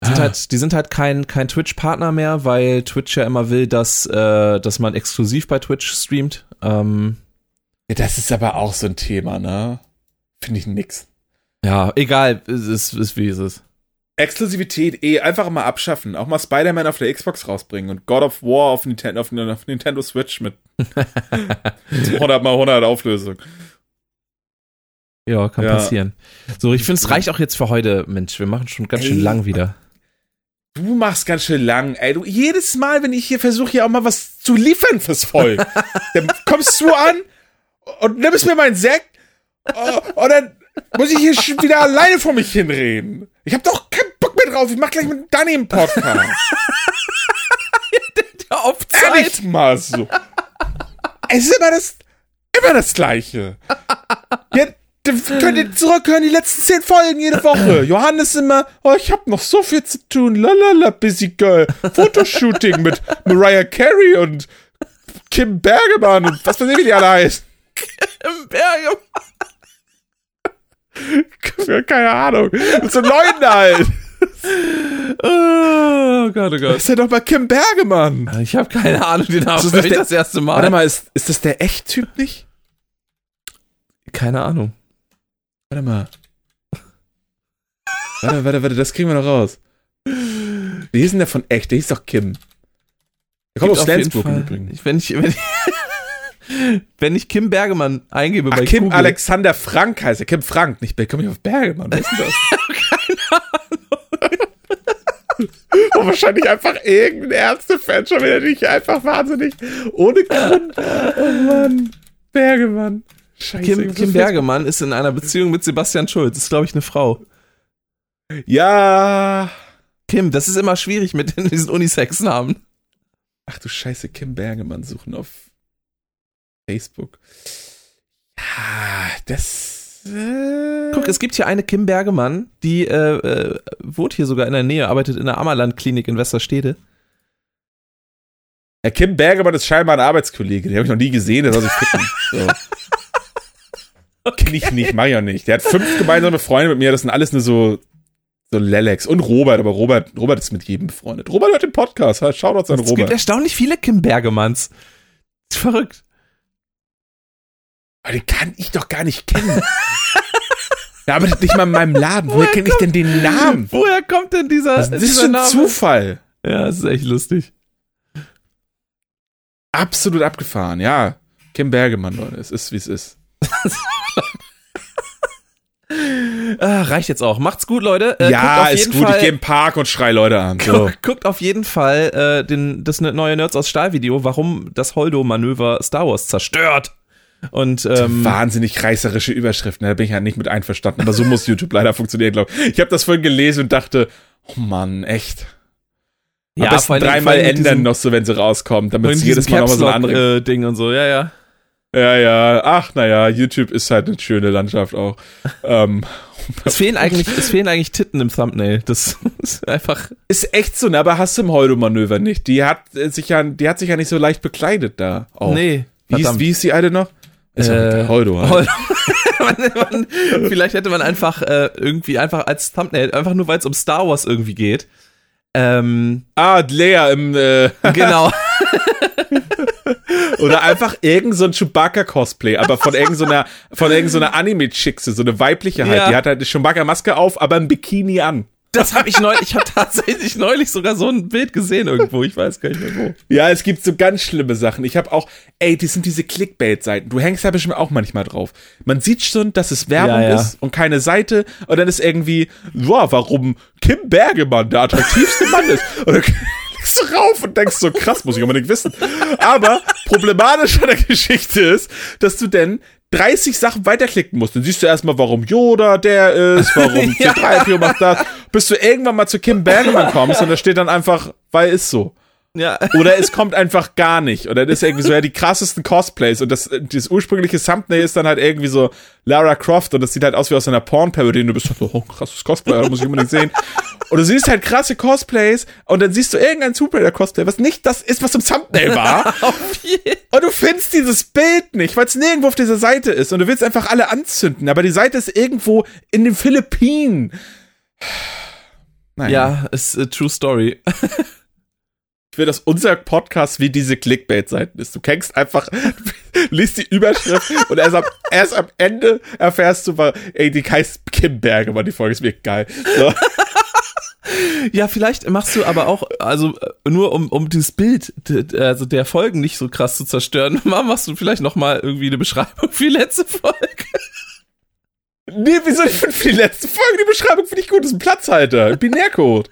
Die sind Ah. halt, die sind halt kein, kein Twitch-Partner mehr, weil Twitch ja immer will, dass, äh, dass man exklusiv bei Twitch streamt. Ähm, Ja, das ist aber auch so ein Thema, ne? Finde ich nix. ja, egal, es ist, ist wie es ist. Exklusivität eh einfach mal abschaffen. Auch mal Spider-Man auf der Xbox rausbringen und God of War auf Nintendo, auf, auf Nintendo Switch mit 100 mal 100 Auflösung. Ja, kann Ja. passieren. So, ich finde, es reicht auch jetzt für heute. Mensch, wir machen schon ganz schön Ey. lang wieder. Du machst ganz schön lang, ey. Du, jedes Mal, wenn ich hier versuche, hier auch mal was zu liefern fürs Volk, dann kommst du an und nimmst mir meinen Sekt oh, und dann muss ich hier schon wieder alleine vor mich hinreden. Ich hab doch keinen Bock mehr drauf. Ich mach gleich mit Danny einen Podcast. Ja, auf Ehrlich mal so. Es ist immer das, immer das Gleiche. Ja, dann könnt ihr zurückhören, die letzten zehn Folgen jede Woche. Johannes immer, oh, ich hab noch so viel zu tun. Lalala, busy girl. Fotoshooting mit Mariah Carey und Kim Bergemann und was weiß ich, wie die alle heißen. Im Berge. Ja, Keine Ahnung. Mit so Leuten halt. Oh Gott, oh Das Gott. ist ja doch mal Kim Bergemann. Ich habe keine Ahnung, den Namen Ist das der- das erste Mal. Warte mal, ist, ist das der Echt-Typ nicht? Keine Ahnung. Warte mal. Warte, warte, warte, das kriegen wir noch raus. Wie hieß denn der von echt? Der hieß doch Kim. Der kommt Gibt aus Flensburg im Fall- Übrigen. Ich, wenn, ich, wenn, ich, wenn ich Kim Bergemann eingebe Ach, bei Kim Google, Alexander Frank heißt er. Kim Frank, nicht Komm ich auf Bergemann. Was ist denn das? Keine Ahnung. oh, wahrscheinlich einfach irgendein Ärztefan schon wieder nicht einfach wahnsinnig. Ohne Grund. Oh Mann. Bergemann. Scheiße. Kim, Kim Bergemann ist in einer Beziehung mit Sebastian Schulz. Das ist, glaube ich, eine Frau. Ja. Kim, das ist immer schwierig mit diesen Unisex-Namen. Ach du Scheiße, Kim Bergemann suchen auf Facebook. Ja, das. Äh, Guck, es gibt hier eine Kim Bergemann, die äh, äh, wohnt hier sogar in der Nähe, arbeitet in der Ammerland-Klinik in Westerstede. ja, Kim Bergemann ist scheinbar ein Arbeitskollege. Den habe ich noch nie gesehen, der soll sich ficken. So. Kenn ich nicht, mach ich auch nicht. Der hat fünf gemeinsame Freunde mit mir, das sind alles nur so, so Lelex. Und Robert, aber Robert, Robert ist mit jedem befreundet. Robert hört den Podcast, Shoutouts an Es gibt Robert. erstaunlich viele Kim Bergemanns. Ist verrückt. Aber den kann ich doch gar nicht kennen. Der arbeitet nicht mal in meinem Laden. Woher Woher kenne ich denn den Namen? Woher kommt denn dieser, ist das dieser für ein Name? Zufall? Ja, das ist echt lustig. Absolut abgefahren, ja. Kim Bergemann, Leute. Es ist, wie es ist. Ah, reicht jetzt auch. Macht's gut, Leute. Äh, ja, ist gut. Ich Fall, gehe im Park und schrei Leute an. So. Guckt, auf jeden Fall äh, den, das neue Nerds aus Stahl Video, warum das Holdo-Manöver Star Wars zerstört. Und ähm, Wahnsinnig reißerische Überschriften. Da bin ich ja nicht mit einverstanden. Aber so muss YouTube leider funktionieren, glaube ich. Ich habe das vorhin gelesen und dachte, oh Mann, echt. Am ja, besten dreimal ändern diesem- noch so, wenn sie rauskommt, damit mit es jedes Mal nochmal so eine Caps Lock, andere. äh, Ding und so. Ja, ja. Ja, ja. Ach, naja, YouTube ist halt eine schöne Landschaft auch. ähm, Es fehlen eigentlich, es fehlen eigentlich Titten im Thumbnail. Das ist einfach. ist echt so, ne? Aber hast du im Holdo-Manöver nicht. Die hat äh, sich ja, die hat sich ja nicht so leicht bekleidet da. Auch. Nee. Wie ist, wie ist die alte noch? Ist Äh, Holdo, halt. Holdo. man, man, vielleicht hätte man einfach äh, irgendwie einfach als Thumbnail, einfach nur weil es um Star Wars irgendwie geht. Ähm, Ah, Lea im, äh, genau. Oder einfach irgend so ein Chewbacca-Cosplay, aber von irgendeiner, so von irgendeiner so Anime-Chickse, so eine weibliche halt. Ja. Die hat halt eine Chewbacca-Maske auf, aber ein Bikini an. Das habe ich neulich, ich habe tatsächlich neulich sogar so ein Bild gesehen irgendwo, ich weiß gar nicht mehr wo. Ja, es gibt so ganz schlimme Sachen. Ich habe auch, ey, die sind diese Clickbait-Seiten. Du hängst da bestimmt auch manchmal drauf. Man sieht schon, dass es Werbung ja, ja. ist und keine Seite und dann ist irgendwie, ja, warum Kim Bergemann der attraktivste Mann ist. Und du rauf und denkst so, krass, muss ich unbedingt wissen. Aber problematisch an der Geschichte ist, dass du denn 30 Sachen weiterklicken musst. Dann siehst du erstmal, warum Yoda der ist, warum C3PO macht das, bis du irgendwann mal zu Kim Bergman kommst und da steht dann einfach, weil ist so. Ja. Oder es kommt einfach gar nicht. Oder das ist irgendwie so, ja, die krassesten Cosplays. Und das, das ursprüngliche Thumbnail ist dann halt irgendwie so Lara Croft und das sieht halt aus wie aus einer Porn-Parodie und du bist so, oh, krasses Cosplay, das muss ich unbedingt sehen. Und du siehst halt krasse Cosplays und dann siehst du irgendein Tomb Cosplay, was nicht das ist, was im Thumbnail war. und du findest dieses Bild nicht, weil es nirgendwo auf dieser Seite ist und du willst einfach alle anzünden, aber die Seite ist irgendwo in den Philippinen. Naja. Ja, ist a true story. Ich will, dass unser Podcast wie diese Clickbait-Seiten ist. Du kennst einfach, liest die Überschrift und erst am, erst am Ende erfährst du mal, ey, die heißt Kim Bergemann, die Folge ist mir geil. So. Ja, vielleicht machst du aber auch, also nur um, um dieses Bild, also der Folgen nicht so krass zu zerstören, machst du vielleicht noch mal irgendwie eine Beschreibung für die letzte Folge. Nee, wieso ich finde für die letzte Folge die Beschreibung finde ich gut, das ist ein Platzhalter, Binärcode.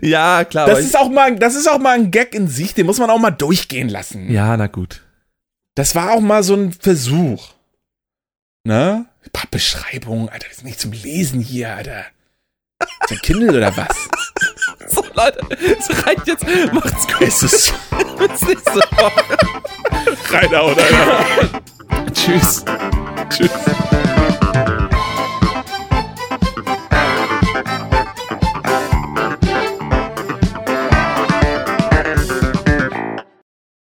ja, klar. Das ist auch mal, das ist auch mal ein Gag in sich, den muss man auch mal durchgehen lassen. Ja, na gut. Das war auch mal so ein Versuch. Ne? Ein paar Beschreibungen, Alter, das ist nicht zum Lesen hier, Alter. Ist ein Kindle oder was? So, Leute, es reicht jetzt. Macht's gut. Es ist Bis nächste Woche. Reinhauen, Alter. Tschüss. Tschüss.